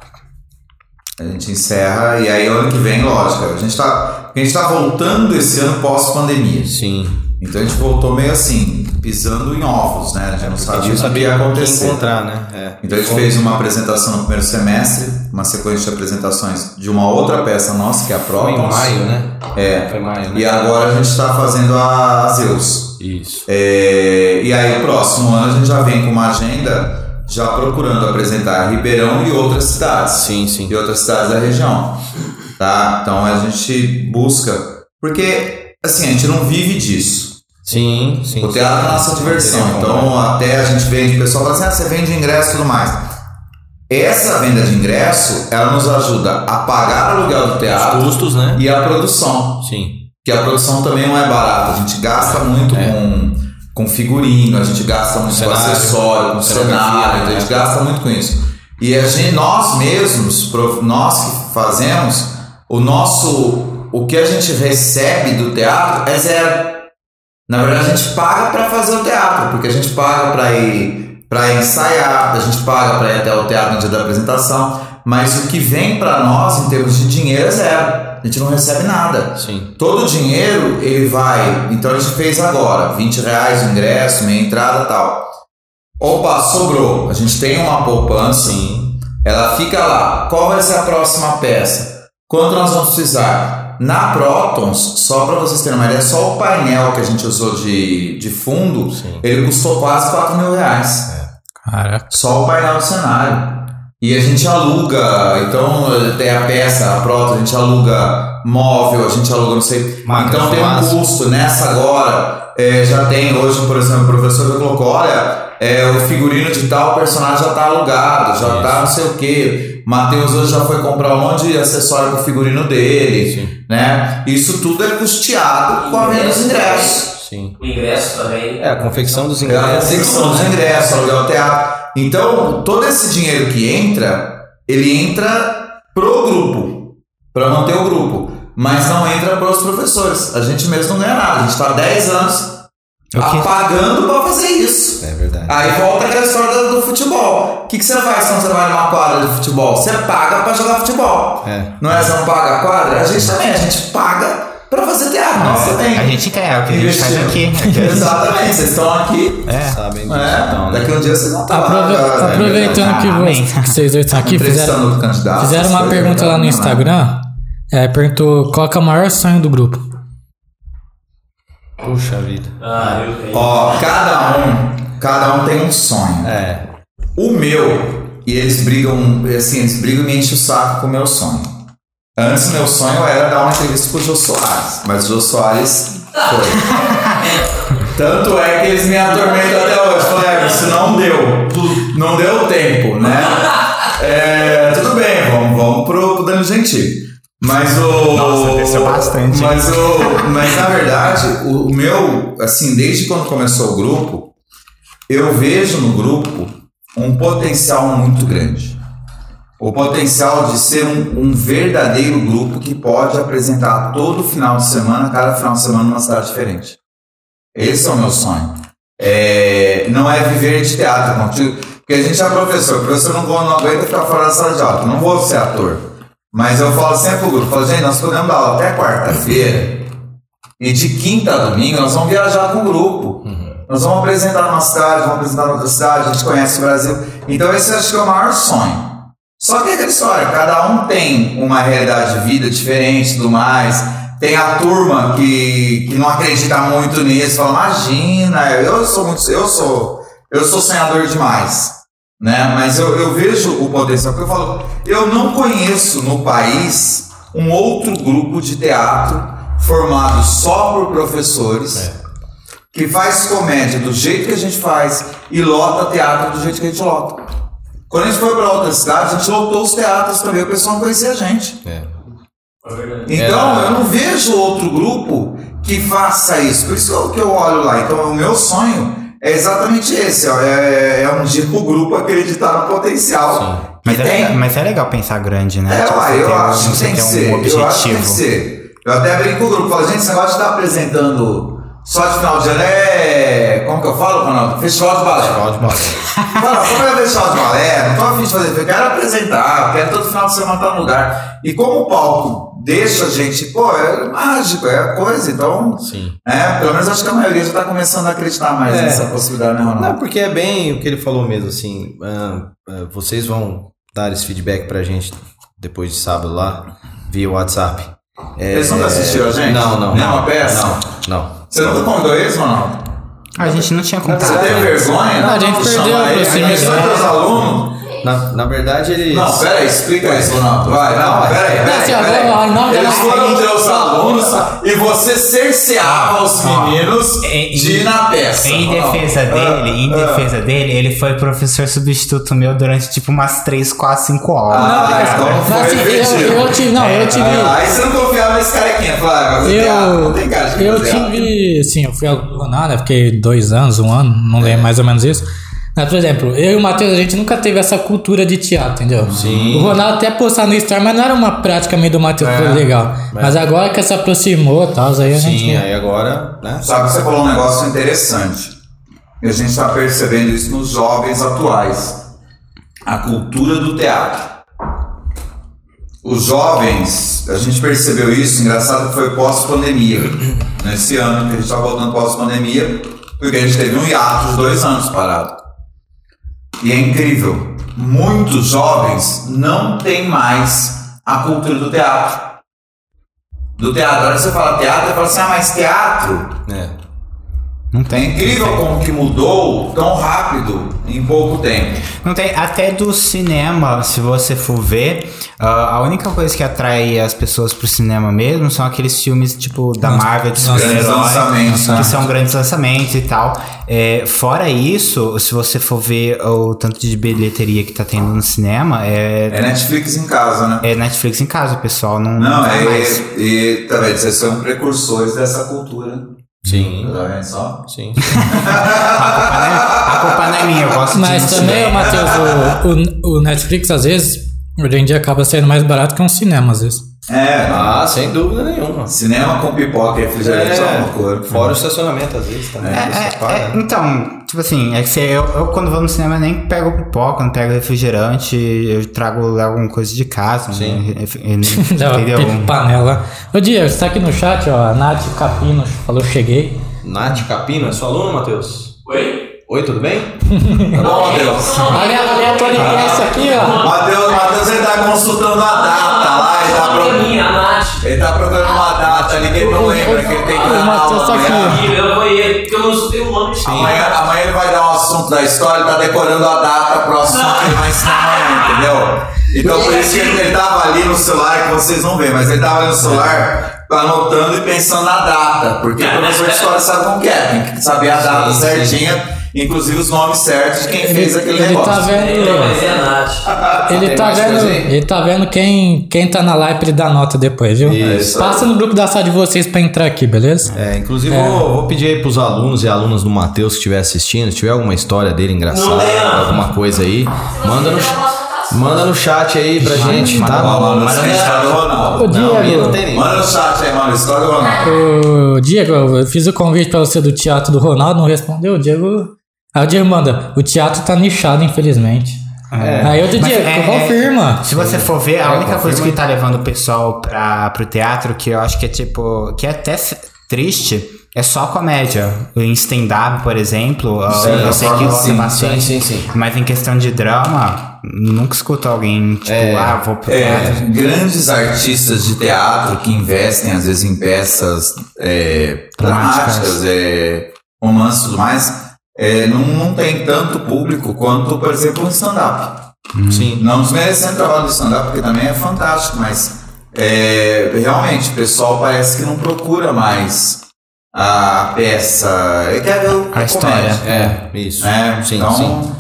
A gente encerra e aí ano que vem, lógico, a gente tá, a gente tá voltando esse ano pós-pandemia. Sim. Então a gente voltou meio assim, pisando em ovos, né? A gente não A sabia gente o que sabia ia o que acontecer. encontrar, né? É. Então a gente fez uma apresentação no primeiro semestre, uma sequência de apresentações de uma outra peça nossa, que é a Foi em maio, né? É. Foi maio, né? E agora a gente está fazendo a Zeus. Isso. É, e aí, o próximo ano, a gente já vem com uma agenda já procurando apresentar Ribeirão e outras cidades. Sim, sim. E outras cidades da região. Tá? Então a gente busca. Porque, assim, a gente não vive disso. Sim, sim. O teatro é a nossa diversão. Sim, Então, até a gente vende, o pessoal fala assim: ah, você vende ingresso e tudo mais. Essa venda de ingresso, ela nos ajuda a pagar o aluguel do Os teatro custos, né? e a produção. Sim. Que a produção também não é barata. A gente gasta muito É. com, com figurino, a gente gasta muito com Cenário, acessório, com cenário, a né? gente gasta muito com isso. E a gente, nós mesmos, nós que fazemos, o nosso. O que a gente recebe do teatro é zero. Na verdade, a gente paga para fazer o teatro, porque a gente paga para ir para ensaiar, a gente paga para ir até o teatro no dia da apresentação, mas o que vem para nós em termos de dinheiro é zero. A gente não recebe nada. Sim. Todo o dinheiro ele vai. Então a gente fez agora, 20 reais o ingresso, meia entrada e tal. Opa, sobrou. A gente tem uma poupança. Sim. Ela fica lá. Qual vai ser a próxima peça? Quanto nós vamos precisar? Na Protons, só para vocês terem uma ideia, só o painel que a gente usou de, de fundo, Sim. ele custou quase 4 mil reais. Caraca. Só o painel do cenário. E a gente aluga, então tem a peça, a Proton, a gente aluga móvel, a gente aluga não sei. Máquina então tem um custo. Nessa agora, é, já tem hoje, por exemplo, o professor colocou: olha, é, o figurino de tal personagem já tá alugado, já Isso. tá não sei o quê. Matheus hoje já foi comprar um monte de acessório pro figurino dele, Sim. né? Isso tudo é custeado com a venda dos ingressos. Sim. O ingresso também. É, a confecção dos É a ingressos. confecção dos ingressos, aluguel teatro. Então, todo esse dinheiro que entra, ele entra pro grupo, para manter o grupo, mas não entra pros professores. A gente mesmo não ganha nada. A gente está 10 anos apagando para fazer isso. É verdade. Aí volta aquela história do, do futebol. O que, que você faz quando você vai numa quadra de futebol? Você paga para jogar futebol. É. Não é? Você não paga a quadra? A gente também, a gente paga pra fazer teatro. Nossa, tem. A gente quer, é o que a gente faz aqui. Exatamente, vocês estão aqui. É. Sabem disso, É, então, né? daqui um dia vocês vão estar Aprove- lá. né? aproveitando que, que vocês dois estão aqui, Entrevistando fizeram, fizeram uma pergunta lá no né? Instagram. É, perguntou qual que é o maior sonho do grupo. Puxa vida. Ah, eu tenho. Ó, cada um, cada um tem um sonho. É. O meu, e eles brigam, assim, eles brigam e me enchem o saco com o meu sonho. Antes, meu sonho era dar uma entrevista pro Jô Soares, mas o Jô Soares foi. Tanto é que eles me atormentam até hoje. Falei, é, isso não deu. Não deu tempo, né? É, tudo bem, vamos, vamos pro, pro Danilo Gentili. Mas o. Nossa, desceu bastante. Mas, o, mas na verdade, o, o meu, assim, desde quando começou o grupo, eu vejo no grupo um potencial muito grande. O potencial de ser um, um verdadeiro grupo que pode apresentar todo final de semana, cada final de semana, numa cidade diferente. Esse é o meu sonho. É, não é viver de teatro, contigo, porque a gente é professor, o professor não, não aguenta ficar fora da sala de aula, não vou ser ator. Mas eu falo sempre pro grupo, falo, gente, nós podemos dar aula até quarta-feira, e de quinta a domingo nós vamos viajar com o grupo. Nós vamos apresentar numa cidade, vamos apresentar outra cidade, a gente conhece o Brasil. Então esse acho que é o maior sonho. Só que é aquela história, cada um tem uma realidade de vida diferente tudo mais. Tem a turma que, que não acredita muito nisso, fala, imagina, eu sou muito. Eu sou. Eu sou sonhador demais. Né? Mas eu, eu vejo o potencial, porque eu falo, eu não conheço no país um outro grupo de teatro formado só por professores que faz comédia do jeito que a gente faz e lota teatro do jeito que a gente lota. Quando a gente foi para outras cidades, a gente lotou os teatros também, o pessoal não conhecia a gente. É. É. Então, É. eu não vejo outro grupo que faça isso. Por isso que eu, olho lá. Então, o meu sonho é exatamente esse. ó. É, é um dia o grupo acreditar no potencial. Mas que é, tem. legal, mas é legal pensar grande, né? É, Tipo, você eu ter um- acho que você tem que ter ser. um Eu acho que tem que objetivo. ser. Eu até brinco com o grupo, falo, gente, esse negócio de estar apresentando só de final de ano é. Como que eu falo, Ronaldo? Festival de balé. Festival de balé. Fala, como é festival de balé? Não tô afim de fazer, eu quero apresentar, eu quero todo final de semana estar no lugar. E como o palco deixa a gente, pô, é mágico, é a coisa, então. Sim. É, pelo menos acho que a maioria já tá começando a acreditar mais É. nessa possibilidade, né, Não, Ronaldo? porque é bem o que ele falou mesmo, assim. ah, ah, vocês vão dar esse feedback pra gente depois de sábado lá, via WhatsApp. É, Eles nunca assistiram a gente? Não, não. Nem uma peça? Não, não. Você nunca contou isso, Ronaldo? A gente não tinha contato. Você teve vergonha? Não, a gente de perdeu a proximidade. Teus alunos? Na, na verdade, eles. Não, peraí, explica isso, Ronaldo. Vai, não, peraí, Não, peraí. peraí. Eles foram teus alunos e você cerceava os meninos em- de ir na peça. Em defesa Ah, dele, em ah. defesa dele, ele foi professor substituto meu durante tipo umas 3, 4, 5 horas. Ah, mas- então foi assim, eu- eu tive- não, eu tive- Ah, Aí você não confiava nesse carequinha. Teatro, Eu, eu tive, assim, eu fui aluno nada, fiquei dois anos, um ano, não É. lembro mais ou menos isso. Mas, por exemplo, eu e o Matheus, a gente nunca teve essa cultura de teatro, entendeu? Sim. O Ronaldo até postar no Story, mas não era uma prática meio do Matheus, É. foi legal. Mas agora que se aproximou e tal, aí a Sim, gente... aí agora, né? Sabe que você falou um negócio interessante. E a gente está percebendo isso nos jovens atuais. A cultura do teatro. Os jovens, a gente percebeu isso, engraçado que foi pós-pandemia. Nesse ano que a gente está voltando pós-pandemia, porque a gente teve um hiato de dois anos parado. E é incrível. Muitos jovens não têm mais a cultura do teatro. Do teatro. Agora você fala teatro, você fala assim, ah, mas teatro É. Não é tem. incrível como que mudou tão rápido em pouco tempo. Não tem. Até do cinema, se você for ver, ah, a única coisa que atrai as pessoas pro cinema mesmo são aqueles filmes tipo da Marvel, de Nossa, Grandes super-herói, lançamentos, né? que são grandes lançamentos e tal. É, fora isso, se você for ver o tanto de bilheteria que tá tendo no cinema, é, É Netflix em casa, né? é Netflix em casa, o pessoal não, Não, vai é, mais. e, e também vocês são precursores dessa cultura. Sim. Tá vendo só? Sim. A culpa, não é, a culpa não é minha, eu gosto de Mas no também. Matheus, o, o, o Netflix, às vezes, hoje em dia acaba sendo mais barato que um cinema, às vezes. É, Ah, sem dúvida nenhuma. cinema com pipoca e refrigerante é, uma loucura. Fora o estacionamento, às vezes, também. É, é, paga. é, então, tipo assim, é que eu, eu quando vou no cinema nem pego pipoca, não pego refrigerante, eu trago alguma coisa de casa, Sim. né? Dá uma Entendeu? panela. Ô Diego, você tá aqui no chat, ó. A Nath Capino falou cheguei. Nath Capino, é sua aluna, Matheus? Oi? Oi, tudo bem? Tá bom, Matheus. Olha a aleatoriedade aqui, ó. Matheus, Matheus, ele tá consultando a data lá, ele tá, A pro... minha, a Nath. ele tá procurando uma data ali que ele não lembra, que ele tem que dar aula tá amanhã. Ih, Eu vou ir, porque eu não escutei o nome. Amanhã, amanhã ele vai dar um assunto da história, ele tá decorando a data pro assunto que ele vai ensinar amanhã, entendeu? Então por isso que ele, tava ali no celular, que vocês não veem, mas ele tava ali no celular anotando e pensando na data, porque o professor de história sabe como que é, tem que saber a data sim. certinha, inclusive os nomes certos de quem Ele, fez aquele ele negócio. tá Não, vendo. mas é. Ele tá vendo, ele tá vendo quem, quem tá na live pra ele dar nota depois, viu? Isso. Passa no grupo da sala de vocês pra entrar aqui, beleza? É, inclusive Vou, vou pedir aí pros alunos e alunas do Matheus que estiver assistindo, se tiver alguma história dele engraçada, Não não. alguma coisa aí, manda no, manda no chat aí pra gente, manda tá? Mano, é-. Não, aí Diego, não tem nem. Manda no chat aí, mano, história do Ronaldo. ô, Diego, eu fiz o convite pra você do teatro do Ronaldo, não respondeu, o Diego. Aí o Diego manda, o teatro tá nichado, infelizmente. Aí eu Mas Diego, é- confirma. Se você for ver, a É, única coisa confirma que tá levando o pessoal pra, pro teatro, que eu acho que é tipo. que é até triste, é só comédia. Em stand-up, por exemplo, Sim, eu sei que sim, bastante. sim, sim, sim. Mas em questão de drama, nunca escuto alguém, tipo, É, ah, vou pro É, teatro. grandes artistas de teatro que investem, às vezes, em peças é, Dramáticas. dramáticas, é, romance e tudo mais, é, não, não tem tanto público quanto, por exemplo, um stand-up. Sim. Não desmerecendo o trabalho do stand-up, porque também é fantástico, mas é, realmente o pessoal parece que não procura mais a peça. Quer ver o A história. É, isso. é, sim, então, sim.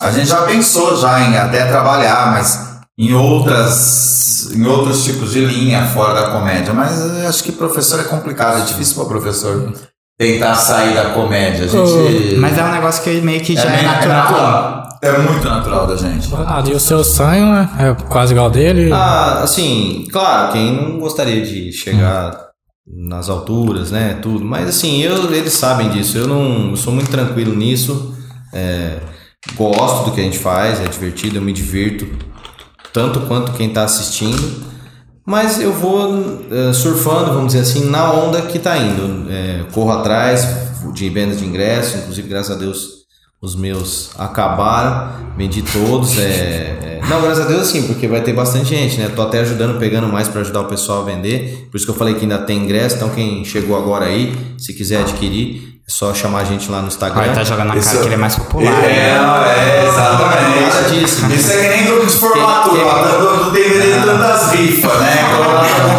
a gente já pensou já em até trabalhar, mas em outras, em outros tipos de linha fora da comédia. Mas eu acho que professor é complicado, é difícil para professor tentar sair da comédia. A gente, Mas é um negócio que meio que já é, meio- natural. É muito natural da gente. Ronaldo, e o seu sonho é, é quase igual dele? Ah, assim, claro, quem não gostaria de chegar nas alturas, né, tudo. Mas assim, eu, eles sabem disso. Eu não eu sou muito tranquilo nisso. é, gosto do que a gente faz, é divertido, eu me divirto tanto quanto quem está assistindo. Mas eu vou eh, surfando, vamos dizer assim, na onda que tá indo. É, corro atrás de vendas de ingressos, inclusive, graças a Deus, os meus acabaram, vendi todos. é, é, não, graças a Deus sim, porque vai ter bastante gente, né? Tô até ajudando, pegando mais para ajudar o pessoal a vender. Por isso que eu falei que ainda tem ingresso, então quem chegou agora aí, se quiser adquirir, só chamar a gente lá no Instagram. Vai tá jogando na Isso- cara que ele é mais popular. É, né? é, exatamente. Nada disso. Isso é que nem grupo de formatura, não, não tem vendendo tantas rifas, né?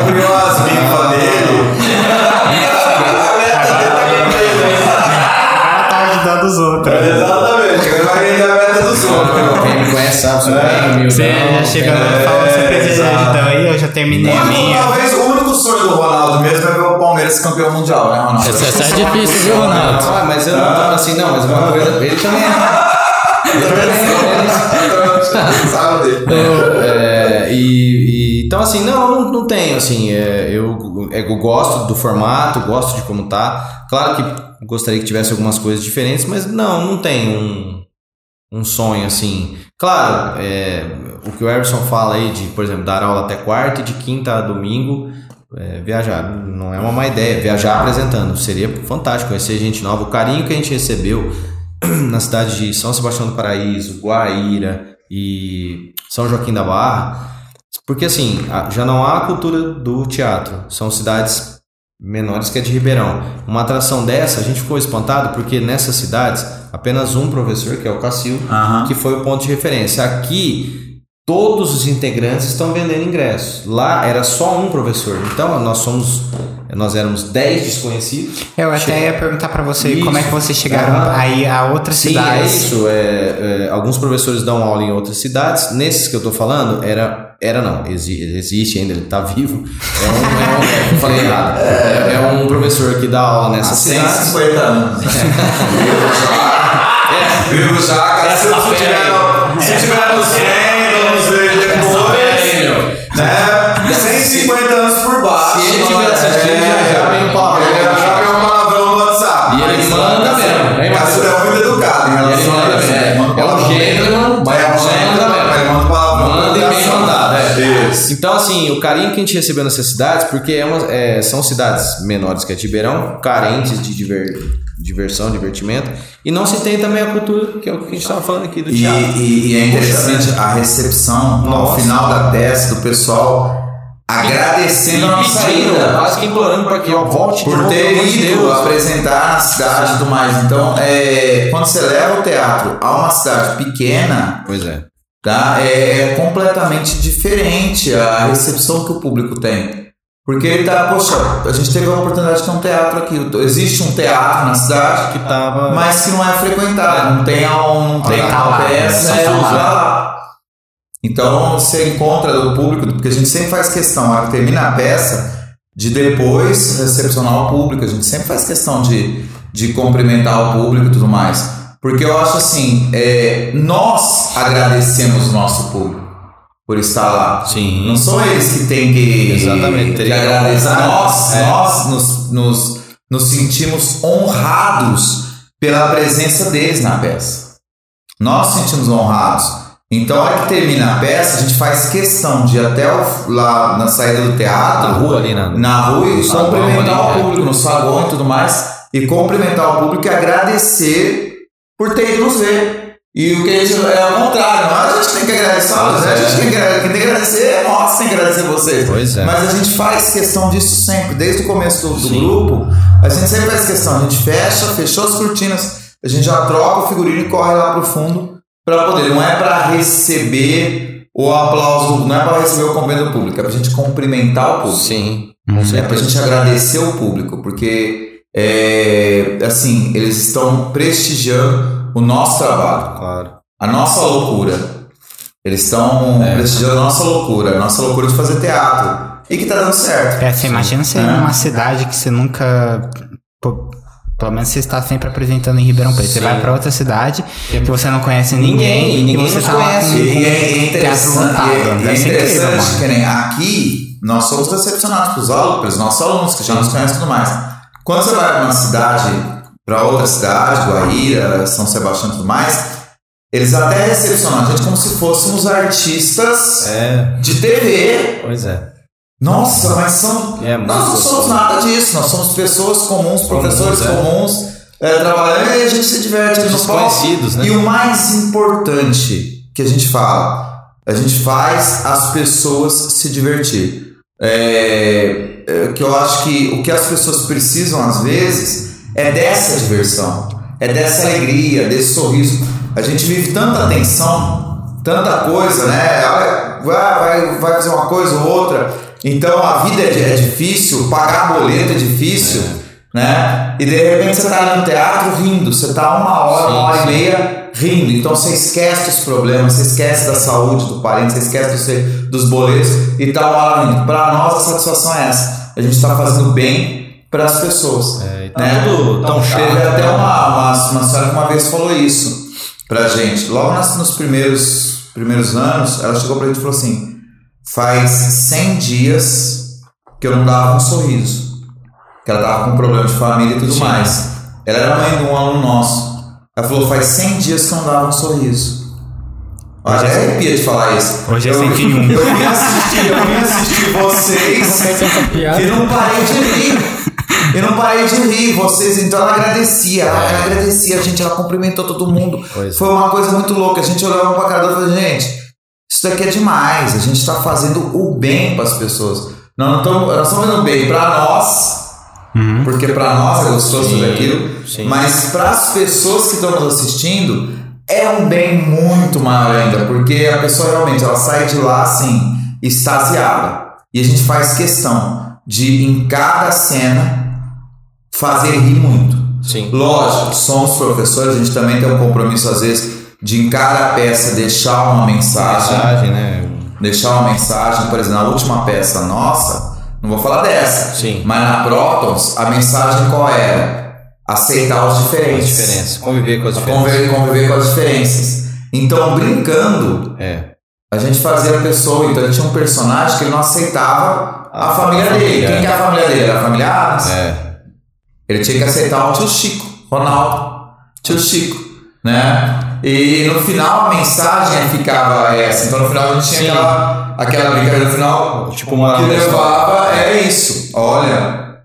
Comprou as rifas dele. Ela tá ajudando os outros. Exatamente, ele vai vender a meta dos outros. Quem me conhece sabe, bem humildão. Você já chegando é, e falando, você exato. então aí, eu já terminei a O minha. Talvez o único sonho do Ronaldo mesmo é ver o Palmeiras campeão mundial, né, Ronaldo? Essa, essa é difícil, viu, Ronaldo? Ah, mas eu não tô assim, não, mas uma coisa. Ele também é. Ele também é. É, e, e- então assim não não, não tenho assim é, eu, é, eu gosto do formato gosto de como tá claro que gostaria que tivesse algumas coisas diferentes mas não não tem um, um sonho assim claro é, o que o Everson fala aí de por exemplo dar aula até quarta e de quinta a domingo é, viajar não é uma má ideia viajar apresentando seria fantástico conhecer gente nova o carinho que a gente recebeu na cidade de São Sebastião do Paraíso Guaíra e São Joaquim da Barra porque assim, já não há a cultura do teatro. São cidades menores que a de Ribeirão. Uma atração dessa, a gente ficou espantado porque nessas cidades, apenas um professor, que é o Cacil, Aham. que foi o ponto de referência. Aqui, todos os integrantes estão vendendo ingressos. Lá era só um professor. Então, nós somos nós éramos 10 desconhecidos. Eu até ia perguntar pra você Isso. como é que vocês chegaram Aham. aí a outras Sim, cidades. é isso. É, é, alguns professores dão aula em outras cidades. Nesses que eu tô falando, era, era não, exi- existe ainda, ele tá vivo. É um, é um- eu falei errado. É, é um professor que dá aula Há nessas cidades. 150 anos. É, Viu já, cara? Se né? 150 anos por baixo. Se ele tiver assistindo, é, já vem o. Já vem o palavrão no WhatsApp. E ele manda mesmo. Né? Cássio é muito educado em relação a isso. É um gênero, mas manda mesmo. Manda depois. Então, assim, o carinho que a gente recebeu nessas cidades, porque é uma- é, são cidades menores que a Tibeirão, carentes de diver- diversão, divertimento, e não se tem também a cultura, que é o que a gente estava falando aqui do E, teatro. e- e é interessante a recepção ao Nossa. final da peça do pessoal agradecendo a nossa ida. quase que implorando para que ó, volte de por ter ido Deus. apresentar na cidade e tudo mais. Então, é, quando você leva o teatro a uma cidade pequena, Pois é. Tá, é, é completamente diferente a recepção que o público tem. Porque ele tá, poxa, a gente teve a oportunidade de ter um teatro aqui. Existe um teatro na cidade Que tava. mas que não é frequentado, não tem, a- não tem tá peça, né? é Só tá usar lá. lá. Então você encontra do público, porque a gente sempre faz questão, a termina a peça, de depois recepcionar o público, a gente sempre faz questão de, de cumprimentar o público e tudo mais. Porque eu acho assim, é, nós agradecemos o nosso público por estar lá. Sim. Não são eles que têm que, Exatamente, que agradecer. Nós, É. nós nos, nos, nos sentimos honrados pela presença deles na peça. Nós nos sentimos honrados. Então, a hora que termina a peça, a gente faz questão de ir até o- lá na saída do teatro, Na rua ali, na- na rua e cumprimentar o é. público, no saguão e tudo mais, e cumprimentar o público e agradecer por ter ido nos ver. E o que a gente é ao contrário, não é a gente tem que agradecer, Pois a é. gente tem que, agra- quem tem que agradecer é nós, tem que agradecer vocês. Pois é. Mas a gente faz questão disso sempre, desde o começo do, do grupo, a gente sempre faz questão, a gente fecha, fechou as cortinas, a gente já troca o figurino e corre lá pro fundo para poder, não é para receber o aplauso, não é para receber o cumprimento do público, é pra gente cumprimentar o público. Sim. É pra gente agradecer o público, porque é, assim, eles estão prestigiando o nosso trabalho, Claro. a nossa loucura. Eles estão É. prestigiando a nossa loucura, a nossa loucura de fazer teatro. E que tá dando certo. É, você imagina você ir É. numa cidade que você nunca. pô, pelo menos você está sempre apresentando em Ribeirão Preto. Você Sim. vai pra outra cidade que você não conhece ninguém, Ninguém, ninguém e você nos tá lá com, conhece. com E é interessante, e é- é incrível, interessante mano. que nem aqui nós somos recepcionados pelos alunos, pelos nossos alunos que já nos conhecem e tudo mais. Quando você vai para uma cidade, para outra cidade, Guaíra, São Sebastião e tudo mais, eles até recepcionam a gente como se fôssemos artistas É. de TV. Pois é. Nossa, mas são. É, nós não somos nada disso, nós somos pessoas comuns, professores é. comuns, é, trabalhando e a gente se diverte ali no palco. Desconhecidos, né? E o mais importante que a gente fala, a gente faz as pessoas se divertir. É, que eu acho que o que as pessoas precisam às vezes é dessa diversão, é dessa alegria, desse sorriso. A gente vive tanta tensão, tanta coisa, né? Olha, vai, vai, vai fazer uma coisa ou outra. Então a vida é, é difícil, pagar boleto é difícil, né? E de repente você tá no teatro rindo, você tá uma hora, Sim, uma hora sim. e meia rindo. Então você esquece dos problemas, você esquece da saúde do parente, você esquece do dos boletos e tá hora rindo. Para nós a satisfação é essa. A gente está fazendo bem para as pessoas. É, e tá né? tudo tão chato, Teve até uma, uma, uma senhora que uma vez falou isso pra gente. Logo nas- nos primeiros, primeiros anos, ela chegou pra gente e falou assim: faz 100 dias que eu não dava um sorriso. Que ela tava com problema de família e tudo Sim. mais. Ela era mãe de um aluno nosso. Ela falou: faz 100 dias que eu não dava um sorriso. Olha, até arrepia de falar isso. Hoje é eu, 101. Eu vim assistir, eu vim assistir vocês. E não parei de rir. Eu não parei de rir. Vocês, então ela agradecia. Ela É. agradecia, a gente, ela cumprimentou todo mundo. Pois é. Foi uma coisa muito louca. A gente olhava pra cara e falava, gente, isso daqui é demais. A gente tá fazendo o bem pras pessoas. Nós não estamos, nós estamos fazendo o bem pra nós, Uhum. porque pra nós é gostoso Sim, aquilo. sim. Mas pras pessoas que estão nos assistindo, é um bem muito maior ainda. Porque a pessoa realmente ela sai de lá assim, extasiada. E a gente faz questão de, em cada cena, fazer rir muito. Sim. Lógico, somos professores, a gente também tem um compromisso, às vezes, de em cada peça deixar uma mensagem. Mensagem, né? Deixar uma mensagem, por exemplo, na última peça nossa, não vou falar dessa, Sim. mas na Protons, a mensagem qual era? Aceitar os As diferentes. diferenças. Conviver com as diferenças. Conviver, conviver com as diferenças. Então, brincando, É. a gente fazia a pessoa, então ele tinha um personagem que ele não aceitava a, família dele. Quem é. que é a família dele? Era a família Adams. É. Ele tinha que aceitar o tio Chico, Ronaldo, tio Chico, né? E no final a mensagem ficava essa. Então no final a gente tinha aquela, aquela brincadeira final Tipo uma que levava era isso. Olha,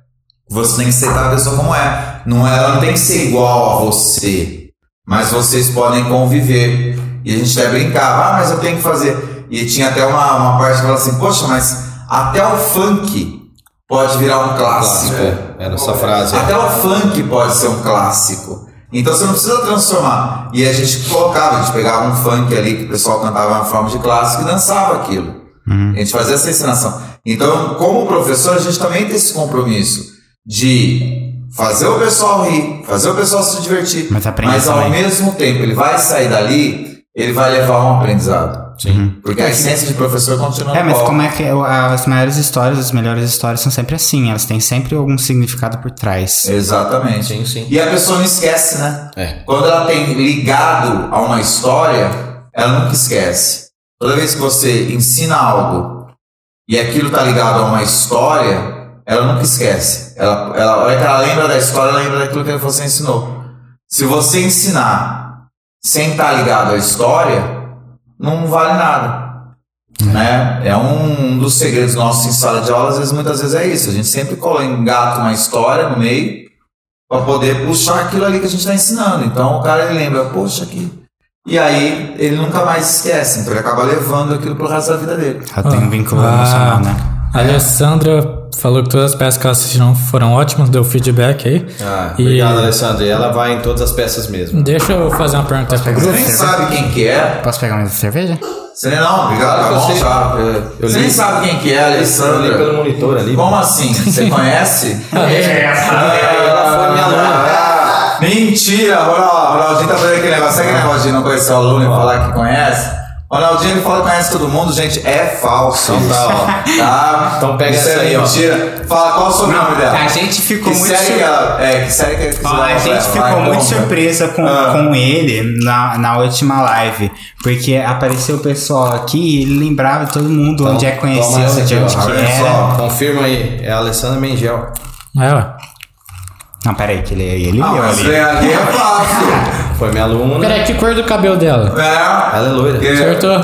você tem que aceitar a pessoa como é. Não é, ela não tem que ser igual a você, mas vocês podem conviver. E a gente até brincava, ah, mas eu tenho que fazer. E tinha até uma, uma parte que falava assim, poxa, mas até o funk pode virar um clássico. É, era essa frase. Até o funk pode ser um clássico. Então você não precisa transformar. E a gente colocava, a gente pegava um funk ali que o pessoal cantava na forma de clássico e dançava aquilo. A gente fazia essa encenação. Então, como professor, a gente também tem esse compromisso de fazer o pessoal rir, fazer o pessoal se divertir. Mas aprender ao mesmo tempo, ele vai sair dali, ele vai levar um aprendizado. Sim. Porque a essência de professor continua É, mas como é que as maiores histórias, as melhores histórias são sempre assim, elas têm sempre algum significado por trás. Exatamente. Sim, sim. E a pessoa não esquece, né? É. Quando ela tem ligado a uma história, ela nunca esquece. Toda vez que você ensina algo e aquilo tá ligado a uma história, ela nunca esquece. Ela, ela, que ela lembra da história, ela lembra daquilo que você ensinou. Se você ensinar sem estar ligado à história, não vale nada. Né? É um dos segredos nossos em sala de aula, às vezes, muitas vezes é isso. A gente sempre engata uma história no meio para poder puxar aquilo ali que a gente está ensinando. Então o cara ele lembra, poxa, aqui. E aí ele nunca mais esquece, então ele acaba levando aquilo pro resto da vida dele. Ela tem um vínculo Ah, emocional, né? A Alessandra falou que todas as peças que ela assistiu foram ótimas, deu feedback aí. Ah, E- obrigado, Alessandro. E ela vai em todas as peças mesmo. Deixa eu fazer uma pergunta pro Você grupo. nem sabe quem que é. Posso pegar mais cerveja? Você nem não, obrigado, tá bom, já. Eu Você nem sabe quem que é, Eu li Alessandra. pelo monitor ali. Como assim? Você conhece? Ela foi minha aluna. Mentira! O Ronald- o Ronaldinho tá fazendo aquele negócio. Sabe aquele negócio de não conhecer o aluno e falar que conhece? O Ronaldinho ele fala que conhece todo mundo, gente. É falso. Então tá, ó. Tá? Então pega Isso essa é aí, ó. mentira. Fala qual o sobrenome dela. A gente ficou que muito série sur- que ela. É, que série que Ó, a gente ficou Vai, muito conta. surpresa com, Ah. com ele na, na última live. Porque apareceu o pessoal aqui e ele lembrava todo mundo onde é Então, toma conheceu, essa de onde ó. que Olha era. só. Confirma aí. É a Alessandra Mengel. É, ó. Não, peraí, que ele, ele Ah, leu mas ali. vem ali é fácil. Foi minha aluna. Peraí, que cor do cabelo dela? É. Ela é loira. Que- Acertou.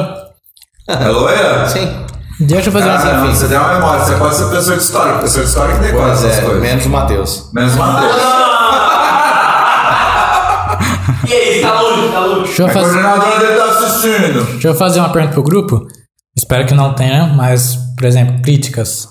É loira? Sim. Deixa eu fazer Ah, uma não, você tem uma memória. Você pode ser professor de história. Professor de história que decora Pois essas é, coisas. menos o Matheus. Menos Matheus. E aí, tá longe, tá longe. Deixa eu A fazer, coordenadora dele tá assistindo. deixa eu fazer uma pergunta pro grupo. Espero que não tenha, mas, por exemplo, críticas.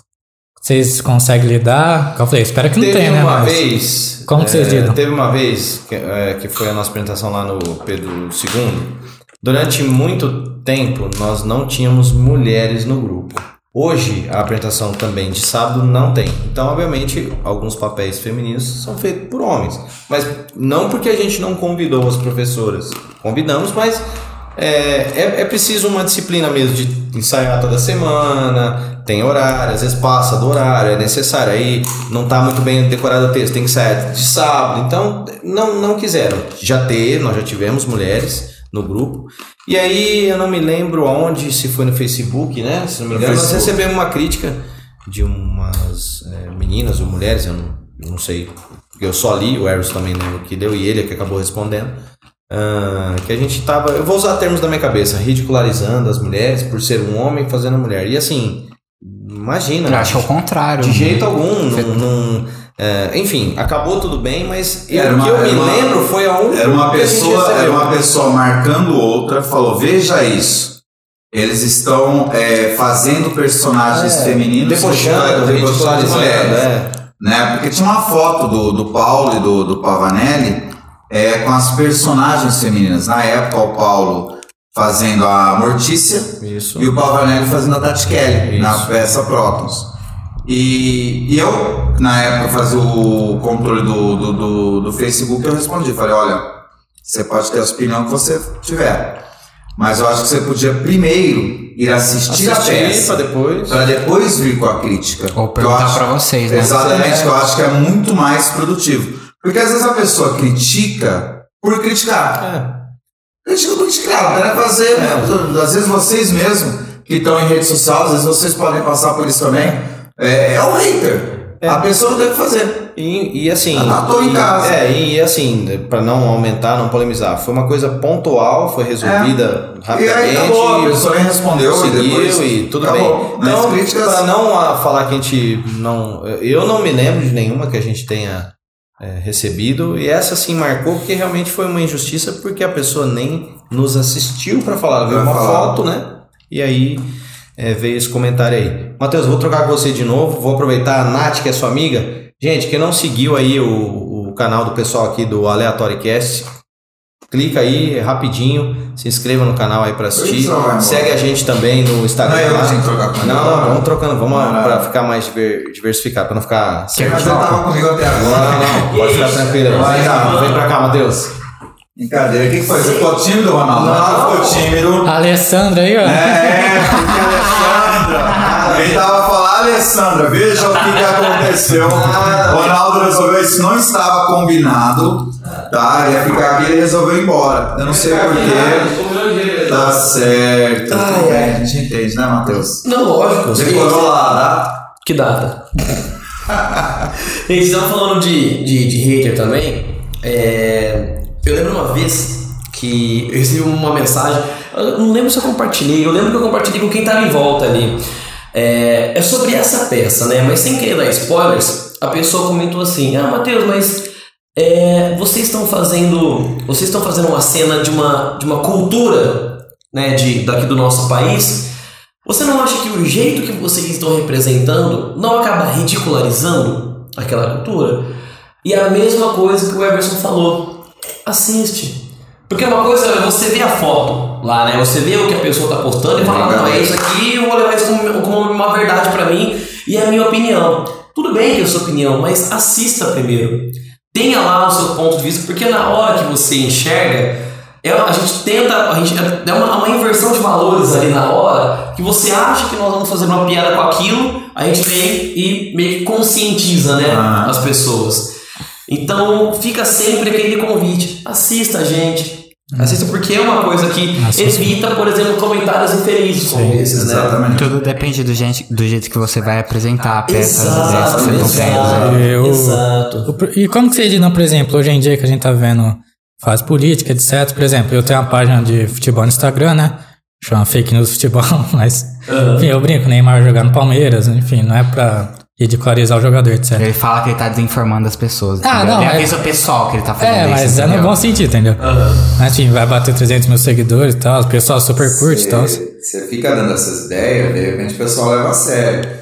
Vocês conseguem lidar? Eu falei, espero que não Teve tenha, né? uma mas- vez. Como que vocês é, lidam? Teve uma vez que, é, que foi a nossa apresentação lá no Pedro II. Durante muito tempo nós não tínhamos mulheres no grupo. Hoje a apresentação também de sábado não tem. Então, obviamente, alguns papéis femininos são feitos por homens. Mas não porque a gente não convidou as professoras. Convidamos, mas é, é, é preciso uma disciplina mesmo de ensaiar toda semana, tem horário, às vezes passa do horário, é necessário. Aí não tá muito bem decorado o texto, tem que ensaiar de sábado. Então, não, não quiseram. Já teve, nós já tivemos mulheres no grupo. E aí, eu não me lembro onde, se foi no Facebook, né? Se não me No engano, nós recebemos uma crítica de umas é, meninas ou mulheres, eu não, eu não sei. Eu só li, o Eros também lembro que deu, e ele é que acabou respondendo. Ah, que a gente tava, eu vou usar termos da minha cabeça, ridicularizando as mulheres por ser um homem fazendo a mulher. E assim, imagina. Eu acho que é o contrário. De jeito algum, não, não- é, enfim, acabou tudo bem, mas Era o uma- que eu me uma- lembro foi a única Era uma pessoa, era uma pessoa marcando outra, falou: veja isso. Eles estão é, fazendo personagens femininos debochando, debochando de ridicularizando, mulheres. é. Né? Porque tinha uma foto do, do Paulo e do, do Pavanelli é, com as personagens femininas. Na época, o Paulo fazendo a Mortícia Isso. e o Pavanelli fazendo a Tati Kelly Isso. na peça Prótons. E, e eu, na época, fazia o controle do, do, do, do Facebook, eu respondi, falei, olha, você pode ter a opinião que você tiver, mas eu acho que você podia primeiro ir assistir, a Assistir peça, pra depois. para depois vir com a crítica. Ou perguntar pra vocês, né? Exatamente, que eu acho que é muito mais produtivo. Porque às vezes a pessoa critica por criticar. É. Critica por criticar, ela quer fazer, né? Às vezes vocês mesmos que estão em rede social, às vezes vocês podem passar por isso também. É, é um hater. A pessoa deve fazer. E, e assim. Ah, tô em e- casa. É, e, e assim, pra não aumentar, não polemizar, foi uma coisa pontual, foi resolvida E rapidamente. aí acabou, a pessoa respondeu e depois e tudo acabou. bem. Então, críticas- pra não falar que a gente não. Eu não me lembro de nenhuma que a gente tenha é, recebido, e essa sim marcou, porque realmente foi uma injustiça, porque a pessoa nem nos assistiu pra falar, ela viu uma foto, né? E aí é, veio esse comentário aí. Matheus, vou trocar com você de novo, vou aproveitar a Nath, que é sua amiga. Gente, quem não seguiu aí o, o canal do pessoal aqui do Aleatory Cast, clica aí é rapidinho, se inscreva no canal aí pra assistir. Embora. Segue a gente também no Instagram. Não trocar. Não, não, vamos trocando, vamos Não, pra não. ficar mais diver- diversificado, pra não ficar você tava comigo até Não, agora. não, não, pode ficar tranquilo. Vai, não. vem pra cá, Matheus. Brincadeira. O que, que foi? Você ficou tímido, Ronaldo? Não. Ronaldo ficou tímido. A Alessandra aí, ó. É, porque Alessandra. Ele tava falando, Alessandra, veja o que, que aconteceu. Ronaldo resolveu, isso não estava combinado. Tá? Ele ia ficar aqui e ele resolveu ir embora. Eu não sei porquê. Tá certo. Bem, ai. a gente entende, né, Matheus? Não, lógico. Decorou lá, tá? Que data? Gente, vocês estavam falando de, de, de hater também. É, eu lembro uma vez que eu recebi uma mensagem. Eu não lembro se eu compartilhei. Eu lembro que eu compartilhei com quem estava em volta ali. É, é sobre essa peça, né? Mas sem querer dar spoilers, a pessoa comentou assim: Ah, Matheus, mas é, vocês estão fazendo. Vocês estão fazendo uma cena de uma, de uma cultura né, de, daqui do nosso país. Você não acha que o jeito que vocês estão representando não acaba ridicularizando aquela cultura? E a mesma coisa que o Everson falou. Assiste. Porque uma coisa é você ver a foto lá, né? Você vê o que a pessoa tá postando e fala, não, é isso aqui, eu vou levar isso como, como uma verdade pra mim e é a minha opinião. Tudo bem que é a sua opinião, mas assista primeiro. Tenha lá o seu ponto de vista, porque na hora que você enxerga, é, a gente tenta, a gente é uma, uma inversão de valores ali na hora, que você acha que nós vamos fazer uma piada com aquilo, a gente vem e meio que conscientiza, né, Ah. as pessoas. Então fica sempre aquele convite, assista a gente. Assista porque é uma coisa que Assista. evita, por exemplo, comentários infelizes como esses, né? Exatamente. Tudo depende do, gente, do jeito que você vai apresentar a peça, Exato, que você exato, né? Eu- exato. E como que você diz, não, por exemplo, hoje em dia que a gente tá vendo, faz política, etc. Por exemplo, eu tenho uma página de futebol no Instagram, né? Chama Fake News Futebol, mas. Enfim, eu brinco, Neymar jogar no Palmeiras, enfim, não é pra ridicularizar o jogador, etc. Ele fala que ele tá desinformando as pessoas. Ah, entendeu? não, Ele é- avisa o pessoal que ele tá fazendo É, isso. mas é no entendeu? bom sentido, entendeu? Mas, enfim, vai bater 300 mil seguidores e tal, o pessoal super curte e tal. Você fica dando essas ideias, de repente o pessoal leva a sério.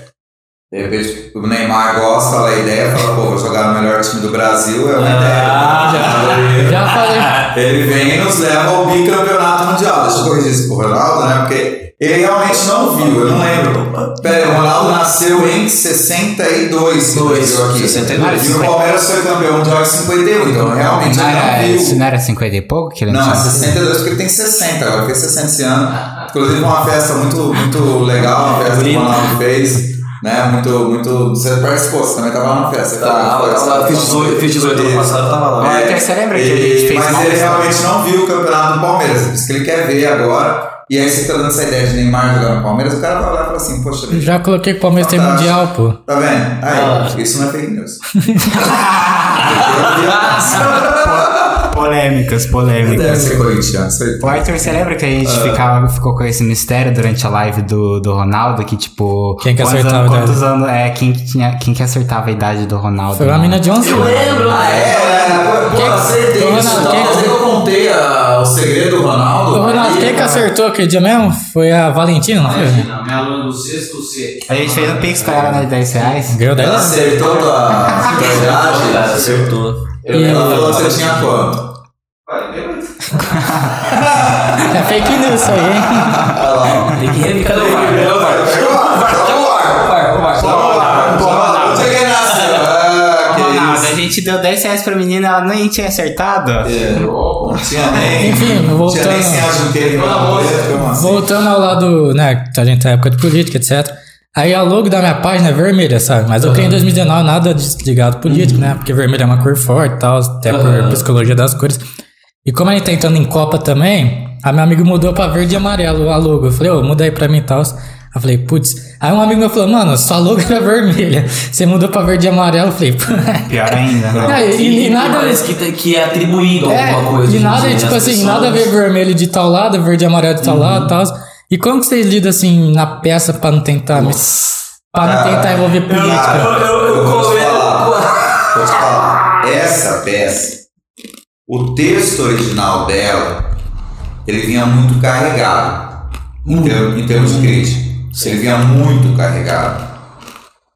De repente o Neymar gosta, fala a ideia, fala, pô, vou jogar no melhor time do Brasil, é uma ideia. Já falei. Ele vem e nos leva ao bicampeonato mundial. Deixa eu corrigir isso pro Ronaldo, né? Porque ele realmente não viu, eu não lembro. Pera, aí, o Ronaldo nasceu em 62, que Dois, aqui. 62. E o Palmeiras foi campeão mundial em 51, então realmente Não ele era, não isso viu. não era 50 e pouco que ele Não, é tinha? 62 porque ele tem 60, agora fez 60 esse ano. Inclusive uma festa muito, muito legal, uma festa que o Ronaldo fez. Né? Muito, muito. Você participou, você também estava lá na festa. Tava, Foi, tava lá, foi, fiz 18, fiz 18 ano passado, tava lá. Ah, então você lembra que gente fez Mas ele realmente não viu o campeonato do Palmeiras, por isso que ele quer ver agora. E aí você tá dando essa ideia de Neymar jogar no Palmeiras, o cara vai olhar e fala assim, poxa, bicho, Já coloquei que o Palmeiras tem mundial, pô. tá vendo? Aí, Ah. isso não é fake news. Polêmicas, Deve polêmicas. ser corintiano, aí. O Arthur, você lembra que a gente ficava, ficou com esse mistério durante a live do, do Ronaldo? Que tipo. Quem que quantos acertava anos- a Quantos anos. É, quem que, tinha, quem que acertava a idade do Ronaldo? Foi uma né? mina de 11 Eu anos. lembro, Ah, né? é? Pô, Quem- acertei isso. Ronaldo, Então, que eu contei a- o segredo do Ronaldo? Ô, Ronaldo, Aí, quem que cara. acertou aquele dia mesmo? Foi a Valentina, não foi? Imagina, minha aluna do sexto C. A gente fez um pix pra ela, né, de 10 reais. Ganhou Ela 10 acertou a idade? acertou. E- Ela falou que você tinha quanto? É fake news isso aí, hein? Olha lá. Tem que rever. Cadê o VAR? Cadê o VAr? Pega o ar, pega o ar. O VAR, o VAR. O ar. Pô, Onde que nasceu? Que Ronaldo, isso. a gente deu 10 reais pra menina, ela nem tinha acertado. É, tinha nem. Enfim, voltando- assim? Voltando ao lado, né, que a gente tá na época de política, etc. Aí a logo da minha página é vermelha, sabe? Mas eu criei em 2019 nada desligado político, né? Porque vermelho é uma cor forte e tal, até por Aham. psicologia das cores. E como a gente tá entrando em Copa também, a minha amiga mudou pra verde e amarelo a logo. Eu falei, ô, muda aí pra mim e tal. Eu falei, putz. Aí um amigo meu falou, mano, sua logo era vermelha. Você mudou pra verde e amarelo. Eu falei, pô. Pior ainda, né? É, e, e nada. Parece que, que é atribuído É, alguma coisa. e nada, tipo assim, pessoas. nada a ver vermelho de tal lado, verde e amarelo de tal lado e tal. E como que vocês lidam assim na peça pra não tentar. Pra não tentar envolver política? Eu- eu- eu vou te eu- falar. Vou te falar. Essa peça, o texto original dela, ele vinha muito carregado. Em, ter- em termos de crítica. Ele vinha muito carregado.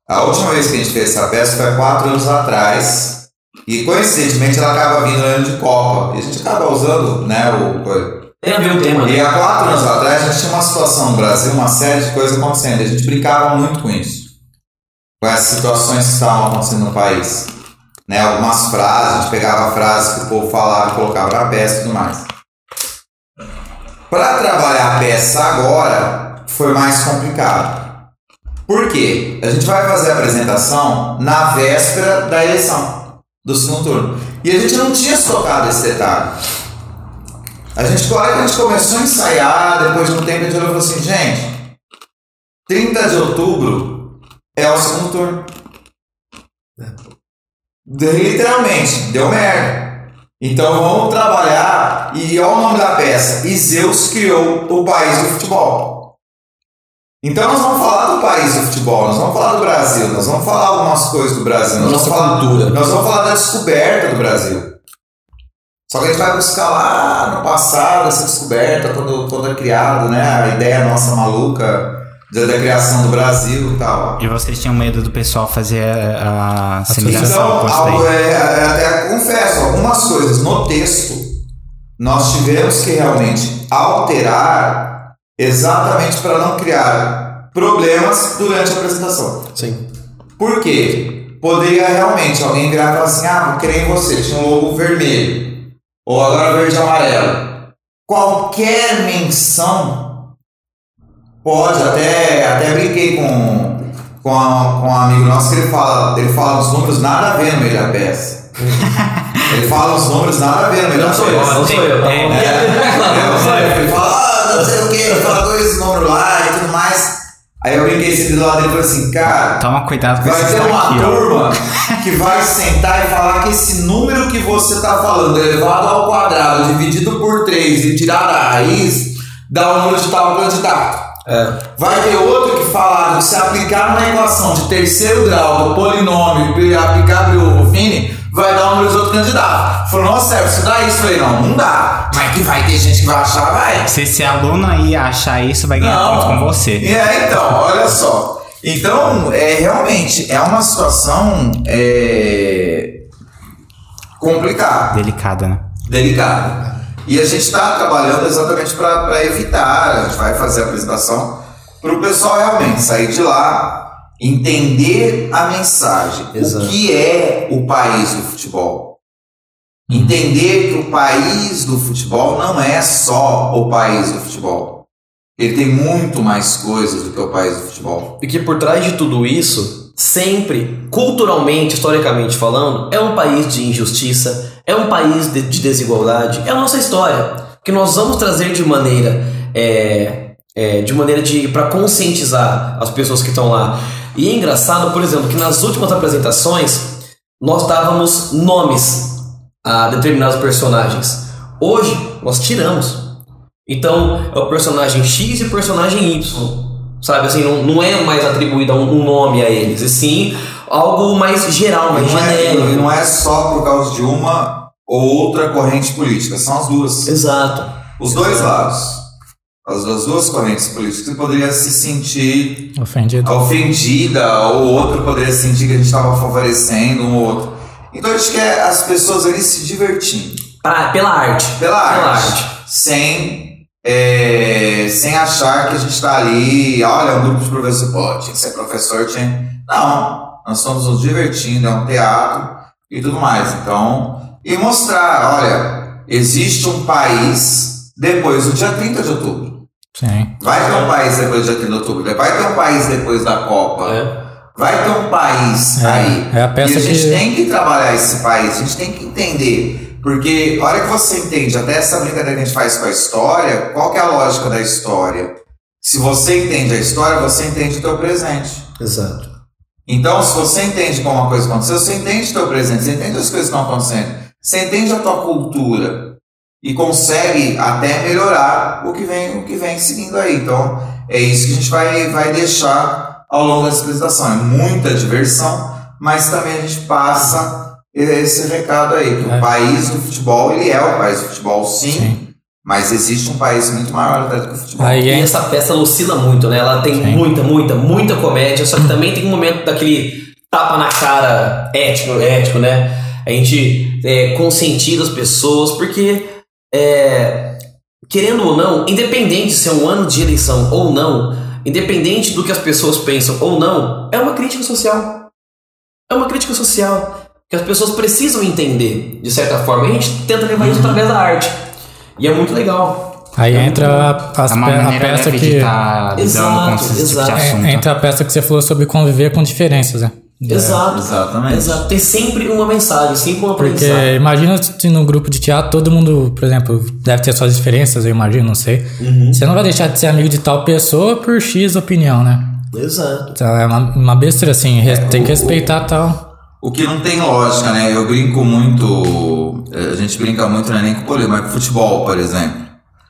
A última vez que a gente fez essa peça foi há quatro anos atrás. E coincidentemente ela acaba vindo no ano de Copa. E a gente acaba usando né, o. Tem a ver o tema, E né? há quatro anos atrás a gente tinha uma situação no Brasil, uma série de coisas acontecendo. E a gente brincava muito com isso. Com essas situações que estavam acontecendo no país. Né, algumas frases, a gente pegava frases que o povo falava e colocava na peça e tudo mais. Para trabalhar a peça agora foi mais complicado. Por quê? A gente vai fazer a apresentação na véspera da eleição do segundo turno. E a gente não tinha se tocado esse detalhe. A gente, a gente começou a ensaiar, depois de um tempo, a gente falou assim, gente, 30 de outubro é o segundo turno. Literalmente, deu merda. Então vamos trabalhar, e olha o nome da peça, e Zeus criou o país do futebol. Então nós vamos falar do país do futebol, nós vamos falar do Brasil, nós vamos falar algumas coisas do Brasil, nós Nossa vamos falar, cultura. nós vamos falar da descoberta do Brasil. Só que a gente vai buscar lá no passado essa descoberta, toda, toda criada, né? A ideia nossa maluca da, da criação do Brasil e tal. E vocês tinham medo do pessoal fazer a, a assimilação Então, daí? é, é, até confesso, algumas coisas no texto nós tivemos que realmente alterar exatamente para não criar problemas durante a apresentação. Sim. Por quê? Poderia realmente alguém virar e falar assim: ah, vou querer em você, tinha um logo vermelho. Ou agora verde e amarelo. Qualquer menção pode, até, até brinquei com, com, a- com um amigo nosso que ele fala, ele fala os números nada a ver no meio da peça. ele fala os números nada a ver no meio da Não sou eu, peça. não sou eu. tá É, bom? É, Ele fala, ah, não sei o que, ele fala dois números lá e tudo mais. Aí eu brinquei esse do lado dele e falei assim, cara, Toma cuidado com vai ter uma daqui, ó. turma que vai sentar e falar que esse número que você está falando, elevado ao quadrado, dividido por 3 e tirar a raiz, dá o número de tal candidato. É. Vai ter outro que falar que se aplicar uma equação de terceiro grau do polinômio e aplicar o Fini, vai dar o número de outro candidato. Falou, nossa, Sérgio, isso dá isso? Falei, não, não dá. Mas que vai ter gente que vai achar, vai. Se esse aluno aí achar isso, vai ganhar Não. ponto com você. É, então, olha só. Então, é realmente é uma situação é, complicada, Delicada, né? delicada. E a gente está trabalhando exatamente para evitar. A gente vai fazer a apresentação para o pessoal realmente sair de lá, entender a mensagem. Exato. O que é o país do futebol? Entender que o país do futebol não é só o país do futebol. Ele tem muito mais coisas do que o país do futebol. E que por trás de tudo isso, sempre, culturalmente, historicamente falando, é um país de injustiça, é um país de, de desigualdade, é a nossa história. Que nós vamos trazer de maneira. é, é, de maneira de para conscientizar as pessoas que estão lá. E é engraçado, por exemplo, que nas últimas apresentações nós dávamos nomes a determinados personagens. Hoje nós tiramos. Então é o personagem X e o personagem Y. Sabe assim, não, não é mais atribuído um, um nome a eles, e sim algo mais geral, mais Não é, genérico. e não é só por causa de uma ou outra corrente política, são as duas. Exato. Os dois lados. As, as duas correntes políticas. Você poderia se sentir Ofendido. ofendida, ou o outro poderia sentir que a gente estava favorecendo um ou outro. Então a gente quer as pessoas ali se divertindo. Pra, pela arte. Pela Pela arte. arte. Sem, é, sem achar que a gente está ali, olha, um grupo de professores, pô, tinha que ser professor, tinha. Não, nós estamos nos divertindo, é um teatro e tudo mais. Então, e mostrar, olha, existe um país depois do dia 30 de outubro. Sim. Vai ter um país depois do dia 30 de outubro, vai ter um país depois da Copa. É. Vai ter um país É, aí. é a peça e a gente que- tem que trabalhar esse país, a gente tem que entender. Porque a hora que você entende até essa brincadeira que a gente faz com a história, qual que é a lógica da história? Se você entende a história, você entende o teu presente. Exato. Então, se você entende como uma coisa aconteceu, você entende o teu presente, você entende as coisas que estão acontecendo, você entende a tua cultura e consegue até melhorar o que vem, o que vem seguindo aí. Então, é isso que a gente vai, vai deixar ao longo dessa apresentação. É muita diversão, mas também a gente passa esse recado aí, que É. o país do futebol, ele é o país do futebol, sim, Sim. mas existe um país muito maior do que o futebol. Aí E é, essa peça ela oscila muito, né? Ela tem Sim. muita, muita, muita comédia, só que também tem um momento daquele tapa na cara ético, ético, né? A gente é, conscientiza as pessoas, porque é, querendo ou não, independente de ser um ano de eleição ou não, independente do que as pessoas pensam ou não, é uma crítica social. É uma crítica social que as pessoas precisam entender, de certa forma. E a gente tenta levar isso através da arte. E é muito legal. aí entra a, É a maneira peça que. lidando Exato, com esse tipo de exato. assunto. é, entra a peça que você falou sobre conviver com diferenças, né? Exato. Exatamente. Exato. Tem sempre uma mensagem, sempre uma Porque aprendizagem. imagina se no grupo de teatro todo mundo, por exemplo, deve ter suas diferenças, eu imagino, não sei. Uhum. Você não vai deixar de ser amigo de tal pessoa por X opinião, né? Exato. Então é uma, uma besteira assim, re- tem que respeitar tal. O que não tem lógica, né? Eu brinco muito. A gente brinca muito, não é nem com política, mas com futebol, por exemplo.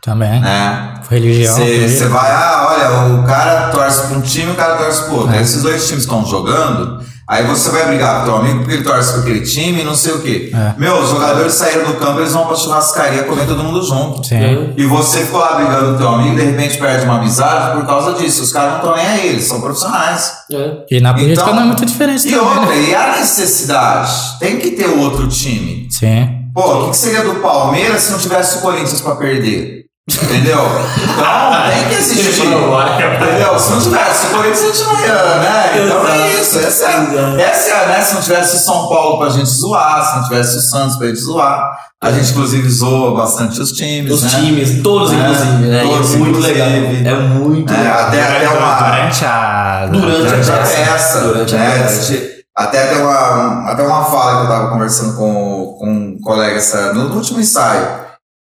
Também. Né? Religião. Você vai, ah, olha, o cara torce pra um time e o cara torce pro outro. É. Esses dois times estão jogando, aí você vai brigar com teu amigo porque ele torce pra aquele time e não sei o quê. É. Meu, os jogadores saíram do campo, eles vão pra churrascaria comer todo mundo junto. Sim. E você ficou lá brigando com teu amigo, de repente perde uma amizade por causa disso. Os caras não estão nem aí, eles são profissionais. É. E na política Então, não é muito diferente E também, outra, né? e a necessidade? Tem que ter outro time. Sim. Pô, o que, que seria do Palmeiras se não tivesse o Corinthians pra perder? Entendeu? Então, tem que existir. Entendeu? Se não tivesse o Corinthians, a gente não ia, né? Então é isso. Essa é, essa é, né? Se não tivesse o São Paulo pra gente zoar, se não tivesse o Santos pra gente zoar. A gente, inclusive, zoa bastante os times. Os né? times, todos É, inclusive, né? E todos, é muito inclusive. legal. É muito É, legal. até, até uma. Durante a. Durante a Durante a peça. peça. Durante a né? peça. Até tem uma, até uma fala que eu tava conversando com, com um colega essa, no último ensaio,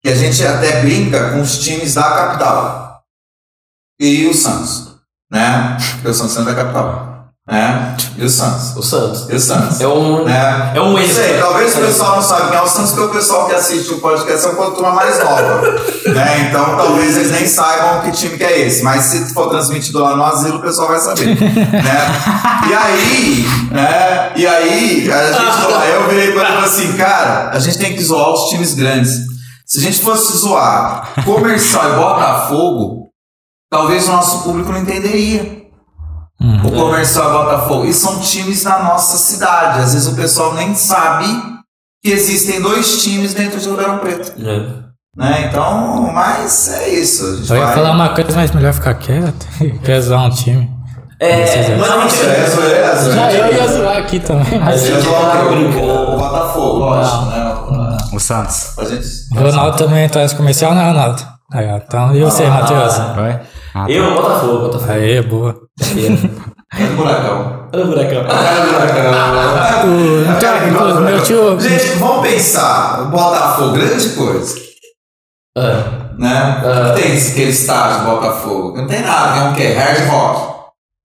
que a gente até brinca com os times da capital. E o Santos, né? Porque o Santos é da capital. Né? E o Santos. O Santos. E o Santos. É um. né? É um Não sei, extra. talvez o pessoal não saiba quem é o Santos, porque o pessoal que assiste o podcast é uma turma mais nova. né? Então talvez eles nem saibam que time que é esse. Mas se for transmitido lá no asilo, o pessoal vai saber. né? E aí, né? E aí, a gente, aí eu virei pra ele assim, cara, a gente tem que zoar os times grandes. Se a gente fosse zoar comercial e Botafogo, talvez o nosso público não entenderia. O comercial e Botafogo. E são times da nossa cidade. Às vezes o pessoal nem sabe que existem dois times dentro de Ribeirão Preto. É. Né? Então, mas é isso. A gente Eu ia vai- falar uma coisa, mas melhor ficar quieto. Quer zoar um time. É, Não, isso é é. Já eu ia zoar aqui também, mas. Eu vou tá o- Botafogo, lógico, né? O Santos. A gente. Ronaldo também traz comercial, né, Ronaldo? Aí. Então, e você, Matheus? Oi? Ah, tá. Eu, Botafogo, Botafogo. Aê, boa. É do buracão. Olha o buracão. É do buracão. Então, inclusive, meu tio. Gente, vamos pensar. O Botafogo, grande coisa. É. Né? Ah. Tem aquele estádio do Botafogo. Não tem nada, é um quê? Hard rock.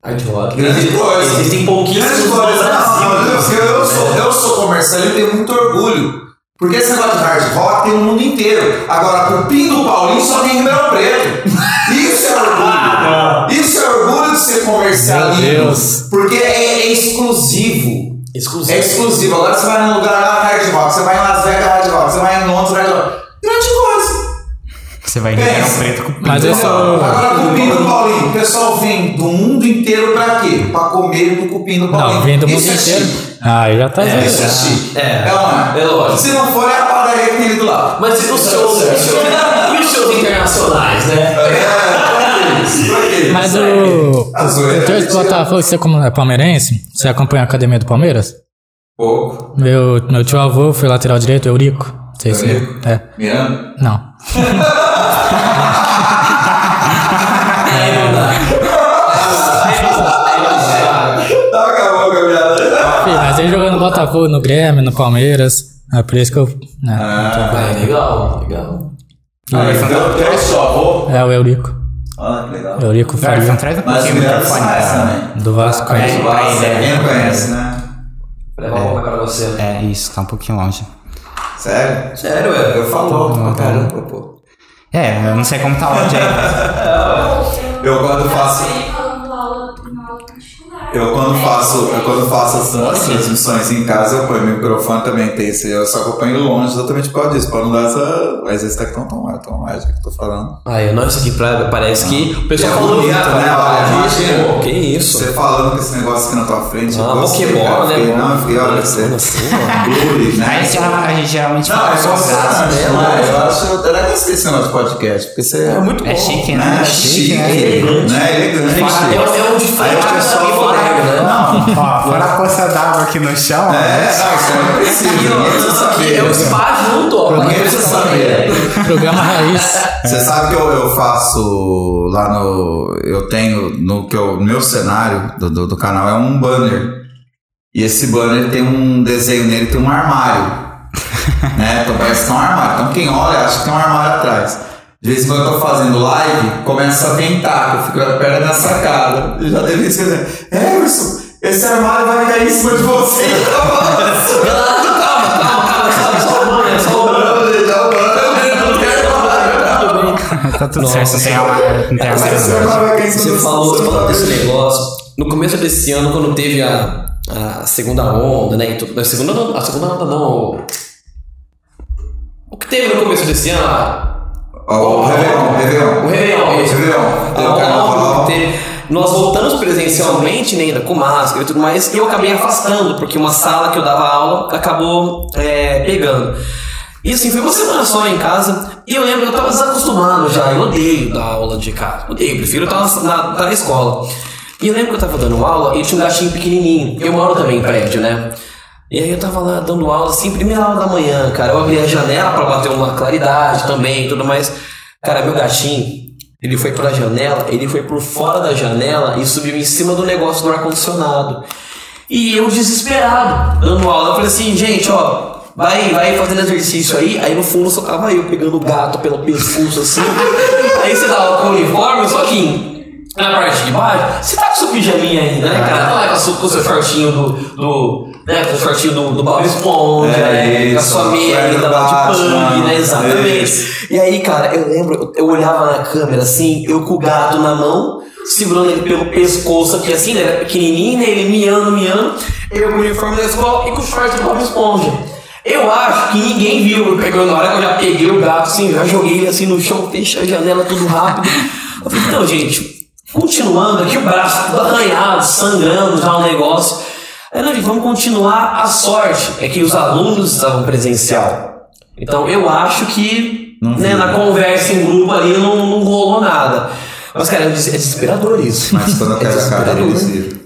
Hard rock. Grande coisa. Existem pouquíssimos Grande coisa. Não, não, eu, eu sou, eu sou comercial e tenho muito orgulho. Porque esse negócio de hard rock tem no mundo inteiro. Agora, Cupim do Paulinho só tem em Ribeirão Preto. Isso é orgulho. É orgulho de ser comercial. Meu Deus. Porque é, é exclusivo. Exclusivo. É exclusivo. Agora você vai num lugar lá, hard rock. Você vai em Las Vegas, hard rock. Você vai em Londres, hard rock. Grande coisa. Você vai em Ribeirão Pensa. Preto com Mas eu sou. Agora, cupim do Paulinho. O pessoal vem do mundo inteiro pra quê? Pra comer do cupim do Paulinho. Não, vem do mundo é inteiro. chique. Ah, já tá É, isso é chique. É. É, uma, É lógico. Se não for, é a padaria que tem do lado. Mas e os shows, os shows, e os shows internacionais, né? É, Mas o. A zoeira O teu é de Botafogo, você como é palmeirense, você acompanha a academia do Palmeiras? Pouco. Meu, meu tio avô foi lateral direito, Eurico. Não sei se. Eurico? É. Miranda? Não. Mas ele jogou no Botafogo, no Grêmio, no Palmeiras. É por isso que eu. Né, Ah, É legal, legal. então, teu seu avô? é o Eurico. Olha que legal. Eurico Everson, Faria, traz um Mas pouquinho o o Leandro microfone Sainz também. do Vasco. Ele, pra ele, Quem não conhece, né? Vou levar uma pra você. É, isso, tá um pouquinho longe. Sério? Sério, é? Eu falo alto pra caramba, pô. É, eu não sei como tá o áudio aí. Eu quando faço. Eu quando faço, eu quando faço as, transmissões em casa, eu ponho meu microfone também tem esse, eu só ponho longe exatamente por causa disso, pra não dar essa. Mas esse tá tão tão mais, tão mais que eu tô falando. Ah, eu, não, isso aqui pra, parece que o pessoal É falou bonito, já, né? Olha, Pô, que isso? Você falando com esse negócio aqui na tua frente, Ah, eu gostei, Pokémon, cara. né? Fiquei, não, eu fiquei, olha, você. Assim. Blue, né? Aí geral- a gente geralmente Não, fala é só graça. né? Eu acho, eu até desse negócio de podcast, porque você É muito bom. É chique, né? né? É chique, né? elegante. né? Elegante. Fala- É, é um de Aí frente o pessoal né? Não, Ó, fora a poça d'água aqui no chão. É, não, isso aí não precisa. ninguém precisa Isso saber. aqui é o spa junto, ó. Programa Raiz. Você sabe que eu, eu faço lá no. Eu tenho no que eu, meu cenário do, do, do canal é um banner. E esse banner tem um desenho nele, tem um armário. né? Então parece que é um armário. Então quem olha acha que tem um armário atrás. De vez em quando eu tô fazendo live, começa a ventar, que eu fico perto da minha sacada. Eu já deveria escrever. Emerson, esse armário vai cair em cima de você. Calma, calma, calma. Só, só o banner, só o banner. Tá tudo certo, não tem armário, não tem armário Esse não. armário vai cair em cima Você de falou, você falou desse negócio. No começo desse ano, quando teve a, a segunda onda, né? A segunda, a segunda onda não. O, o que teve no começo desse ano? O Réveillon, Réveillon. O Réveillon, isso. Réveillon. Teve o carnaval. teve. Nós voltamos presencialmente, né, ainda com máscara e tudo mais, e eu acabei afastando, porque uma sala que eu dava aula acabou é, pegando. E assim, foi uma semana só em casa, e eu lembro que eu tava desacostumado já, eu odeio dar aula de casa, odeio, prefiro estar na, na, estar na escola. E eu lembro que eu tava dando aula e tinha um gatinho pequenininho, eu moro também em prédio, né? E aí eu tava lá dando aula, assim, primeira aula da manhã, cara, eu abri a janela pra bater uma claridade também e tudo mais. Cara, meu gatinho, ele foi pela janela, ele foi por fora da janela e subiu em cima do negócio do ar-condicionado. E eu desesperado, dando aula, eu falei assim, gente, ó, vai, vai fazendo exercício aí. Aí no fundo só tava eu pegando o gato pelo pescoço assim. aí você tava com o uniforme, só que na parte de baixo, você tá com seu pijaminha ainda, né, cara? O seu- com o seu shortinho do. do né, com o shortinho do, do Bob Esponja, É né? Com a sua meia ainda lá de punk, né? Exatamente. isso. E aí, cara, eu lembro, eu- olhava na câmera assim, eu com o gato na mão, segurando ele pelo pescoço aqui assim, ele era pequenininho, né? Ele miando, miando. Eu com o uniforme da escola e com o short do Bob Esponja. Eu acho que ninguém viu eu pegando na hora que eu já peguei o gato assim, já joguei ele assim no chão, fechei a janela tudo rápido. Eu falei, então, gente, continuando aqui o braço tudo arranhado, sangrando já o negócio. Aí, não, gente, vamos continuar. A sorte é que os alunos estavam presencial. Então eu acho que né, na conversa em grupo ali não, não rolou nada. Mas, cara, é é desesperador isso. Mas quando eu é quero a cara, desesperador. eles viram.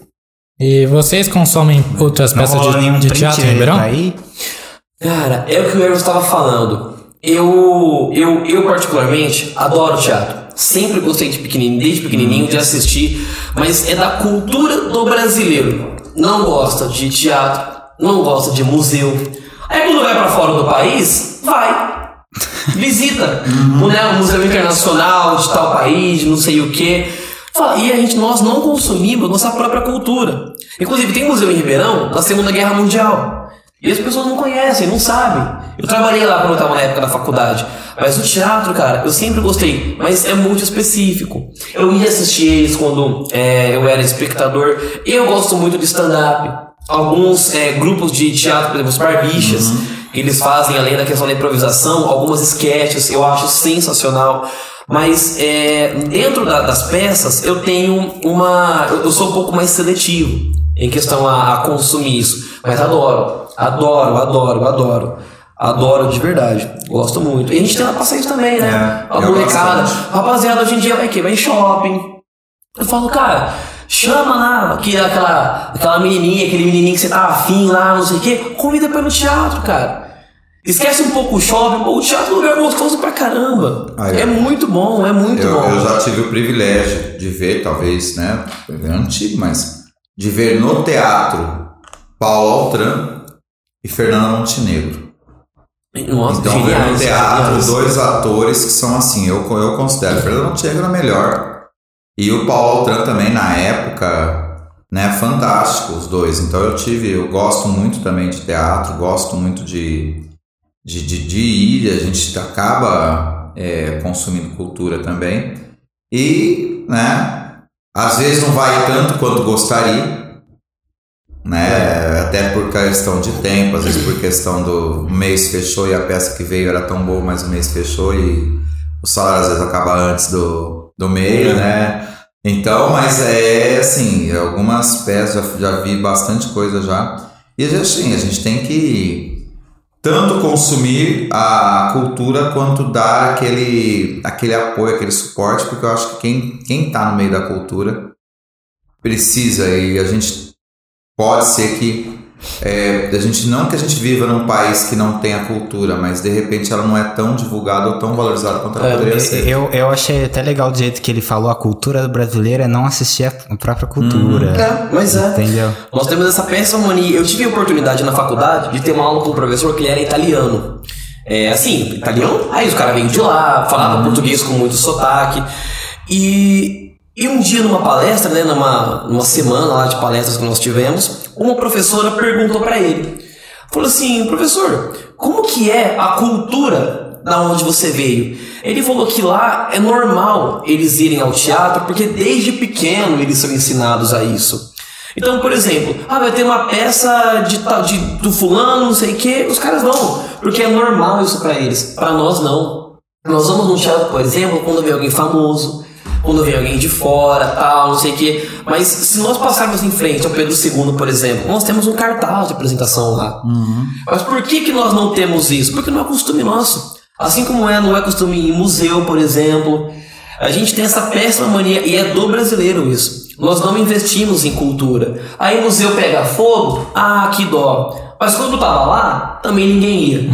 E vocês consomem outras Não peças de, nenhum de teatro em Ribeirão? aí? Cara, é o que o Eros estava falando. Eu, eu, eu particularmente adoro teatro. Sempre gostei de pequenininho, desde pequenininho de assistir, mas é da cultura do brasileiro. Não gosta de teatro, não gosta de museu. Aí quando vai pra fora do país, vai. Visita o, né, o Museu Internacional de tal país, não sei o quê. E a gente, nós não consumimos nossa própria cultura. Inclusive, tem museu em Ribeirão da Segunda Guerra Mundial. E as pessoas não conhecem, não sabem. Eu trabalhei lá quando eu estava na época da faculdade. Mas o teatro, cara, eu sempre gostei. Mas é muito específico. Eu ia assistir eles quando é, eu era espectador. Eu gosto muito de stand-up. Alguns é, grupos de teatro, por exemplo, os Barbichas, que eles fazem, além da questão da improvisação, algumas sketches, eu acho sensacional. Mas é, dentro da- das peças, eu tenho uma. Eu, eu sou um pouco mais seletivo em questão a, a consumir isso. Mas adoro, adoro, adoro, adoro. Adoro de verdade. Gosto muito. E a gente tem lá passeio também, né? É, a molecada. Rapaziada, hoje em dia vai o quê? Vai em shopping. Eu falo, cara, chama lá aqui, aquela, aquela menininha, aquele menininho que você tá afim lá, não sei o quê. Convida pra ir no teatro, cara. Esquece um pouco o shopping. O teatro é um lugar gostoso pra caramba. Ah, é. é muito bom, é muito Eu, bom. eu já tive o privilégio de ver, talvez, né? É antigo, mas. De ver no teatro Paulo Altran e Fernanda Montenegro. Nossa, Então, ver geniais, no teatro geniais. dois atores que são assim, eu, eu considero. Fernanda Montenegro a melhor E o Paulo Altran também, na época, né, fantástico os dois. Então eu tive, eu gosto muito também de teatro, gosto muito de, de, de, de ir, a gente acaba é, consumindo cultura também. E, né, às vezes não vai tanto quanto gostaria, né? Até por questão de tempo, às vezes por questão do mês fechou e a peça que veio era tão boa, mas o mês fechou e o salário às vezes acaba antes do, do meio, né? Então, mas é assim, algumas peças, já, já vi bastante coisa já. E assim, a gente tem que tanto consumir a cultura quanto dar aquele, aquele apoio, aquele suporte, porque eu acho que quem, quem tá no meio da cultura precisa e a gente pode ser que é, a gente não que a gente viva num país que não tenha cultura, mas de repente ela não é tão divulgada ou tão valorizada quanto ela poderia ser. Eu, eu achei até legal do jeito que ele falou, a cultura brasileira é não assistir a própria cultura. É, mas é. Entendeu? Nós temos essa péssima mania. Eu tive a oportunidade na faculdade de ter uma aula com um professor que ele era italiano. É assim, italiano, aí os caras vêm de lá, falavam português com muito sotaque. E, e um dia numa palestra, né, numa, numa semana lá de palestras que nós tivemos, uma professora perguntou para ele. Falou assim, professor, como que é a cultura da onde você veio? Ele falou que lá é normal eles irem ao teatro porque desde pequeno eles são ensinados a isso. Então, por exemplo, ah, vai ter uma peça de, de do fulano, não sei o que, os caras vão, porque é normal isso pra eles. Pra nós não. Nós vamos no teatro, por exemplo, quando vem alguém famoso, quando vem alguém de fora, tal, não sei o que. Mas se nós passarmos em frente ao Pedro II, por exemplo, nós temos um cartaz de apresentação lá. Mas por que, que nós não temos isso? Porque não é costume nosso. Assim como é, não é costume em museu, por exemplo. A gente tem essa péssima mania, e é do brasileiro isso. Nós não investimos em cultura. Aí o museu pega fogo, ah, que dó. Mas quando tava lá, também ninguém ia.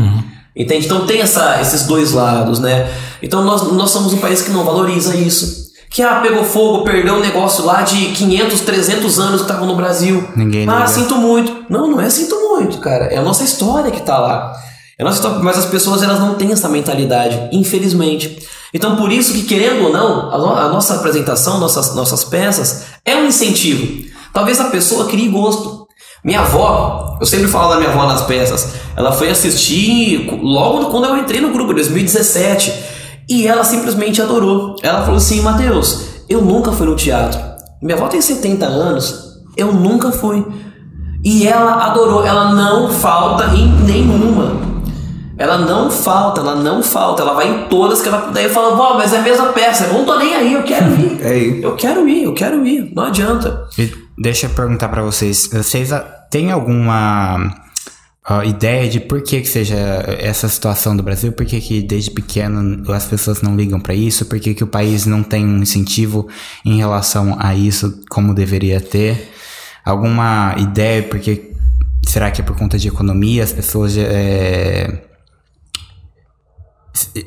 Entende? Então tem essa, esses dois lados, né? Então nós, nós somos um país que não valoriza isso. Que ah, pegou fogo, perdeu um negócio lá de 500, 300 anos que tava no Brasil. Ninguém Ah, liga. sinto muito. Não, não é sinto muito, cara. É a nossa história que tá lá. É a nossa história, mas as pessoas elas não têm essa mentalidade, infelizmente. Então por isso que querendo ou não, a, no- a nossa apresentação, nossas, nossas peças é um incentivo. Talvez a pessoa crie gosto. Minha avó, eu sempre falo da minha avó nas peças, ela foi assistir logo quando eu entrei no grupo, em 2017, e ela simplesmente adorou. Ela falou assim: Mateus, eu nunca fui no teatro. Minha avó tem 70 anos, eu nunca fui. E ela adorou, ela não falta em nenhuma. Ela não falta, ela não falta, ela vai em todas que ela puder e fala, vó, mas é a mesma peça, eu não tô nem aí, eu quero ir. É aí. Eu quero ir, eu quero ir, não adianta. Deixa eu perguntar pra vocês. Vocês têm alguma ah, ideia de por que, que seja essa situação do Brasil? Por que, que desde pequeno as pessoas não ligam pra isso? Por que, que o país não tem um incentivo em relação a isso como deveria ter? Alguma ideia? Porque será que é por conta de economia? As pessoas é,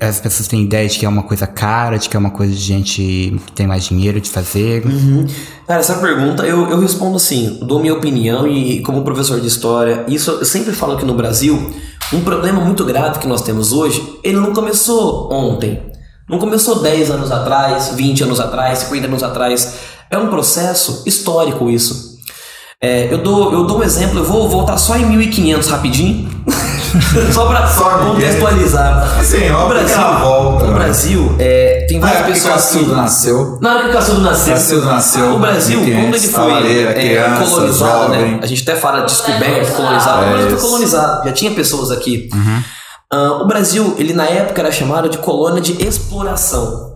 as pessoas têm ideia de que é uma coisa cara, de que é uma coisa de gente que tem mais dinheiro de fazer. Cara, essa pergunta eu, eu respondo assim, dou minha opinião e como professor de história, isso eu sempre falo que no Brasil, um problema muito grave que nós temos hoje, ele não começou ontem. Não começou 10 anos atrás, 20 anos atrás, 50 anos atrás. É um processo histórico isso. É, eu, dou, eu dou um exemplo, eu vou voltar só em 1500 rapidinho. só pra Só contextualizar. Sim, que Brasil, volta, no né? Brasil é, tem várias época que pessoas que- nasceu. na hora que o Cacildo nasceu, Cacildo nasceu, o Brasil, 1500, quando ele foi é, criança, colonizado, né? jovem. A gente até fala descoberto, colonizado, É mas foi isso. colonizado, já tinha pessoas aqui. Ah, o Brasil, ele na época era chamado de colônia de exploração.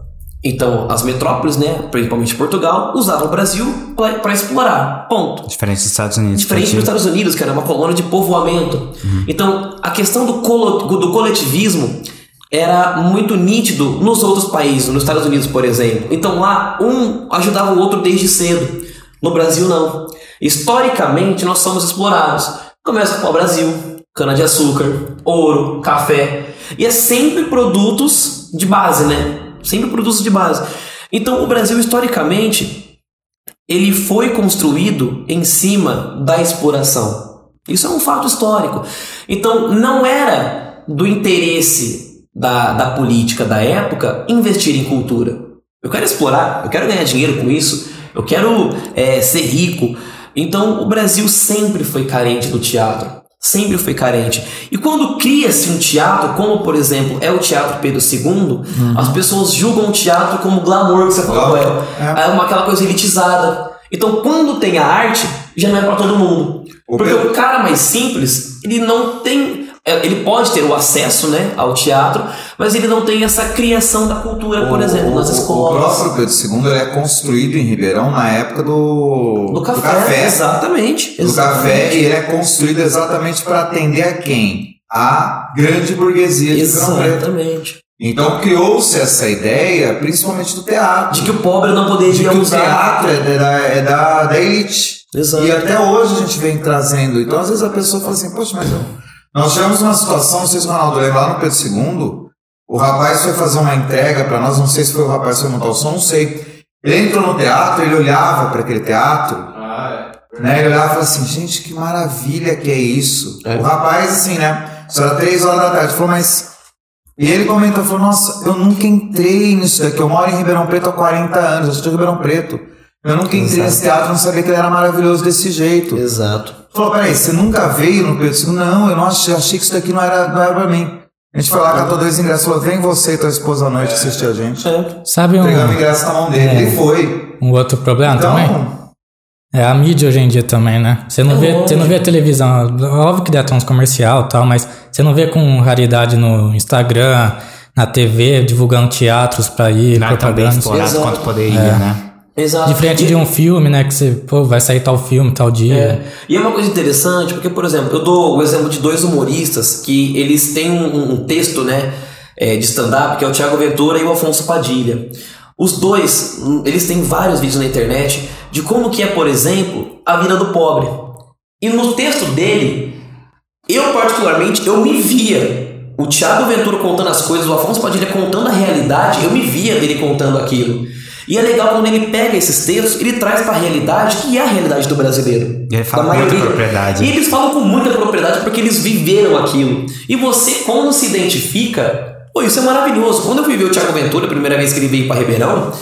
Então, as metrópoles, né, principalmente Portugal, usavam o Brasil para explorar. Ponto. Diferente dos Estados Unidos. Diferente dos Estados Unidos, que era uma colônia de povoamento. Então, a questão do, colo- do coletivismo era muito nítido nos outros países, nos Estados Unidos, por exemplo. Então, lá, um ajudava o outro desde cedo. No Brasil, não. Historicamente, nós somos explorados. Começa com o Brasil, cana-de-açúcar, ouro, café. E é sempre produtos de base, né? Sempre produtos de base. Então, o Brasil, historicamente, ele foi construído em cima da exploração. Isso é um fato histórico. Então, não era do interesse da, da política da época investir em cultura. Eu quero explorar, eu quero ganhar dinheiro com isso, eu quero é, ser rico. Então o Brasil sempre foi carente do teatro. Sempre foi carente. E quando cria-se um teatro, como por exemplo é o Teatro Pedro II, as pessoas julgam o teatro como glamour, que você falou, Glamour, é. É uma, aquela coisa elitizada. Então quando tem a arte, já não é para todo mundo. Porque o cara mais simples, ele não tem. É, Ele pode ter o acesso né, ao teatro, mas ele não tem essa criação da cultura, por O- exemplo, nas o- escolas. O próprio Pedro II é construído em Ribeirão na época do, do café, exatamente. do exatamente. café e ele é construído exatamente para atender a quem? A grande burguesia de. Exatamente. Então criou-se essa ideia, principalmente do teatro. De que o pobre não de poderia que o usar. teatro é da, é da, da elite. Exato. E até hoje a gente vem trazendo. Então, às vezes a pessoa fala assim, poxa, mas eu- nós tivemos uma situação, não sei se o Ronaldo lembra, lá no Pedro II, o rapaz foi fazer uma entrega para nós, não sei se foi o rapaz que foi montar o som, não sei. Ele entrou no teatro, ele olhava para aquele teatro, né? Ele olhava e falava assim, gente, que maravilha que é isso. É. O rapaz, assim, né? Isso era três horas da tarde, falou, mas. E ele comentou, falou, nossa, eu nunca entrei nisso daqui. Eu moro em Ribeirão Preto há 40 anos, eu sou de Ribeirão Preto. Eu nunca entrei nesse teatro, não sabia que ele era maravilhoso desse jeito. Exato. Falou, peraí, você nunca veio no Pedro II? Não, eu não achei, achei que isso daqui não era, não era pra mim. A gente foi lá, catou dois ingressos, falou, vem você e tua esposa à noite assistir a gente. Sabe Entregamos o um, ingresso na mão dele, ele foi. um outro problema Então, também? É a mídia hoje em dia também, né? Você não, vê, você não vê televisão. Óbvio que deve ter uns comercial e tal, mas você não vê com raridade no Instagram, na TV, divulgando teatros pra ir, Não é tão bem propaganda. explorado quanto poderia, né? Exato. Diferente E- de um filme, né? Que você, pô, vai sair tal filme, tal dia. É. E é uma coisa interessante, porque, por exemplo, eu dou o exemplo de dois humoristas que eles têm um, um texto, né, é, de stand-up, que é o Thiago Ventura e o Afonso Padilha. Os dois, eles têm vários vídeos na internet de como que é, por exemplo, a vida do pobre. E no texto dele, eu particularmente, eu me via. O Thiago Ventura contando as coisas, o Afonso Padilha contando a realidade, eu me via dele contando aquilo. E é legal quando ele pega esses textos, ele traz para a realidade, que é a realidade do brasileiro. Ele fala com muita propriedade. E eles falam com muita propriedade porque eles viveram aquilo. E você, quando se identifica, pô, isso é maravilhoso. Quando eu ver o Thiago Ventura, a primeira vez que ele veio para Ribeirão,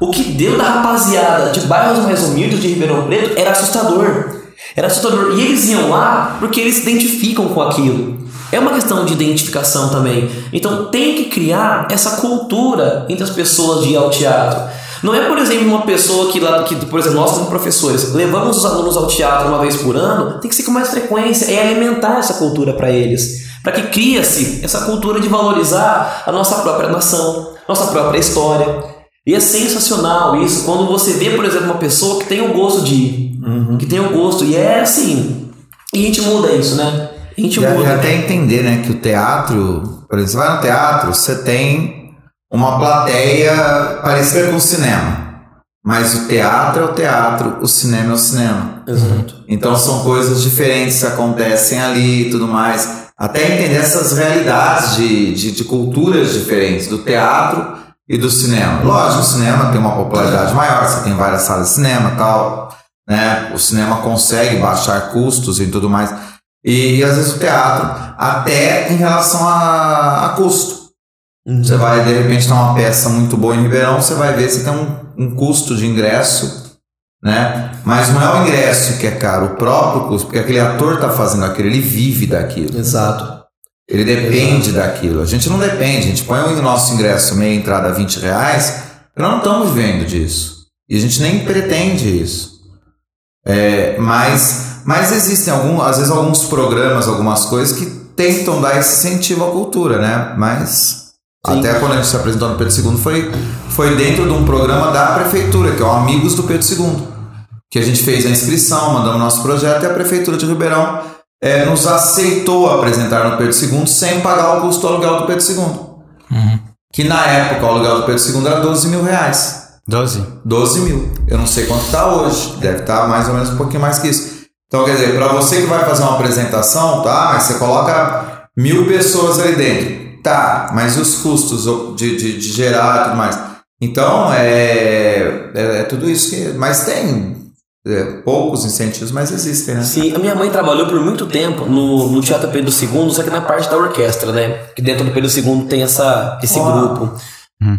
o que deu da rapaziada de bairros mais humildes de Ribeirão Preto era assustador. Era assustador. E eles iam lá porque eles se identificam com aquilo. É uma questão de identificação também. Então tem que criar essa cultura entre as pessoas de ir ao teatro. Não é, por exemplo, uma pessoa que, lá, que por exemplo, nós como professores, levamos os alunos ao teatro uma vez por ano, tem que ser com mais frequência, é alimentar essa cultura para eles. Para que cria-se essa cultura de valorizar a nossa própria nação, nossa própria história. E é sensacional isso, quando você vê, por exemplo, uma pessoa que tem o gosto de ir, que tem o gosto, e é assim, e a gente muda isso, né? A gente e muda. até entender, né, que o teatro, por exemplo, você vai no teatro, você tem uma plateia parecida com o cinema. Mas o teatro é o teatro, o cinema é o cinema. Exato. Então são coisas diferentes que acontecem ali e tudo mais. Até entender essas realidades de, de, de culturas diferentes do teatro e do cinema. Lógico, o cinema tem uma popularidade maior, você tem várias salas de cinema e tal. Né? O cinema consegue baixar custos e tudo mais. E, e às vezes o teatro, até em relação a, a custo. Você vai, de repente, ter uma peça muito boa em Ribeirão, você vai ver se tem um, um custo de ingresso, né? Mas não é o ingresso que é caro, o próprio custo, porque aquele ator está fazendo aquilo, ele vive daquilo. Exato. Ele depende daquilo. A gente não depende, a gente põe o nosso ingresso meia entrada a 20 reais, nós não estamos vivendo disso. E a gente nem pretende isso. É, mas, mas existem algum, às vezes alguns programas, algumas coisas que tentam dar esse incentivo à cultura, né? Mas Sim. até quando a gente se apresentou no Pedro II foi, foi dentro de um programa da prefeitura, que é o Amigos do Pedro II. Que a gente fez a inscrição, mandamos nosso projeto e a prefeitura de Ribeirão é, nos aceitou apresentar no Pedro II sem pagar o custo do aluguel do Pedro II. Que na época o aluguel do Pedro II era 12 mil reais. 12? 12 mil. Eu não sei quanto está hoje. Deve estar mais ou menos um pouquinho mais que isso. Então, quer dizer, para você que vai fazer uma apresentação, tá? Você coloca mil pessoas ali dentro. Tá, mas os custos de, de, de gerar e tudo mais? Então, é, é, é tudo isso que. Mas tem é, poucos incentivos, mas existem, né? Sim, a minha mãe trabalhou por muito tempo no, no Teatro Pedro II, só que na parte da orquestra, né? Que dentro do Pedro II tem essa, esse grupo. Hum.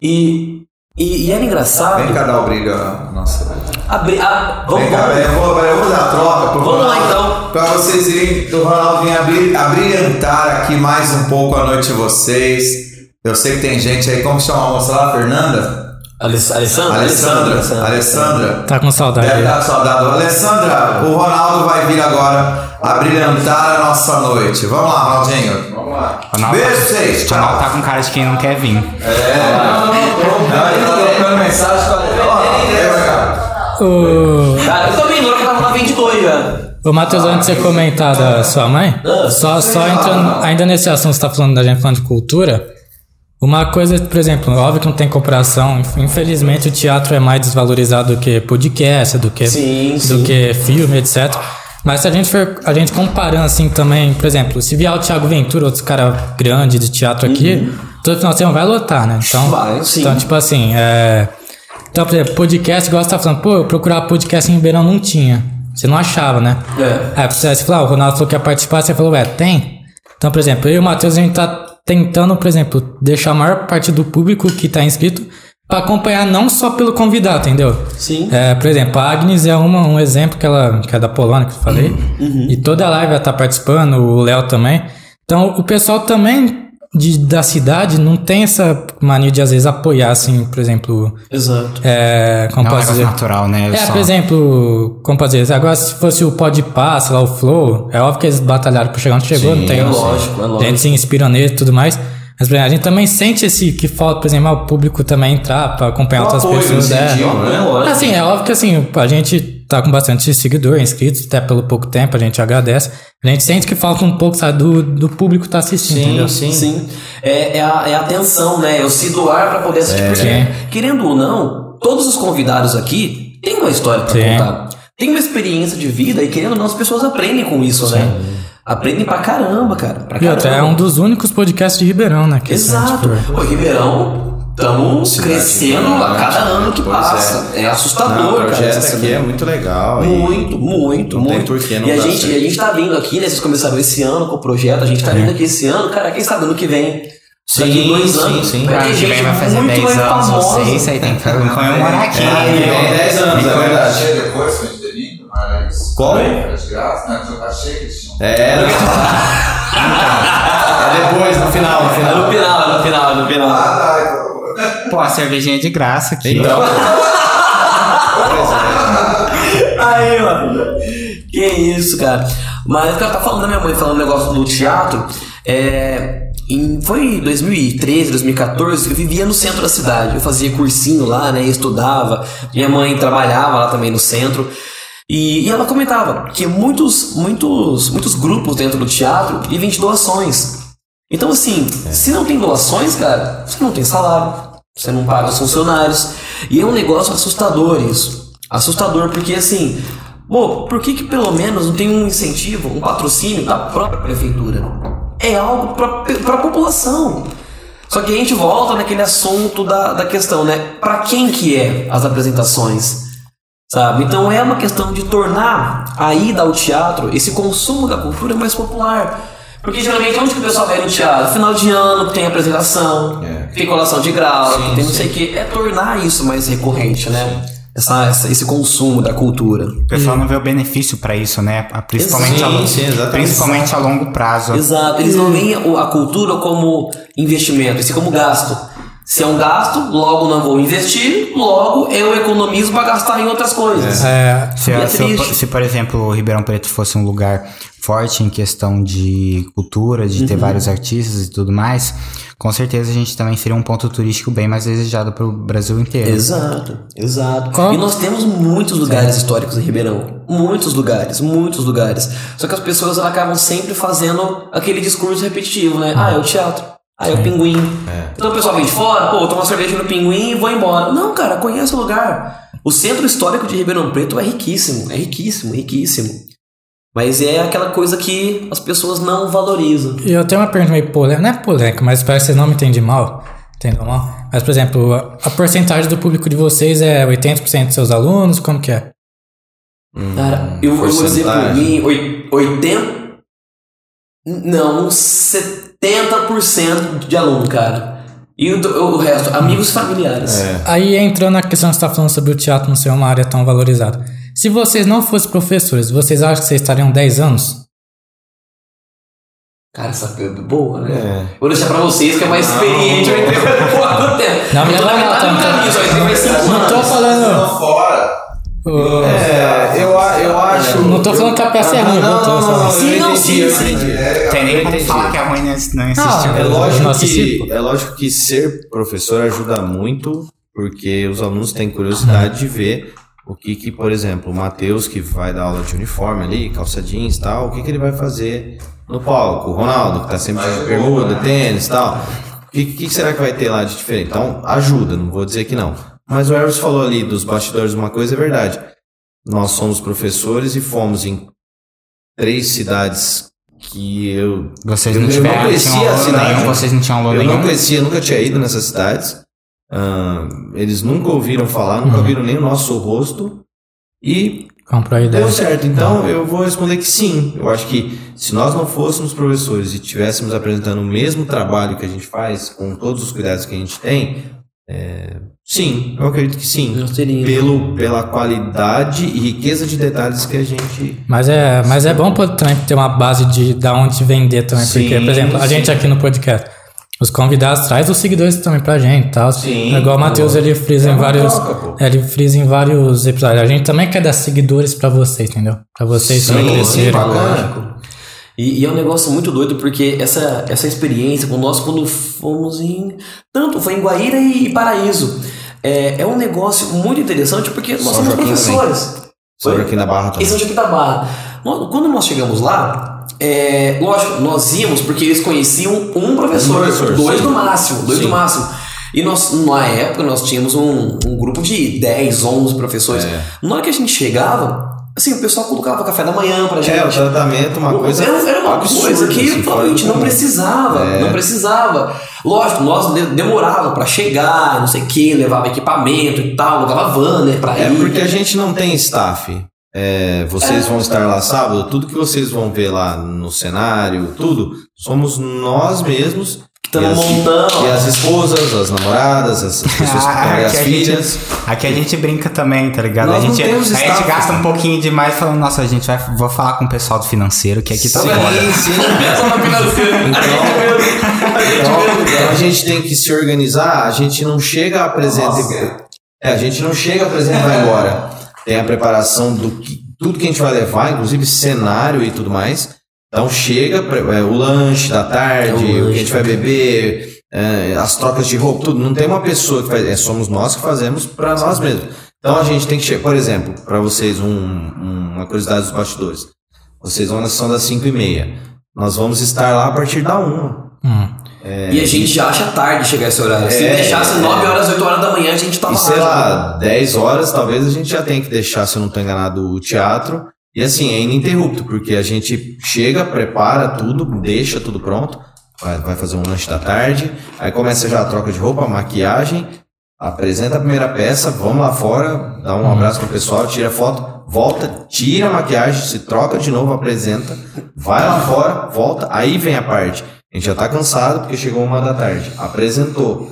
E E, e era engraçado. Vem cá dar o brilho à nossa. Abri, a, vamos, Vem cá, vamos- eu vou, eu vou dar a troca pro Vamos lá, então. Pra vocês irem do Ronaldo vir abri- abrilhantar aqui mais um pouco a noite de vocês. Eu sei que tem gente aí, como chama a moça lá? Fernanda? Aless- Alessandra? Alessandra. Alessandra. Tá com saudade. Deve estar saudado. Alessandra, o Ronaldo vai vir agora abrilhantar a nossa noite. Vamos lá, Ronaldinho. Vamos lá. Ronaldo Beijo tá- pra vocês. O Ronaldo tá com cara de quem não quer vir. É, não, não, não. Ele tá trocando mensagem com a. O, Cara, eu também lembro que tava na 22 já. o Matheus, antes de você comentar da sua mãe, só, só entrando ainda nesse assunto, você tá falando da gente falando de cultura. Uma coisa, por exemplo, óbvio que não tem comparação. Infelizmente, o teatro é mais desvalorizado do que podcast, do que, Sim, do sim. que filme, etc. Mas se a gente for a gente comparando assim também, por exemplo, se vier o Thiago Ventura, outros caras grandes de teatro aqui, todo final de semana vai lotar, né? Então, Uhum. Vai, sim. então tipo assim, é. Então, por exemplo, podcast, igual você tá falando, pô, eu procurava podcast em Ribeirão, não tinha. Você não achava, né? É. É, você você falou, ah, o Ronaldo falou que ia participar, você falou, ué, tem? Então, por exemplo, eu e o Matheus, a gente tá tentando, por exemplo, deixar a maior parte do público que tá inscrito pra acompanhar não só pelo convidado, entendeu? Sim. É, por exemplo, a Agnes é uma, um exemplo que ela que é da Polônia, que eu falei. E toda a live ela tá participando, o Léo também. Então, o pessoal também de, da cidade não tem essa mania de, às vezes, apoiar, assim, por exemplo... Exato. É, como Não é negócio dizer? natural, né? Eu É, só- por exemplo, como pode dizer, agora se fosse o Podpah, sei lá, o Flow, é óbvio que eles batalharam pra chegar onde chegou, não tem é lógico, é A lógico. gente se inspira nele e tudo mais. Mas por exemplo, a gente também sente esse que falta, por exemplo, o público também entrar pra acompanhar outras apoio, pessoas. incentivo, é. né? Lógico. Assim, é óbvio que assim, a gente tá com bastante seguidor, inscritos, até pelo pouco tempo, a gente agradece. A gente sente que falta um pouco, sabe, do, do público tá assistindo, entendeu? Sim. É, é, a, é a atenção, né? Eu se doar pra poder assistir. porque, Sim. querendo ou não, todos os convidados aqui têm uma história pra Sim. contar. Tem uma experiência de vida e, querendo ou não, as pessoas aprendem com isso, né? Aprendem pra caramba, cara. Pra E outra, é caramba. um dos únicos podcasts de Ribeirão, né? gente Exato. Ô, Ribeirão, estamos crescendo a cada ano que Pois passa. É, Não, assustador, o cara. projeto essa aqui é muito legal. e- Muito, muito, não tem muito. que não e a gente, certo. a gente tá vindo aqui, né? Vocês começaram esse ano com o projeto, a gente tá vindo aqui esse ano, cara, quem sabe ano que vem. Sim, daqui dois sim, anos. sim. Vai ter que gente vem vai fazer muito 10 mais anos, famosa. vocês aí tem que comemorar aqui. É, 10 anos, é verdade. depois foi interino, mas. Qual? Era de graça, né? Eu achei que eles tinham. É, é depois, no final, no É final. no final, é no final, é no final. Ah, então. Pô, a cervejinha é de graça aqui. Então, Aí, mano. Que isso, cara. Mas o que ela tá falando da minha mãe, falando um negócio do teatro, é. Em, foi em 2013, 2014, eu vivia no centro da cidade. Eu fazia cursinho lá, né? Estudava. Minha mãe trabalhava lá também no centro. E, e ela comentava que muitos, muitos, muitos grupos dentro do teatro vivem de doações. Então, assim, se não tem doações, cara, você não tem salário, você não paga os funcionários. E é um negócio assustador isso. Assustador, porque assim, pô, por que, que pelo menos não tem um incentivo, um patrocínio da própria prefeitura? É algo pra, pra população. Só que a gente volta naquele assunto da, da questão, né? Pra quem que é as apresentações? Sabe? Então é uma questão de tornar a ida ao teatro, esse consumo da cultura mais popular. Porque geralmente onde que o pessoal vai no teatro? Final de ano, que tem apresentação, É. tem colação de grau, que tem não sei o que. É tornar isso mais recorrente, né? Essa, essa- esse consumo da cultura. O pessoal não vê o benefício pra isso, né? Principalmente, Sim, a, longo- sim, principalmente a longo prazo. Exato. Eles não veem a cultura como investimento, e sim como gasto. Se é um gasto, logo não vou investir, logo eu economizo para gastar em outras coisas. É, Se, é se, se, por exemplo, o Ribeirão Preto fosse um lugar forte em questão de cultura, de Uhum. ter vários artistas e tudo mais, com certeza a gente também seria um ponto turístico bem mais desejado pro Brasil inteiro. Exato, exato. Qual- E nós temos muitos lugares históricos em Ribeirão. Muitos lugares, muitos lugares. Só que as pessoas elas acabam sempre fazendo aquele discurso repetitivo, né? Ah, é o teatro. Ah, é o pinguim. Então o pessoal vem de fora, pô, toma uma cerveja no pinguim e vou embora. Não, cara, conhece o lugar. O centro histórico de Ribeirão Preto é riquíssimo, é riquíssimo, riquíssimo. Mas é aquela coisa que as pessoas não valorizam. E eu tenho uma pergunta meio polêmica, não é polêmica, mas parece que vocês não me entendem mal. Entendam mal? Mas, por exemplo, a, a porcentagem do público de vocês é 80% dos seus alunos? Como que é? Cara, eu, eu vou dizer por mim, oi- 80. Não, uns 70% de aluno, cara. E o, o resto, amigos e familiares. É. Aí entrando na questão que você está falando sobre o teatro não ser uma área tão valorizada. Se vocês não fossem professores, vocês acham que vocês estariam 10 anos? Cara, essa pergunta é boa, né? É. Vou deixar pra vocês que é mais experiente. Eu entrei há quanto tempo? Não, não, do tá- caminho, só entrei mais cinco Não tô falando. Não fora. É, eu, a- eu acho. Não tô falando que a peça é ruim, Não, não, não, não, Sim, não, sim, sim. entendi. Tem nem como falar que é ruim, né? Não insistiu. É lógico, não que, é lógico que ser professor ajuda muito, porque os alunos têm curiosidade de ver o que, que por exemplo, o Matheus, que vai dar aula de uniforme ali, calça jeans e tal, o que, que ele vai fazer no palco? O Ronaldo, que tá sempre de bermuda, tênis e tal. O que, que será que vai ter lá de diferente? Então, ajuda, não vou dizer que não. Mas o Eros falou ali dos bastidores, uma coisa é verdade. Nós somos professores e fomos em três cidades que eu Vocês não eu tiveram, não não conhecia tinham a aluno cidade. nenhum, vocês não tinham aluno Eu não conhecia, nunca tinha ido nessas cidades. Ah, eles nunca ouviram falar, nunca viram nem o nosso rosto. E Comprou a ideia. deu certo. Então eu vou responder que sim. Eu acho que se nós não fôssemos professores e estivéssemos apresentando o mesmo trabalho que a gente faz, com todos os cuidados que a gente tem, é, sim, eu acredito que sim. Teríamos. Pelo, pela qualidade e riqueza de detalhes que a gente. Mas é, mas é bom também ter uma base de da onde vender também. Sim, porque, por exemplo, a sim. gente aqui no podcast, os convidados traz os seguidores também pra gente tal. Sim, É igual o Matheus, pô. ele frisa É em vários. troca, pô. ele frisa em vários episódios. A gente também quer dar seguidores pra vocês, entendeu? Pra vocês Sim, também sim, crescerem. bacana. E, e é um negócio muito doido, porque essa, essa experiência com nós, quando fomos em. Tanto foi em Guaíra e Paraíso. É, é um negócio muito interessante, porque nós São somos Joaquim professores. Sobre Oi? aqui na Barra também. Esse é o Joaquim da Barra. Nós- Quando nós chegamos lá, é, lógico, nós íamos porque eles conheciam um professor, Um professor, dois sim. no máximo, dois Sim. no máximo. E nós, na época, nós tínhamos um, um grupo de 10, 11 professores. É. Na hora que a gente chegava, assim, o pessoal colocava café da manhã pra gente. É, o tratamento, uma coisa. Era, era uma absurda, coisa que assim, fora a gente do não precisava, É. não precisava. Lógico, nós de- demorava pra chegar, não sei o que, levava equipamento e tal, levava van, né, pra É ir. porque a gente não tem staff. É, vocês vão estar lá sábado, tudo que vocês vão ver lá no cenário, tudo, somos nós mesmos. E as, montando. E as esposas, as namoradas, as pessoas que têm as a filhas. Aqui a gente brinca também, tá ligado? Nós a não gente, temos a gente gasta um pouquinho demais falando, nossa, a gente vai vou falar com o pessoal do financeiro, que aqui tá Sim, foda. sim. É. A. A gente Então, então a gente tem que se organizar, a gente não chega, apresenta. Nossa. É, a gente não chega, apresenta e vai embora. Tem a preparação do que tudo que a gente vai levar, inclusive cenário e tudo mais. Então chega é, o lanche da tarde, É o o, que a gente vai beber, é, as trocas de roupa, tudo. Não tem uma pessoa que faz, é, somos nós que fazemos para nós mesmos. Então a gente tem que chegar, por exemplo, para vocês um- um- uma curiosidade dos bastidores. Vocês vão na sessão das 5 e meia. Nós vamos estar lá a partir da 1. Hum. E a gente já acha tarde chegar esse horário. Se É, deixasse é. 9 horas, 8 horas da manhã, a gente tava E sei já. lá, 10 horas, talvez a gente já tenha que deixar, se eu não estou enganado, o teatro. E assim, é ininterrupto, porque a gente chega, prepara tudo, deixa tudo pronto, vai, vai fazer um lanche da tarde, aí começa já a troca de roupa, maquiagem, apresenta a primeira peça, vamos lá fora, dá um abraço pro pessoal, tira foto, volta, tira a maquiagem, se troca de novo, apresenta, vai lá fora, volta, aí vem a parte. A gente já tá cansado porque chegou uma da tarde, apresentou,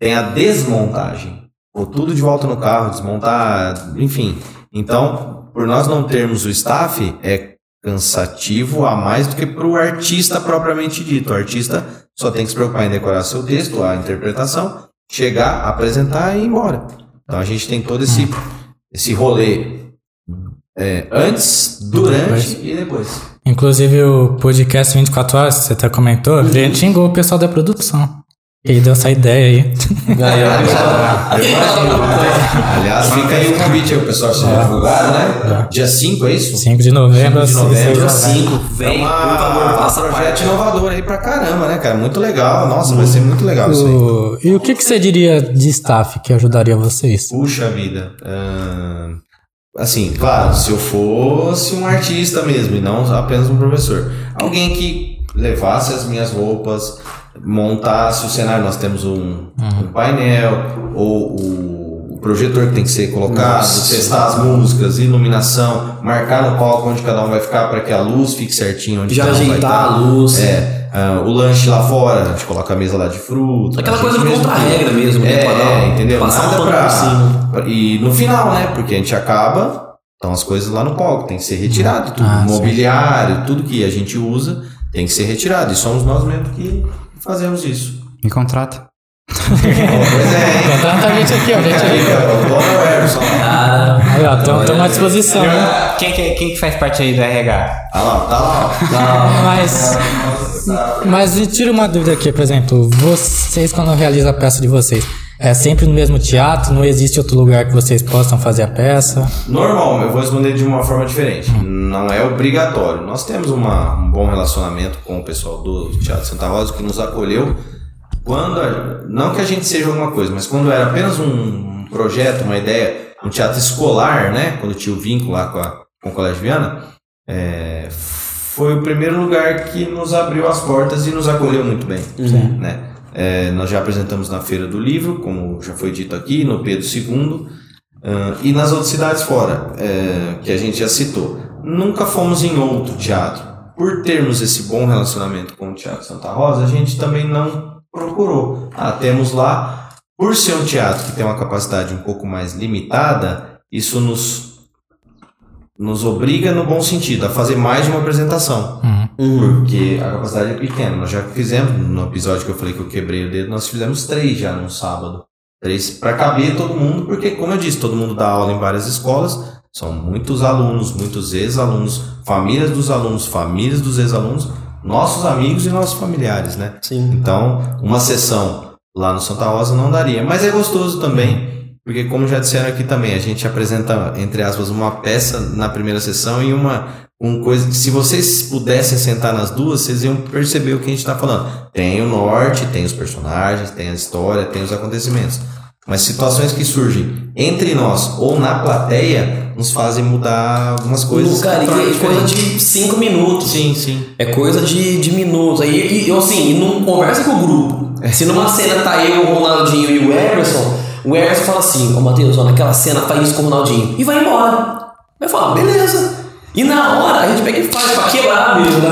tem a desmontagem. Pôr tudo de volta no carro, desmontar, enfim. Então, por nós não termos o staff, é cansativo a mais do que para o artista propriamente dito. O artista só tem que se preocupar em decorar seu texto, a interpretação, chegar, apresentar e ir embora. Então a gente tem todo esse, esse rolê é, antes, durante e depois. Inclusive o podcast 24 horas, que você até comentou, a gente xingou o pessoal da produção. Ele deu essa ideia aí. Aliás, fica aí o convite aí, o pessoal se divulgar, né? Dia 5, é isso? 5 de novembro, 5 de novembro, horas. 5, vem, é uma- por favor, passa um a projeto inovador aí pra caramba, né, cara? Muito legal. Nossa, vai ser muito legal isso aí. E o que, que você diria de staff que ajudaria vocês? Puxa vida. Assim, claro, se eu fosse um artista mesmo e não apenas um professor. Alguém que levasse as minhas roupas, montasse o cenário. Nós temos um, um painel, ou o, projetor que tem que ser colocado, Nossa. testar as músicas, iluminação, marcar no palco onde cada um vai ficar para que a luz fique certinho onde Já cada um vai ajeitar estar. a luz. É, ah, o lanche lá fora, a gente coloca a mesa lá de fruta. Aquela coisa do contra-regra mesmo, né? É, dar- entendeu? passar um Nada pano pra, pra- E no final, né? Porque a gente acaba, então as coisas lá no palco tem que ser retirado, tudo. Ah, sim. mobiliário, tudo que a gente usa tem que ser retirado. E somos nós mesmos que fazemos isso. Me contrata. Pois é, hein? Então tá gente aqui, ó, gente Aí, ó, estamos à disposição, né? Quem, que- quem que faz parte aí do RH? Tá lá, tá lá. Mas, mas me tira uma dúvida aqui, por exemplo, vocês quando realizam a peça de vocês, é sempre no mesmo teatro? Não existe outro lugar que vocês possam fazer a peça? Normal, eu vou responder de uma forma diferente. Não é obrigatório. Nós temos uma- um bom relacionamento com o pessoal do Teatro Santa Rosa que nos acolheu quando a- não que a gente seja alguma coisa, mas quando era apenas um projeto, uma ideia, um teatro escolar, né? Quando tinha o vínculo lá com, a- com o Colégio Viana, é, foi o primeiro lugar que nos abriu as portas e nos acolheu muito bem, né? É, nós já apresentamos na Feira do Livro, como já foi dito aqui, no Pedro II, ah, e nas outras cidades fora, é, que a gente já citou. Nunca fomos em outro teatro. Por termos esse bom relacionamento com o Teatro Santa Rosa, a gente também não procurou. Ah, temos lá, por ser um teatro que tem uma capacidade um pouco mais limitada, isso nos, nos obriga, no bom sentido, a fazer mais de uma apresentação. Porque a capacidade é pequena. Nós já fizemos, no episódio que eu falei que eu quebrei o dedo, nós fizemos três já num sábado. Três para caber todo mundo, porque, como eu disse, todo mundo dá aula em várias escolas, são muitos alunos, muitos ex-alunos, famílias dos alunos, famílias dos ex-alunos, nossos amigos e nossos familiares, né? Sim. Então, uma sessão lá no Santa Rosa não daria. Mas é gostoso também, porque como já disseram aqui também, a gente apresenta, entre aspas, uma peça na primeira sessão e uma, um coisa que se vocês pudessem sentar nas duas, vocês iam perceber o que a gente está falando. Tem o norte, tem os personagens, tem a história, tem os acontecimentos. Mas situações que surgem entre nós ou na plateia nos fazem mudar algumas coisas. Cara, é coisa de 5 minutos. Sim, sim. É coisa de, de minutos. Aí, e, assim, e não conversa com o grupo. Se numa cena tá eu, o Ronaldinho e o Everson, o Everson fala assim, ô Matheus, ó, naquela cena faz isso com o Ronaldinho. E vai embora. Vai falar, beleza. E na hora a gente pega e faz pra quebrar mesmo né,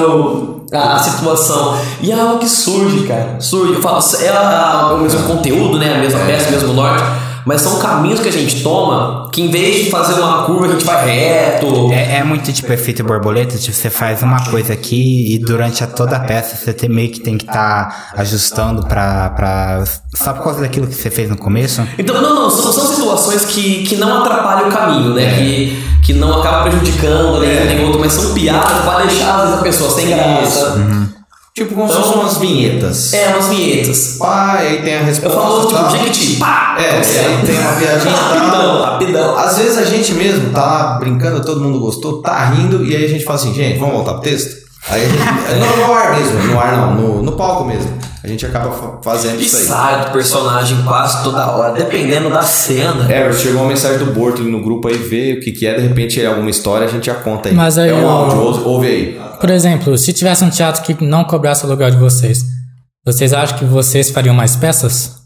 a, situação. E é algo que surge, cara. Surge. Eu falo, é a- o mesmo conteúdo, né? A mesma peça, o mesmo norte. Mas são caminhos que a gente toma que em vez de fazer uma curva, a gente vai reto. É, é muito tipo efeito borboleta, tipo, você faz uma coisa aqui e durante a toda a peça você tem, meio que tem que estar ajustando pra, pra. Só por causa daquilo que você fez no começo. Então, não, não, são, são situações que, que não atrapalham o caminho, né? Que, que não acaba prejudicando nem um nem outro, mas são piadas pra deixar a pessoa sem graça. Tipo, como se Então- fossem umas vinhetas. É, umas vinhetas. Pá, aí tem a Eu resposta. falo, tipo, tal. Jequiti, pá! É, aí tem uma piadinha e Rapidão, rapidão. Às vezes a gente mesmo tá lá brincando, todo mundo gostou, tá rindo, e aí a gente fala assim, gente, vamos voltar pro texto? Aí a gente. não, no ar mesmo, no ar não, no, no palco mesmo. A gente acaba fa- fazendo E isso aí. sai do personagem quase toda hora, dependendo da cena. É, chegou uma mensagem do Borto ali no grupo aí, vê o que, que é, de repente é alguma história, a gente já conta aí. Mas aí é um eu- áudio, ouve, ouve aí. Por exemplo, se tivesse um teatro que não cobrasse o lugar de vocês, vocês acham que vocês fariam mais peças?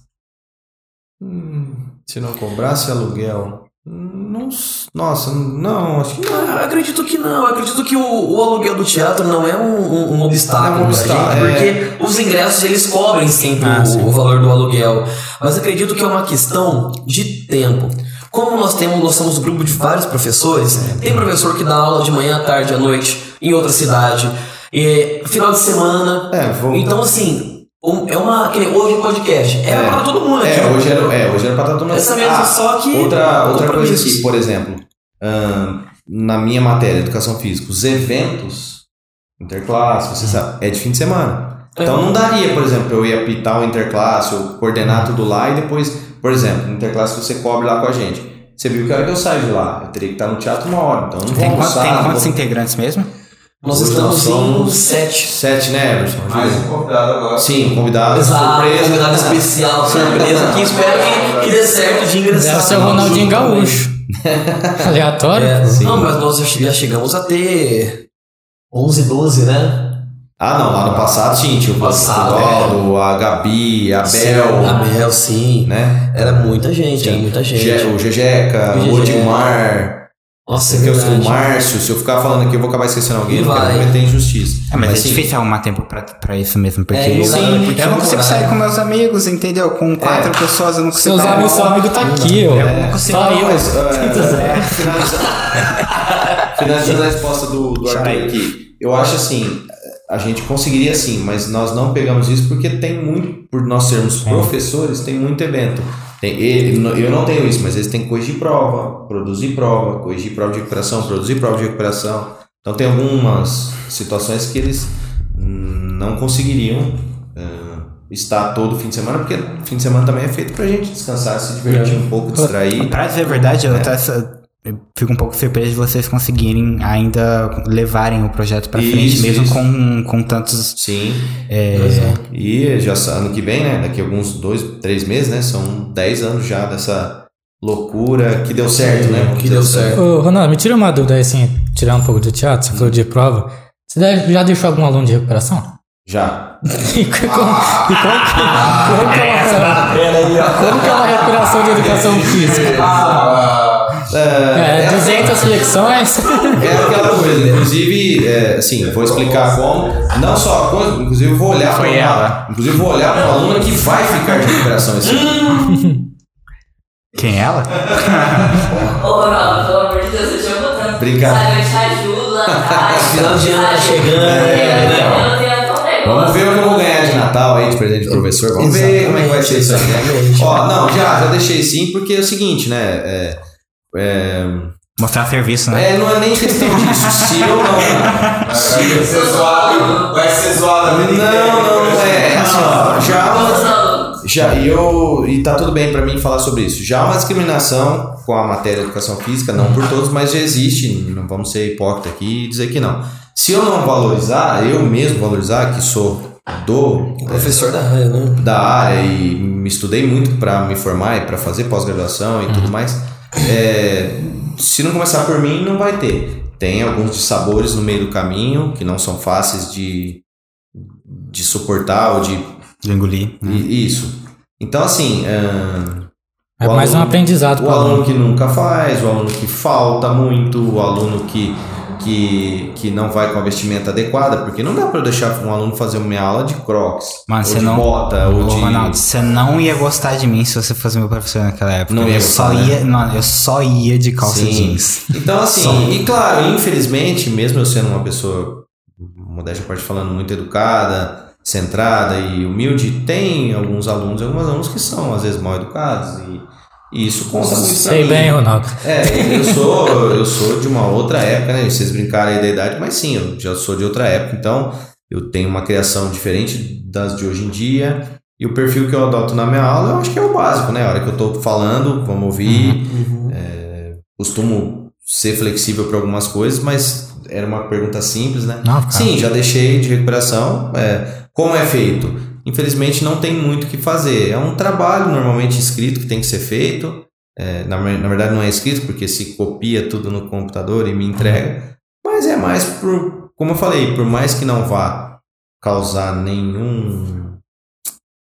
Se não cobrasse aluguel. Não, nossa, não, acho que não. Ah, acredito que não, acredito que o, o aluguel do teatro não é um, um- um obstáculo, É um pra obstáculo, gente, é. porque os ingressos eles cobrem sempre Ah, o, sim. o valor do aluguel. Mas acredito que é uma questão de tempo. Como nós temos, nós somos um grupo de vários professores, tem professor que dá aula de manhã, à tarde, à noite, em outra cidade, e, final de semana. É, vou- Então, assim, é uma. que Hoje podcast. Era É. para todo mundo aqui. É, hoje era, é, hoje era pra todo mundo. Essa mesmo, só que- Outra, outra coisa aqui, por exemplo, ahn, na minha matéria, Educação Física, os eventos, interclasse, você sabe, é de fim de semana. Então não daria, por exemplo, eu ia apitar o interclasse, ou coordenar tudo lá e depois, por exemplo, no interclasse você cobre lá com a gente. Você viu que hora que eu saio de lá? Eu teria que estar no teatro uma hora, então não vou Tem, quantos- almoçar. tem quantos vou- integrantes mesmo? Nós Hoje estamos nós em sete. Sete, né, Everson? Mais um convidado agora. Sim, convidado, Exato, surpresa. convidado especial, surpresa, que espero que, que dê certo de ingressar. Deve ser o Ronaldinho Gaúcho. Aleatório? É, não, mas nós já chegamos a ter 11, 12, né? Ah, não, lá no passado sim, tinha o Passado, Clodoaldo, a Gabi, a Bel, A Bel, sim. né? Era muita gente, era muita gente. Je- O Jejeca, O. Odimar, Nossa, é o. Márcio. Se eu ficar falando aqui, eu vou acabar esquecendo alguém, eu não Vai. quero cometer injustiça. É, mas, é sim, difícil arrumar tempo pra, pra isso mesmo, porque, É, eu, sim, porque eu não consigo sair com meus amigos, entendeu? Com quatro pessoas eu não consigo. Seus sair. amigos, seu amigo tá aqui, ó. não consigo. Só eu. Mas, é, finalizando, a resposta do, do Arthur aqui, eu acho assim, a gente conseguiria sim, mas nós não pegamos isso porque tem muito, por nós sermos professores, tem muito evento. Tem, ele, eu não tenho isso, mas eles têm que corrigir prova, produzir prova, corrigir prova de recuperação, produzir prova de recuperação. Então tem algumas situações que eles não conseguiriam ah, estar todo fim de semana, porque fim de semana também é feito pra gente descansar, se divertir um pouco, distrair. Pra dizer a verdade, eu, até, eu fico um pouco surpreso de vocês conseguirem ainda levarem o projeto pra Isso, frente, mesmo isso. com, com tantos. Sim. é, E já ano que vem, né? Daqui a alguns dois, três meses, né? São 10 anos já dessa loucura que deu certo, né? Que deu certo. Ô, Ronaldo, me tira uma dúvida aí, assim, tirar um pouco do teatro, você falou de prova. Você deve- já deixou algum aluno de recuperação? Já. E como, e como, que- como que é uma, como que é uma recuperação de educação física? É, 200 flexões. É aquela coisa, inclusive, é, assim, vou explicar como. Não só a coisa, inclusive eu vou olhar para ela. uma, inclusive eu vou olhar para uma aluna que vai ficar de recuperação esse ano. Quem é ela? Ô, Ronaldo, pelo amor de Deus, eu te amo tanto. Obrigado. Sabe, eu te ajudo lá atrás. Final de ano tá chegando, negócio. Vamos ver o que eu vou ganhar de Natal aí, de presente de professor. Vamos ver como é que vai ser isso aí. né? Exatamente. Ó, não, já, já deixei sim, porque é o seguinte, né? É, é, Mostrar serviço, né? é, não é nem questão disso. Se eu não. Vai ser zoado, vai ser zoado. Não, não, não é. Assim, ó, já alunos. já e eu e tá tudo bem pra mim falar sobre isso. Já uma discriminação com a matéria educação física, não por todos, mas já existe. Não vamos ser hipócritas aqui e dizer que não. Se eu não valorizar, eu mesmo valorizar que sou do Professor da área, né? da área e me estudei muito para me formar e para fazer pós-graduação e tudo mais. É, se não começar por mim, não vai ter. Tem alguns dissabores no meio do caminho que não são fáceis de, de suportar ou de. De engolir. né? Isso. Então, assim. ahn, É mais um aluno- aprendizado O para o aluno aluno. que nunca faz, o aluno que falta muito, o aluno que, que, que não vai com a vestimenta adequada, porque não dá para eu deixar um aluno fazer uma aula de crocs, Mano, ou você de não. bota, ou de... Ronaldo, você não ia gostar de mim se você fosse meu professor naquela época. Não ia eu só gostar, né? ia. Não, eu só ia de calça Sim. jeans. Então, assim, e claro, infelizmente, mesmo eu sendo uma pessoa, modéstia parte falando, muito educada, centrada e humilde, tem alguns alunos e algumas alunos que são, às vezes, mal educados e, e isso conta muito pra Sei bem, Ronaldo. É, eu sou, eu sou de uma outra época, né? Vocês brincaram aí da idade, mas sim, eu já sou de outra época, então eu tenho uma criação diferente das de hoje em dia. E o perfil que eu adoto na minha aula, eu acho que é o básico, né? A hora que eu tô falando, vamos ouvir. É, costumo ser flexível para algumas coisas, mas era uma pergunta simples, né? Não. Sim, já deixei de recuperação. É, como é feito? Infelizmente não tem muito o que fazer. É um trabalho normalmente escrito que tem que ser feito. É, na, na verdade não é escrito porque se copia tudo no computador e me entrega. Mas é mais por, como eu falei, por mais que não vá causar nenhum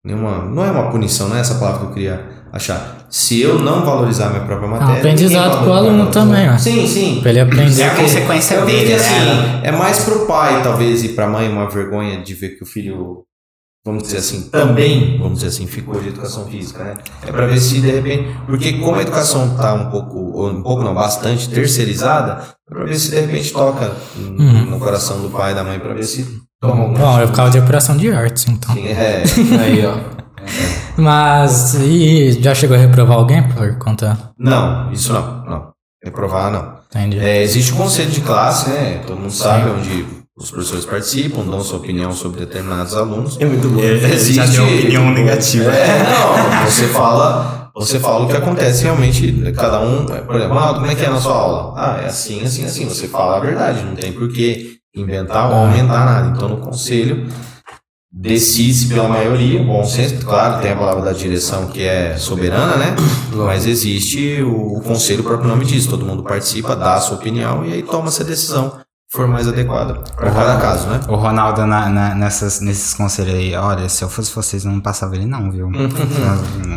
nenhuma, não é uma punição, não é essa palavra que eu queria achar. Se eu não valorizar minha própria matéria, aprendizado ninguém pro aluno também, ó. Sim, sim. Pra ele aprender. É a consequência dele, assim, é mais pro pai, talvez, e pra mãe uma vergonha de ver que o filho, vamos dizer assim, também, vamos dizer assim, ficou de educação física, né? É pra ver se de repente, porque como a educação tá um pouco, ou um pouco não, bastante terceirizada, é pra ver se de repente toca no, Uhum. no coração do pai e da mãe pra ver se toma alguma Bom, eu ficava de operação de artes, então. Sim, é, Aí, ó. Mas, e já chegou a reprovar alguém por conta? não, isso não, não. Reprovar não. Entendi. É, existe o conselho de classe, né? Todo mundo sabe onde os professores participam, dão sua opinião sobre determinados alunos. É muito bom. Existe já deu opinião negativa. É, não, você fala, você fala o que acontece realmente, cada um, por exemplo, ah, como é que é na sua aula? Ah, é assim, assim, assim, você fala a verdade, não tem por que inventar ou aumentar nada. Então no conselho decide pela maioria, bom senso, claro, tem a palavra da direção que é soberana, né? Mas existe o, o conselho, o próprio nome diz, todo mundo participa, dá a sua opinião e aí toma essa decisão for mais adequado para cada caso, né? O Ronaldo na- na- nessas, nesses conselhos aí, olha, se eu fosse vocês, eu não passava ele não, viu? não,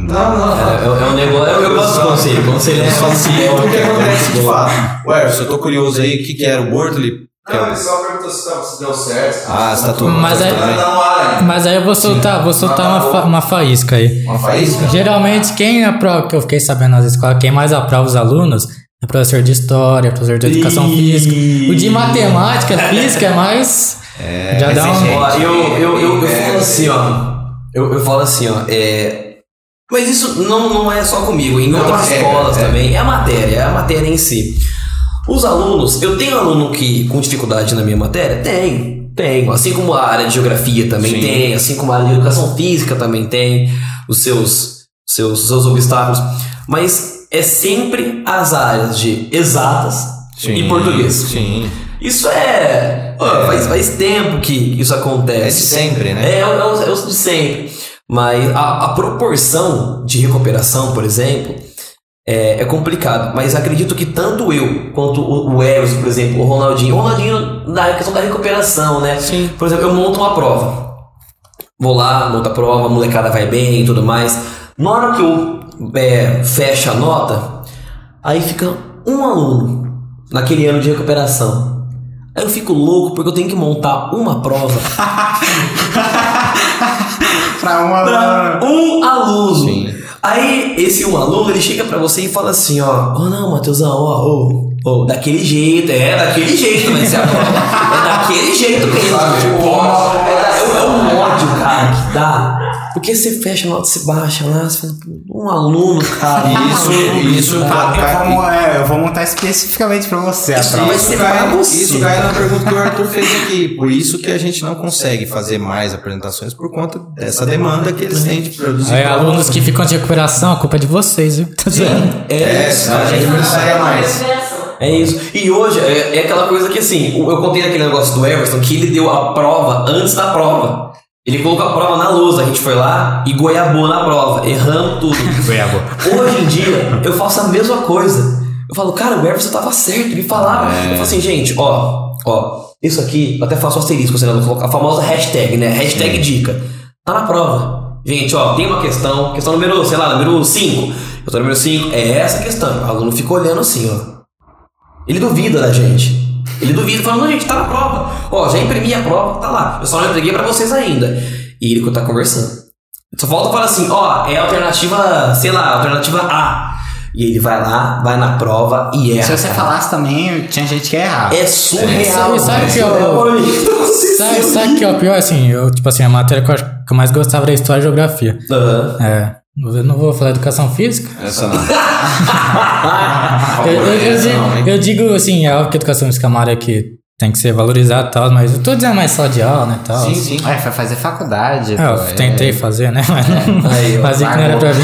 não dá. É, é um negócio. Eu, eu gosto do conselho. Conselho é só assim. o que acontece de fato? Ué, eu tô curioso aí, o que que era o é Não, o- ele só perguntou se, se deu certo. Ah, você tá tudo. Mas tá é-. Não, não, Alan. Mas aí eu vou soltar, vou soltar uma, fa- uma faísca aí. Uma faísca? Geralmente, quem aprova, que eu fiquei sabendo nas escolas, quem mais aprova os alunos é professor de história, professor de educação física. O de matemática, física é mais. já dá um. Ó, eu, eu, eu, eu falo assim, ó. Eu, eu falo assim, ó. É, mas isso não, não é só comigo, em outras matéria, escolas é. também. É a matéria, é a matéria em si. Os alunos, eu tenho aluno que com dificuldade na minha matéria? Tenho, tenho. Assim como a área de geografia também Sim. tem, assim como a área de educação física também tem, os seus, seus, seus obstáculos. Mas é sempre as áreas de exatas e português. Sim. Isso é. ó, Faz, faz tempo que isso acontece. É de sempre, né? É, é, o- é o de sempre. Mas a, a proporção de recuperação, por exemplo, é, é complicado. Mas acredito que tanto eu quanto o, o Eros, por exemplo, o Ronaldinho, o Ronaldinho na questão da recuperação, né? Sim. Por exemplo, eu monto uma prova. Vou lá, monto a prova, a molecada vai bem e tudo mais. Na hora que eu é, fecho a nota, aí fica um aluno naquele ano de recuperação. Aí eu fico louco porque eu tenho que montar uma prova Pra uma pra um aluno. Sim. Aí esse um aluno ele chega pra você e fala assim, ó, oh não, Matheusão, ó, ô, ô, daquele jeito, é daquele jeito vai ser a prova. É daquele jeito mesmo. Tipo, é, da- é, é um ódio, cara, que dá. Porque você fecha a nota, você baixa lá, você fala, um aluno, cara. Isso, isso, Ah, eu, cai- vou, é, eu vou montar especificamente pra você a Isso ser Isso cai, pra você. isso cai na pergunta que o Arthur fez aqui. Por isso que a gente não consegue fazer mais apresentações por conta dessa demanda que eles têm de produzir. Aí, alunos que ficam de recuperação, a culpa é de vocês, viu? Tá zoando. É, senão a gente precisaria mais. É isso. E hoje é, é aquela coisa que assim, eu contei naquele negócio do Everton que ele deu a prova antes da prova. Ele colocou a prova na lousa, a gente foi lá e goiabou na prova, erramos tudo. Goiabou. Hoje em dia, eu faço a mesma coisa. Eu falo, cara, o Everton tava certo, ele falava. Eu falo assim, gente, ó, ó, isso aqui, eu até faço asterisco, você não a famosa hashtag, né? Hashtag dica. Tá na prova. Gente, ó, tem uma questão, questão número, sei lá, número 5. Questão número 5 é essa questão. O aluno fica olhando assim, ó. Ele duvida da gente. Ele duvida, falando, não, gente, tá na prova. Ó, já imprimi a prova, tá lá. Eu só não entreguei pra vocês ainda. E ele tá conversando. Só falta falar assim, ó, é a alternativa, sei lá, alternativa A. E ele vai lá, vai na prova e erra. Se você cara. falasse também, tinha gente que ia errar. É surreal. Sabe- sabe que eu- É Sabe, sabe que é o pior, assim, eu, tipo assim, a matéria que eu, acho que eu mais gostava era história e geografia. Aham. É. Eu não vou falar educação física. Essa não. Eu, eu- eu digo, eu digo, assim, é óbvio que a educação física é uma área que tem que ser valorizada e tal, mas eu tô dizendo mais sala de aula, né, tal. Sim, sim. É, foi fazer faculdade. É, pô, eu tentei fazer, né? Mas, Aí, ó, mas vi que não era pra mim.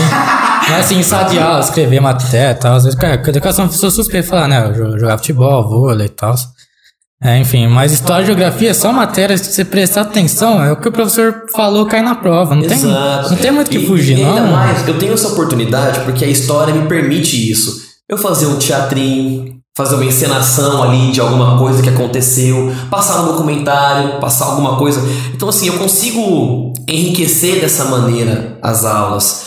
Mas assim, sala de aula, escrever matéria e tal. Às vezes, cara, educação sou suspeito de falar, né? Eu jo- jogar futebol, vôlei e tal. É, enfim, mas história e geografia, só matérias que você prestar atenção, é o que o professor falou, cai na prova. Não, tem, Exato. não tem muito o que fugir, e ainda não. mais, eu tenho essa oportunidade porque a história me permite isso. Eu fazer um teatrinho, fazer uma encenação ali de alguma coisa que aconteceu, passar um documentário, passar alguma coisa. Então, assim, eu consigo enriquecer dessa maneira as aulas.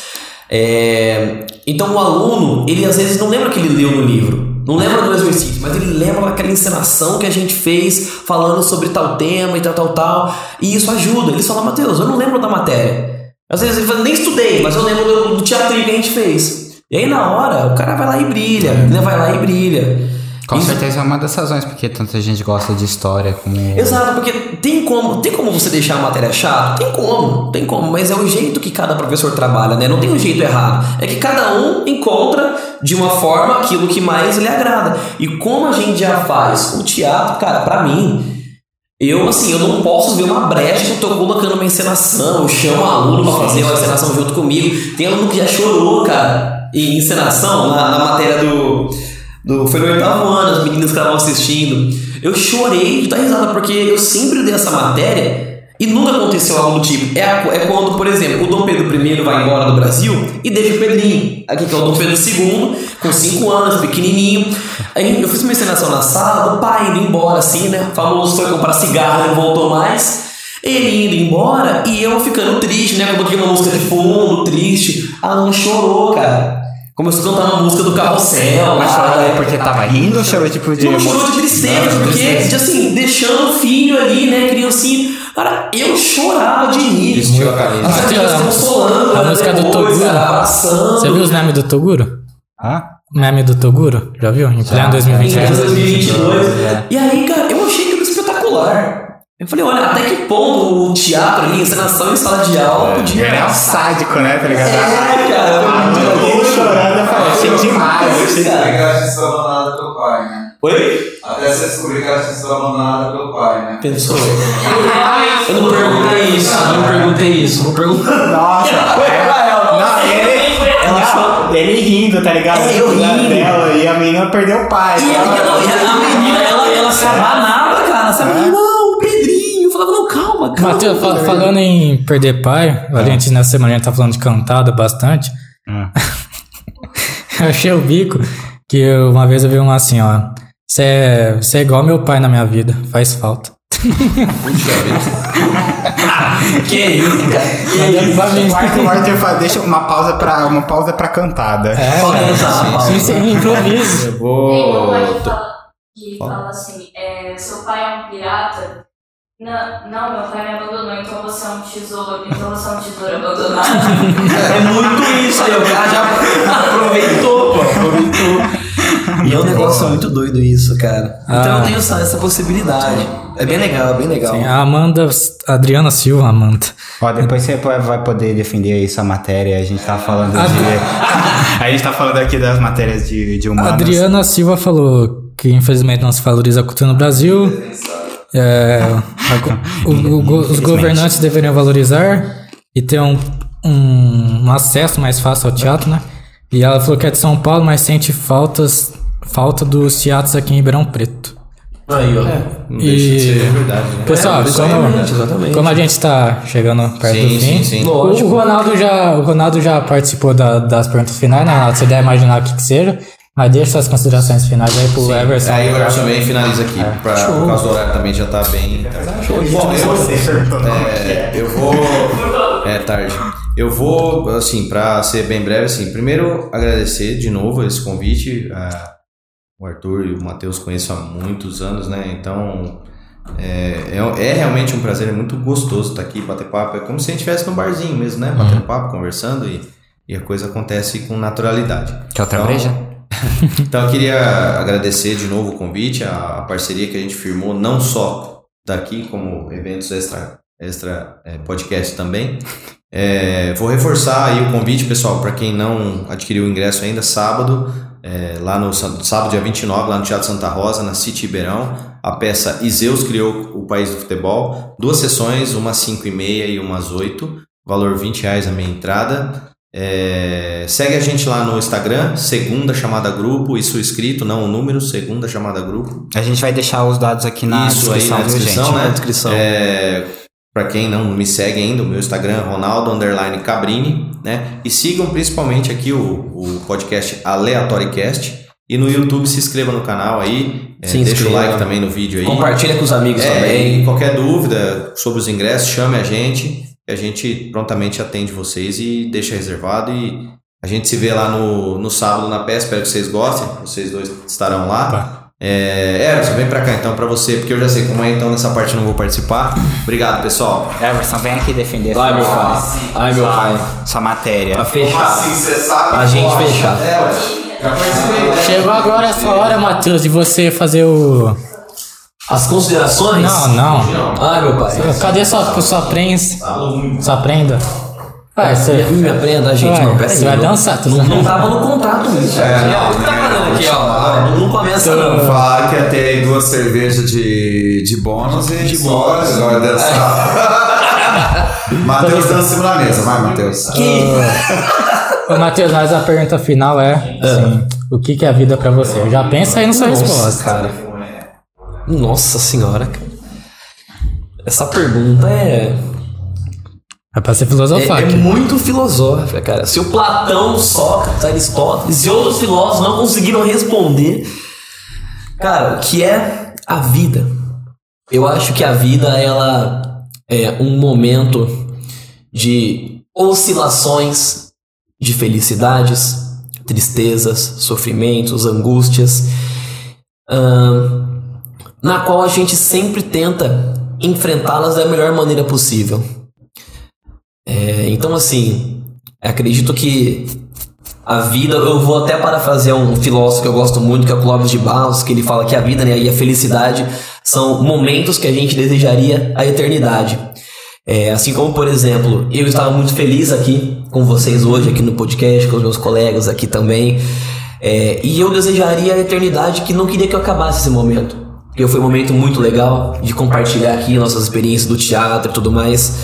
É, Então, o aluno, ele às vezes não lembra que ele leu no livro. Não lembra do exercício, mas ele lembra daquela encenação que a gente fez falando sobre tal tema e tal, tal, tal. E isso ajuda. Ele fala, Matheus, eu não lembro da matéria. Às vezes ele fala, nem estudei, mas eu lembro do, do teatrinho que a gente fez. E aí na hora, o cara vai lá e brilha. Né? Vai lá e brilha. Com Isso- certeza é uma das razões porque tanta gente gosta de história como. Exato, porque tem como, tem como você deixar a matéria chata? Tem como, tem como, mas é o jeito que cada professor trabalha, né? Não tem um jeito errado. É que cada um encontra de uma forma aquilo que mais lhe agrada. E como a gente já faz o teatro, cara, pra mim, eu assim, eu não posso ver uma brecha que eu tô colocando uma encenação, eu chamo aluno pra fazer uma encenação junto comigo. Tem aluno que já chorou, cara, em encenação, na, na matéria do, do. Foi no oitavo ano, as meninas que estavam assistindo. Eu chorei de dar risada, porque eu sempre dei essa matéria E nunca aconteceu algo do tipo. É, a- é quando, por exemplo, o Dom Pedro I vai embora do Brasil e deixa o Pedrinho, aqui que é o Dom Pedro II, com 5 anos, pequenininho. Aí eu fiz uma encenação na sala, o pai indo embora, assim, né? O famoso foi comprar cigarro, não voltou mais. Ele indo embora e eu ficando triste, né? Eu botei uma música de fundo, triste. A Ana chorou, cara. Começou a cantar uma música do carrossel. Mas chorou né? porque tava rindo ou chorou tipo de Não chorou de tristeza, porque, de, assim, deixando o filho ali, né, criancinha. Cara, eu chorava de rir. A. As consolando, né, música do depois, Toguro. Você viu os memes do Toguro? Hã? Meme do Toguro? Já viu? Em pleno Em 2022. 2022. E aí, cara, eu achei aquilo espetacular. Eu falei, olha, até que ponto o teatro ali, encenação em sala de aula podia... Ele é um sádico, né? Tá ligado? É, cara. Ele chorando, eu falei, achei demais. Isso, achei- cara. Descobrir que ela tinha sido abandonada pelo pai, né? Oi? Até você descobrir que ela tinha sido abandonada pelo pai, né? Pensou. Eu não perguntei isso, eu não perguntei isso. Vou perguntar. Nossa, não, ele, não, ele rindo, tá ligado? É, eu rindo. Dela, e a menina perdeu o pai. E ela, ela- a menina, ela, ela se abanava, cara. Sabe? Não, o Pedrinho. Eu falava, não, calma, calma. Matheus, fa- falando em perder pai, a gente nessa semana a gente tá falando de cantada bastante. Eu achei o bico que eu- uma vez eu vi um assim, ó. Você é, você é igual meu pai na minha vida, faz falta. Que isso, cara. Que Mandando pra mim. O Arthur, o Arthur fala, deixa uma pausa pra, uma pausa pra cantada. É, Pode cara. usar. Isso é improviso. Eu Tem vou. uma que fala, que fala assim, é, seu pai é um pirata? Não, não, meu pai me abandonou, então você é um tesouro, então você é um tesouro abandonado. É muito isso aí. O cara já aproveitou, pô. Aproveitou. E é um negócio muito doido isso, cara. Então Ah. eu tenho essa, essa possibilidade. É bem legal, bem legal. Sim, a Amanda, Adriana Silva, Amanda. Ó, depois você vai poder defender aí sua matéria. A gente tá falando Ah, de. a gente tá falando aqui das matérias de, de A humanas. Adriana Silva falou que infelizmente não se valoriza a cultura no Brasil. É, a o- o os governantes deveriam valorizar e ter um, um, um acesso mais fácil ao teatro, né? E ela falou que é de São Paulo, mas sente faltas, falta dos teatros aqui em Ribeirão Preto. Aí, ó. Não deixa de ser verdade, né? Pessoal, exatamente, como, exatamente. como a gente tá chegando perto Sim, do fim, sim, sim. O, Ronaldo já, o Ronaldo já participou da- das perguntas finais, né, Ronaldo? Você deve imaginar o que, que seja, mas deixa suas considerações finais aí pro Everson. Aí o Everson também finaliza aqui. Pra, por causa do horário também já tá bem. Bom, eu, é, eu vou. É tarde. Eu vou, assim, pra ser bem breve, assim, primeiro agradecer de novo esse convite. a- o Arthur e o Matheus conheço há muitos anos, né? Então. É, é, é realmente um prazer, é muito gostoso estar aqui, bater papo. É como se a gente estivesse no barzinho mesmo, né? Batendo papo, conversando e, e a coisa acontece com naturalidade. Quer outra Então, breja? então eu queria agradecer de novo o convite, a, parceria que a gente firmou, não só daqui, como eventos extra, extra é, podcast também. É, vou reforçar aí o convite, pessoal, para quem não adquiriu o ingresso ainda, sábado, é, lá no sábado, dia 29, lá no Teatro Santa Rosa, na City Ribeirão, a peça Iseus criou o país do futebol. Duas sessões, uma às 5 e meia e uma às 8, valor 20 reais a minha entrada. É, segue a gente lá no Instagram, Segunda Chamada Grupo, isso escrito, não o número, Segunda Chamada Grupo. A gente vai deixar os dados aqui na isso aí descrição, na viu, descrição, gente? né? Na descrição. É, para quem não me segue ainda, o meu Instagram é Ronaldo underline Cabrini, né? E sigam principalmente aqui o, o podcast AleatóriCast. E no YouTube se inscreva no canal aí, é, deixa o like também no vídeo aí. Compartilha com os amigos É, também. qualquer dúvida sobre os ingressos, chame a gente, a gente prontamente atende vocês e deixa reservado. E a gente se vê lá no, no sábado na peça, espero que vocês gostem, vocês dois estarão lá. É, Emerson, vem pra cá então pra você, porque eu já sei como é, então nessa parte eu não vou participar. Obrigado, pessoal. Everson, vem aqui defender Ai, sua, meu pai. Ai, meu pai. sua matéria. Pra Como fechar. assim? Você sabe? A gente fechar. É, participei, né? Chegou agora a sua hora, Matheus, de você fazer o. As considerações? Não, não. Ai, meu pai. Cadê sua, sua prensa? Sua prenda? Vai, você. Me aprenda, gente. Vai, não, pera você vai não- dançar, tu Não, sabe? não tava no contrato isso. É, não, O que tá né? falando aqui, ó? Não, não começa não. Falaram que ia ter aí duas cervejas de, de bônus e de bônus. Agora dançar. Matheus dança em cima da mesa. Vai, Matheus. Ô, Matheus, mas a pergunta final é: assim, o que, que é a vida pra você? Já pensa aí na sua resposta. cara. Nossa senhora, cara. Essa pergunta é, É pra ser é, filosofar é aqui. muito filosófica, cara. Se o Platão, Sócrates, Aristóteles e outros filósofos não conseguiram responder, cara, o que é a vida? Eu acho que a vida ela é um momento de oscilações de felicidades, tristezas, sofrimentos, angústias, ahn, na qual a gente sempre tenta enfrentá-las da melhor maneira possível. É, então, assim, acredito que a vida, eu vou até parafrasear um filósofo que eu gosto muito, que é o Clóvis de Barros, que ele fala que a vida né, e a felicidade são momentos que a gente desejaria a eternidade. É, assim como, por exemplo, eu estava muito feliz aqui com vocês hoje, aqui no podcast, com os meus colegas aqui também. É, e eu desejaria a eternidade que não queria que eu acabasse esse momento. Porque foi um momento muito legal de compartilhar aqui nossas experiências do teatro e tudo mais.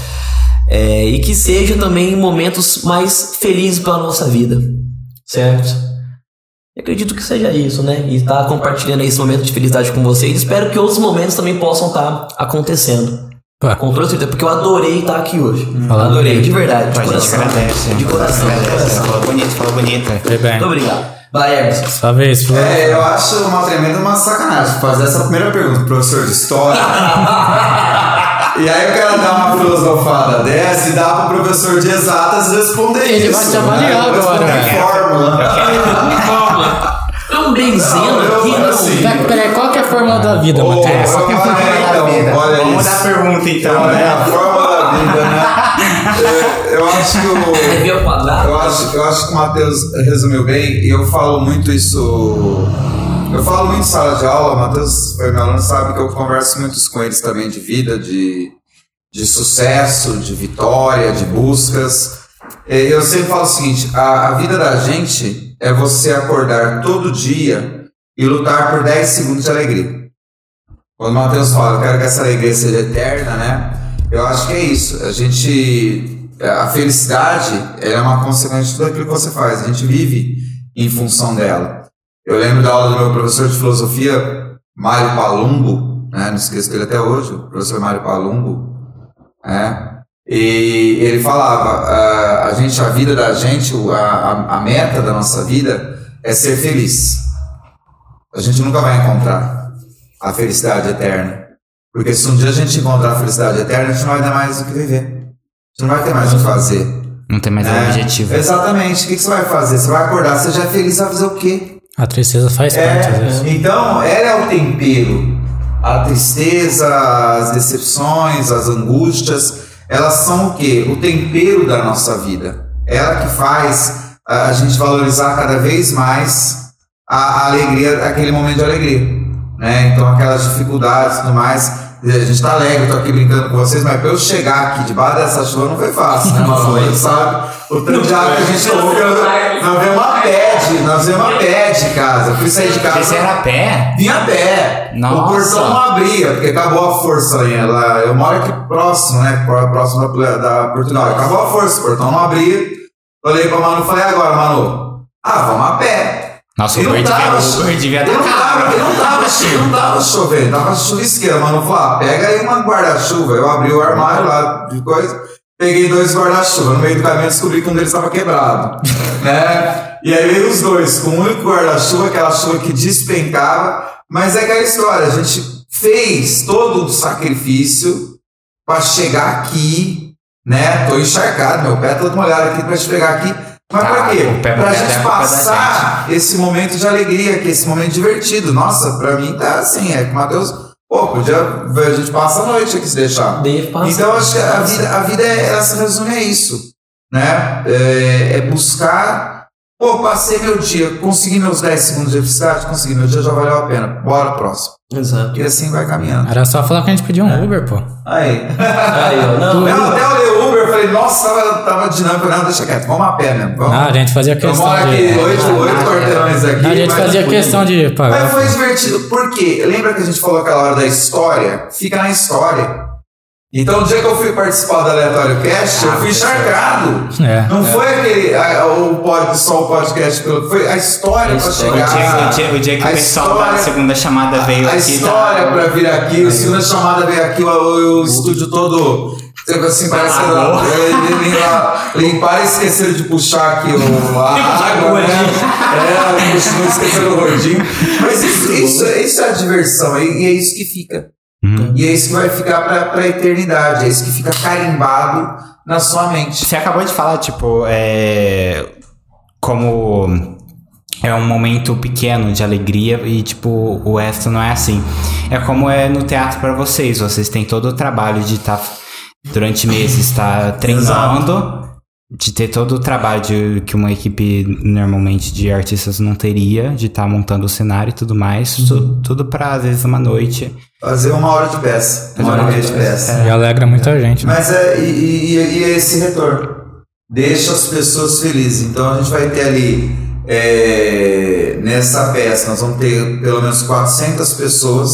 É, e que seja também momentos mais felizes para a nossa vida, certo? Eu acredito que seja isso, né? E estar compartilhando esse momento de felicidade com vocês. Espero que outros momentos também possam estar acontecendo. Pô, Com toda certeza, porque eu adorei estar aqui hoje. Falando adorei, de verdade, de A gente coração. agradece. De coração, de Agradece. coração. Falou bonito, falou bonito. foi bem. Muito obrigado. Vai, Emerson. Sua vez, filosofar. É, eu acho uma tremenda uma sacanagem fazer essa primeira pergunta pro professor de história. e aí o cara dá uma filosofada dessa e dá pro professor de exatas responder Ele isso. vai te avaliar né? agora, Responder né? fórmula. Também zeno eu- aqui, não. assim, Tá, peraí, qual que é a fórmula da vida, Ô, Matheus? Qual que é a olha fórmula da então, vida? olha Vamos isso. dar a pergunta então, é a né? fórmula da vida, né? É, Eu acho que o. Eu acho, eu acho que o Matheus resumiu bem e eu falo muito isso. Eu falo muito em sala de aula, o Matheus foi meu aluno, sabe que eu converso muito com eles também de vida, de, de sucesso, de vitória, de buscas. E Eu sempre falo o seguinte: a, a vida da gente é você acordar todo dia e lutar por 10 segundos de alegria. Quando o Matheus fala, eu quero que essa alegria seja eterna, né? Eu acho que é isso. A gente. A felicidade é uma consequência de tudo aquilo que você faz. A gente vive em função dela. Eu lembro da aula do meu professor de filosofia, Mário Palumbo, né? não esqueço dele até hoje, o professor Mário Palumbo. Né? E ele falava: a, a gente, a vida da gente, a, a, a meta da nossa vida é ser feliz. A gente nunca vai encontrar a felicidade eterna. Porque se um dia a gente encontrar a felicidade eterna, a gente não vai ter mais o que viver. A gente não vai ter mais o que fazer. Não tem mais um objetivo. Exatamente. O que que você vai fazer? Você vai acordar, você já é feliz, você vai fazer o quê? A tristeza faz parte, às vezes. É, então, ela é o tempero. A tristeza, as decepções, as angústias, elas são o quê? O tempero da nossa vida. Ela que faz a gente valorizar cada vez mais a, alegria, aquele momento de alegria. Né? Então, aquelas dificuldades e tudo mais. A gente tá alegre, eu tô aqui brincando com vocês, mas pra eu chegar aqui debaixo dessa chuva não foi fácil, né, Malu? A gente sabe o tanto de água que a gente. Nós vemos uma pet em casa. Eu fui sair de casa. Você era a pé? Vinha a pé. Nossa. O portão não abria, porque acabou a força ali. Ela, eu moro aqui próximo, né? Próximo da, da Portugal. Acabou a força, o portão não abria. Olhei pra Manu e falei, agora, Manu, ah, vamos a pé. Nossa, o não Uber devia, não estar tava, caro. e não tava, não tava chovendo, tava chuvisqueira. Manu falou, ah, pega aí uma guarda-chuva. Eu abri o armário lá de coisa, peguei dois guarda-chuva. No meio do caminho descobri que um deles estava quebrado, né? E aí veio os dois, com um único guarda-chuva, aquela chuva que despencava. Mas é aquela história, a gente fez todo o sacrifício para chegar aqui, né? Tô encharcado, meu pé todo molhado aqui pra chegar aqui. Mas Tá, pra quê? o molhado é gente da passar esse momento de alegria, que esse momento divertido. Nossa, pra mim tá assim, é que o Matheus, pô, podia, a gente passa a noite aqui se deixar. Deve passar. Então acho que a vida, a vida é, ela se resume a isso, né? É, é buscar, pô, passei meu dia, consegui meus 10 segundos de felicidade, consegui meu dia, já valeu a pena. Bora próximo. Exato. E assim vai caminhando. Era só falar que a gente pedia um Uber, pô. Aí. Aí, ó. Não, Não, até olhei o Uber, eu falei, nossa, tava, tava dinâmico, não, deixa quieto, vamos a pé mesmo. Vamos. Ah, a gente fazia eu questão moro aqui de. oito, oito quarteirões aqui. Não, a gente mas- fazia questão de Mas pagar. foi divertido, porque lembra que a gente falou aquela hora da história? Fica na história. Então, o dia que eu fui participar do Aleatório Cast, eu fui encharcado. É. Não foi aquele, a- o pod, só o podcast, foi a história pra O chegar. dia, o dia- o dia que a o pessoal da história- segunda chamada veio a aqui. história tá- pra vir aqui, a segunda chamada veio aqui, o, o estúdio todo. Assim, parece que Alô? limpar, limpar e esqueceram de puxar aqui o, a água, né? É, não esqueceram o rodinho. Mas isso, isso, isso é a diversão, e é isso que fica. Uhum. E é isso que vai ficar pra, pra eternidade, é isso que fica carimbado na sua mente. Você acabou de falar, tipo, é. Como é um momento pequeno de alegria e, tipo, o resto não é assim. É como é no teatro pra vocês. Vocês têm todo o trabalho de estar, durante meses, estar treinando, de ter todo o trabalho de- que uma equipe normalmente de artistas não teria, de estar montando o cenário e tudo mais. tu- tudo pra, às vezes, uma noite. Fazer uma hora de peça, uma hora e meia de peça. E alegra muita gente, né? Mas é, e, e- e- é esse retorno. Deixa as pessoas felizes. Então a gente vai ter ali, é, nessa peça, nós vamos ter pelo menos 400 pessoas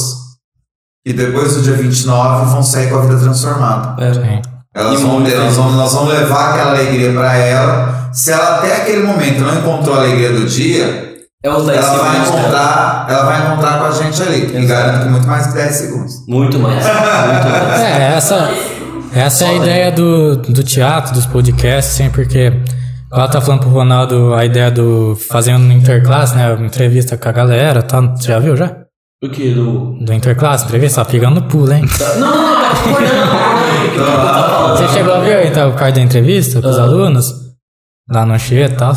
que depois do dia 29 vão sair com a vida transformada. Sim. Elas vão muito ter, nós, vamos, nós vamos levar aquela alegria para ela. Se ela até aquele momento não encontrou a alegria do dia, É os 10 ela vai né? encontrar, ela vai encontrar com a gente ali. E garanto que muito mais que 10 segundos. Muito mais. Muito mais. É, essa, essa é a ideia do, do teatro, dos podcasts, assim, porque ela tá falando pro Ronaldo a ideia do fazendo interclasse, né? Uma entrevista com a galera, tá? Você já viu já? O que? Do. Do interclasse, entrevista, tá pegando pulo, hein? Não, não, não, Você chegou a ver então o card da entrevista com os alunos? Lá no Xê e tal.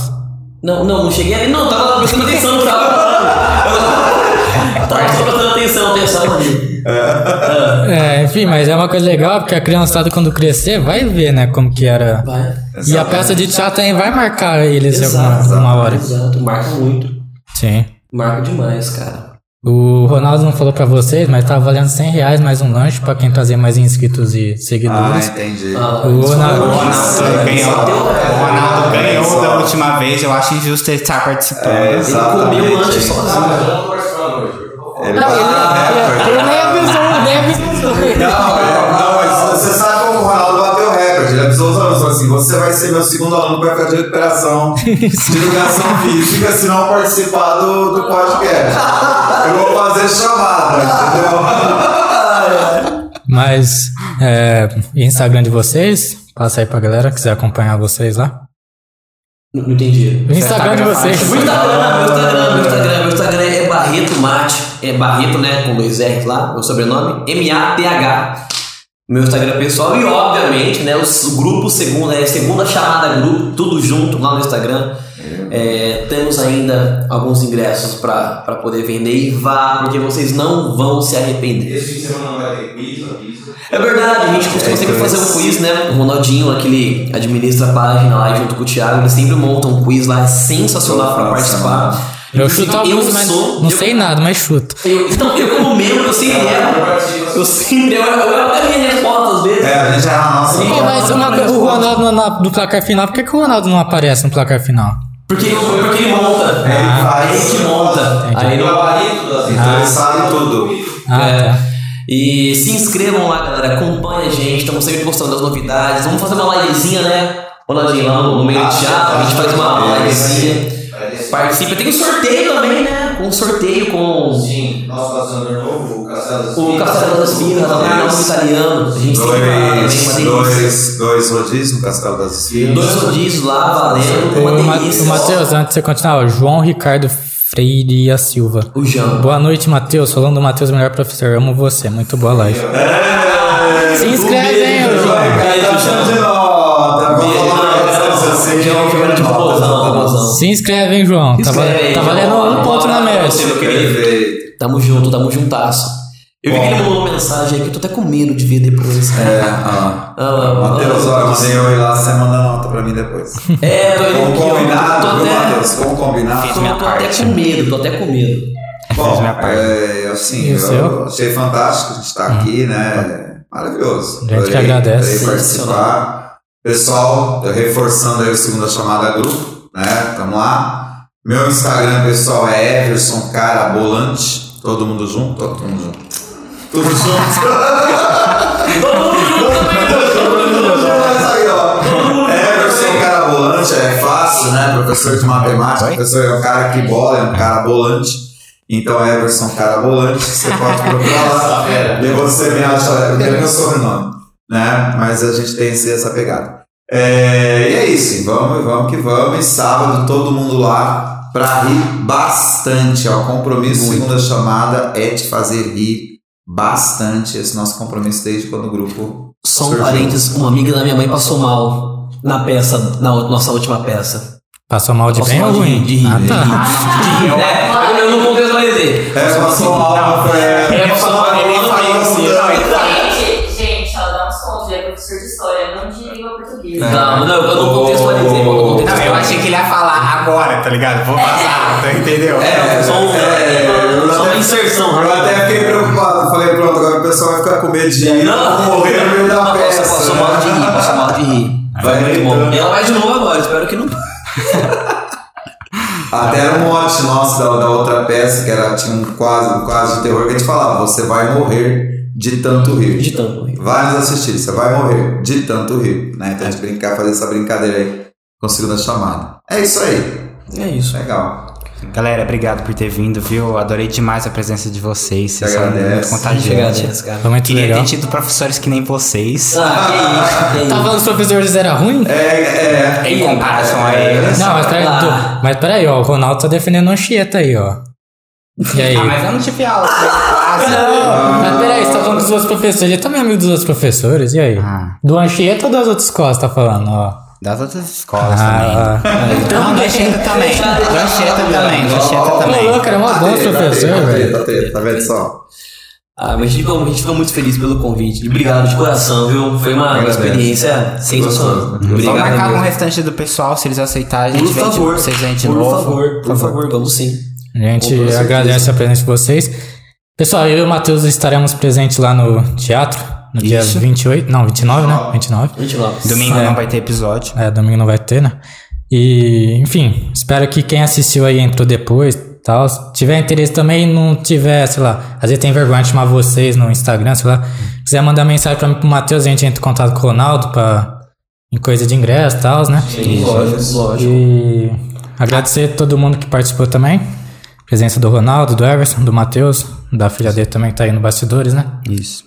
Não, não, não cheguei ali. Não, tava prestando atenção no que tava falando. Tava só prestando atenção, atenção ali. É, enfim, mas é uma coisa legal, porque a criançada quando crescer vai ver, né, como que era. Vai. E a peça de teatro também vai marcar eles alguma, Exato, alguma hora. Exato, marca muito. Sim. Marca demais, cara. O Ronaldo não falou pra vocês, mas tá valendo 100 reais mais um lanche pra quem trazer mais inscritos e Ah, seguidores. entendi. Ah, O Ronaldo- Ronaldo ganhou, o Ronaldo ganhou da última vez, eu acho injusto ele estar participando. É, Ele comeu o lanche sozinho. Ele Não, bateu recorde. ele nem avisou, nem avisou. Não, é, não, mas você sabe como o Ronaldo o. Ele avisou os alunos falou assim: você vai ser meu segundo aluno que vai ficar de recuperação de educação física se não participar do, do podcast. Eu vou fazer chamada, entendeu? Mas, é, Instagram de vocês, passa aí pra galera que quiser acompanhar vocês lá. Não, não entendi. O Instagram de vocês. Meu Instagram, meu Instagram, meu Instagram, meu Instagram é Barreto Mate. É Barreto, né? Com dois R lá, meu sobrenome. M-A-T-H. Meu Instagram pessoal. E obviamente, né? O, o grupo segunda, é segunda chamada grupo, tudo junto lá no Instagram. É, temos ainda alguns ingressos pra pra poder vender e vá, porque vocês não vão se arrepender. Esse fim de semana não vai ter quiz. É verdade, a gente costuma sempre fazer um quiz, né? O Ronaldinho, aquele administra a página lá junto com o Thiago, eles sempre montam um quiz lá, é sensacional pra participar. Eu chuto eu alguns, mas sou, não eu- sei nada, mas chuto. Eu, então, eu como membro, eu sempre erro. Eu sempre erro. Eu erro até a minha resposta às vezes. É, a gente era a nossa. Pô, mas uma o Ronaldo no, na- no placar final, por que, que o Ronaldo não aparece no placar final? Porque, porque ele monta. Ele faz. É ele que monta. Entendi. Aí não- gabarito das Então ele sabe tudo. Ah, É. tá. E se inscrevam lá, galera. Acompanhe a gente. Estamos sempre postando das novidades. Vamos fazer uma livezinha, né? Ronaldinho, lá no, no meio do teatro. A gente faz uma livezinha. Participa. Tem um sorteio também, né? Um sorteio com Sim, nosso patrocinador novo, o Castelo das o Castelo das lá no nome italiano. A gente também, uma Dois, dois, dois rodízios no Castelo das Esfiras. Dois rodízios lá, valendo. O, Uma Ma- delícia. Matheus, antes de você continuar, João Ricardo Freire Silva. O João. Boa noite, Matheus. Falando do Matheus, melhor professor. Amo você. Muito boa live. Se inscreve, hein, Se inscreve, hein, João. Tá, val- Inscreve aí, tá João. valendo um ponto na Você. Perfeito. Tamo junto, tamo juntasso. Eu vi que ele mandou uma mensagem aqui, eu tô até com medo de ver depois. É. Ah, Matheus, olha, mandei eu ir lá, você manda nota pra mim depois. É, tô indo aqui, combinado, tô viu, até, Matheus? Como combinado. tô, minha tô até com medo, tô até com medo. Bom, é, assim, eu seu? achei fantástico a gente estar aqui, né? Maravilhoso. Gente que agradece. Participar. Pessoal, eu reforçando aí o segunda chamada grupo, né? Tamo lá. Meu Instagram pessoal é Everson Carabolante. Todo mundo junto? Todo mundo junto. Tudo junto. Mas aí, ó. Everson Carabolante é fácil, né? Professor de matemática. Professor é um cara que bola, é um cara bolante. Então, Everson Carabolante, você pode procurar lá. e você me acha. É meu sobrenome. Né? Mas a gente tem essa pegada. É, e é isso, vamos, vamos que vamos. E sábado todo mundo lá pra rir bastante. Ó. O compromisso, segunda chamada, é te fazer rir bastante. Esse nosso compromisso desde quando o grupo. Só um surgiu. parênteses, uma amiga da minha mãe passou mal na peça, na nossa última peça. Passou mal de Passou bem mal ou de ruim? rir, de rir, ah, de tá. rir. É, eu não contexto vai dizer. É, passou mal, é, É, passou mal, ele não falou assim. Gente, Não, não, eu não contextualizei, eu não Não, eu achei que ele ia falar agora, tá ligado? Vou passar, tá, entendeu? É, só, um, É, eu só uma inserção. Eu até fiquei preocupado. Falei, pronto, agora o pessoal vai ficar com medo de. Não, morrer no meio da peça. Passou mal de rir, passou mal de rir. Vai muito bom. Ela vai de novo agora, espero que não. Até era um mote nosso da, da outra peça, que era, tinha um quase, um quase de terror, que a gente falava, você vai morrer de tanto rir. De tanto rir. Vai nos assistir, você vai morrer de tanto rir. Né? Então a gente brincar, fazer essa brincadeira aí com segunda chamada. É isso aí. É isso. Legal. Galera, obrigado por ter vindo, viu? Adorei demais a presença de vocês. Vocês são muito contagiantes. cara. Foi muito Queria legal. ter tido professores que nem vocês. Ah, que isso, que Tá falando que os professores era ruim? É, é. Em comparação a eles. Não, mas peraí, Ah. tu- mas peraí, ó, o Ronaldo tá defendendo o Anchieta aí, ó. E aí? Ah, mas eu não tive aula quase. Não, mas peraí, você tá falando dos outros professores, ele também é amigo dos outros professores, e aí? Ah. Do Anchieta ou das outras escolas, tá falando, ó? Das outras escolas Ah, também. Não, do Anchieta também. Do Anchieta também. Do Anchieta também. louco, era mó bom os professores, velho. Tá tá vendo só? Ah, mas a gente, ficou, a gente ficou muito feliz pelo convite. Obrigado de coração, viu? Foi uma Agradeço. experiência sensacional. Gostoso. Vamos Obrigado. marcar com o restante do pessoal, se eles aceitarem, a gente Por favor. vocês vêm de por novo. favor, por favor, vamos sim. A gente Com certeza. agradece a presença de vocês. Pessoal, eu e o Matheus estaremos presentes lá no teatro, no dia Isso. 28, não, 29, né? 29. 29. Domingo É. não vai ter episódio. É, domingo não vai ter, né? E, enfim, espero que quem assistiu aí entrou depois tal. Se tiver interesse também não tiver, sei lá, às vezes tem vergonha de chamar vocês no Instagram, sei lá. Quiser mandar mensagem pra mim pro Matheus, a gente entra em contato com o Ronaldo pra, em coisa de ingresso e tal, né? Sim, lógico, lógico. E agradecer a todo mundo que participou também. Presença do Ronaldo, do Everson, do Matheus, da filha dele também que tá aí no bastidores, né? Isso.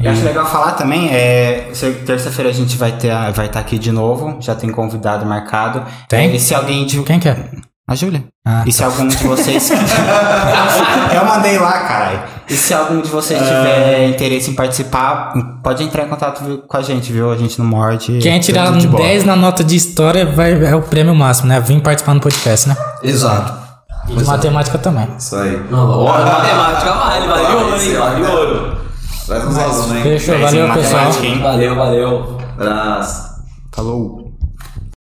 Eu acho legal falar também, é, terça-feira a gente vai ter, vai estar aqui de novo, já tem convidado marcado. Tem? É, E se alguém de Quem que é? a Júlia. Ah, E se algum de vocês Eu mandei lá, caralho. E se algum de vocês tiver interesse em participar, pode entrar em contato com a gente, viu? A gente não morde. Quem tirar um boa. 10 na nota de história vai, é o prêmio máximo, né? Vim participar no podcast, né? Exato. E matemática também. Isso aí. Não, ó, matemática vale, vale ouro, hein? Vale ouro. Traz uns alunos, hein? Fechou, valeu pessoal. Valeu, valeu. Abraço. Falou.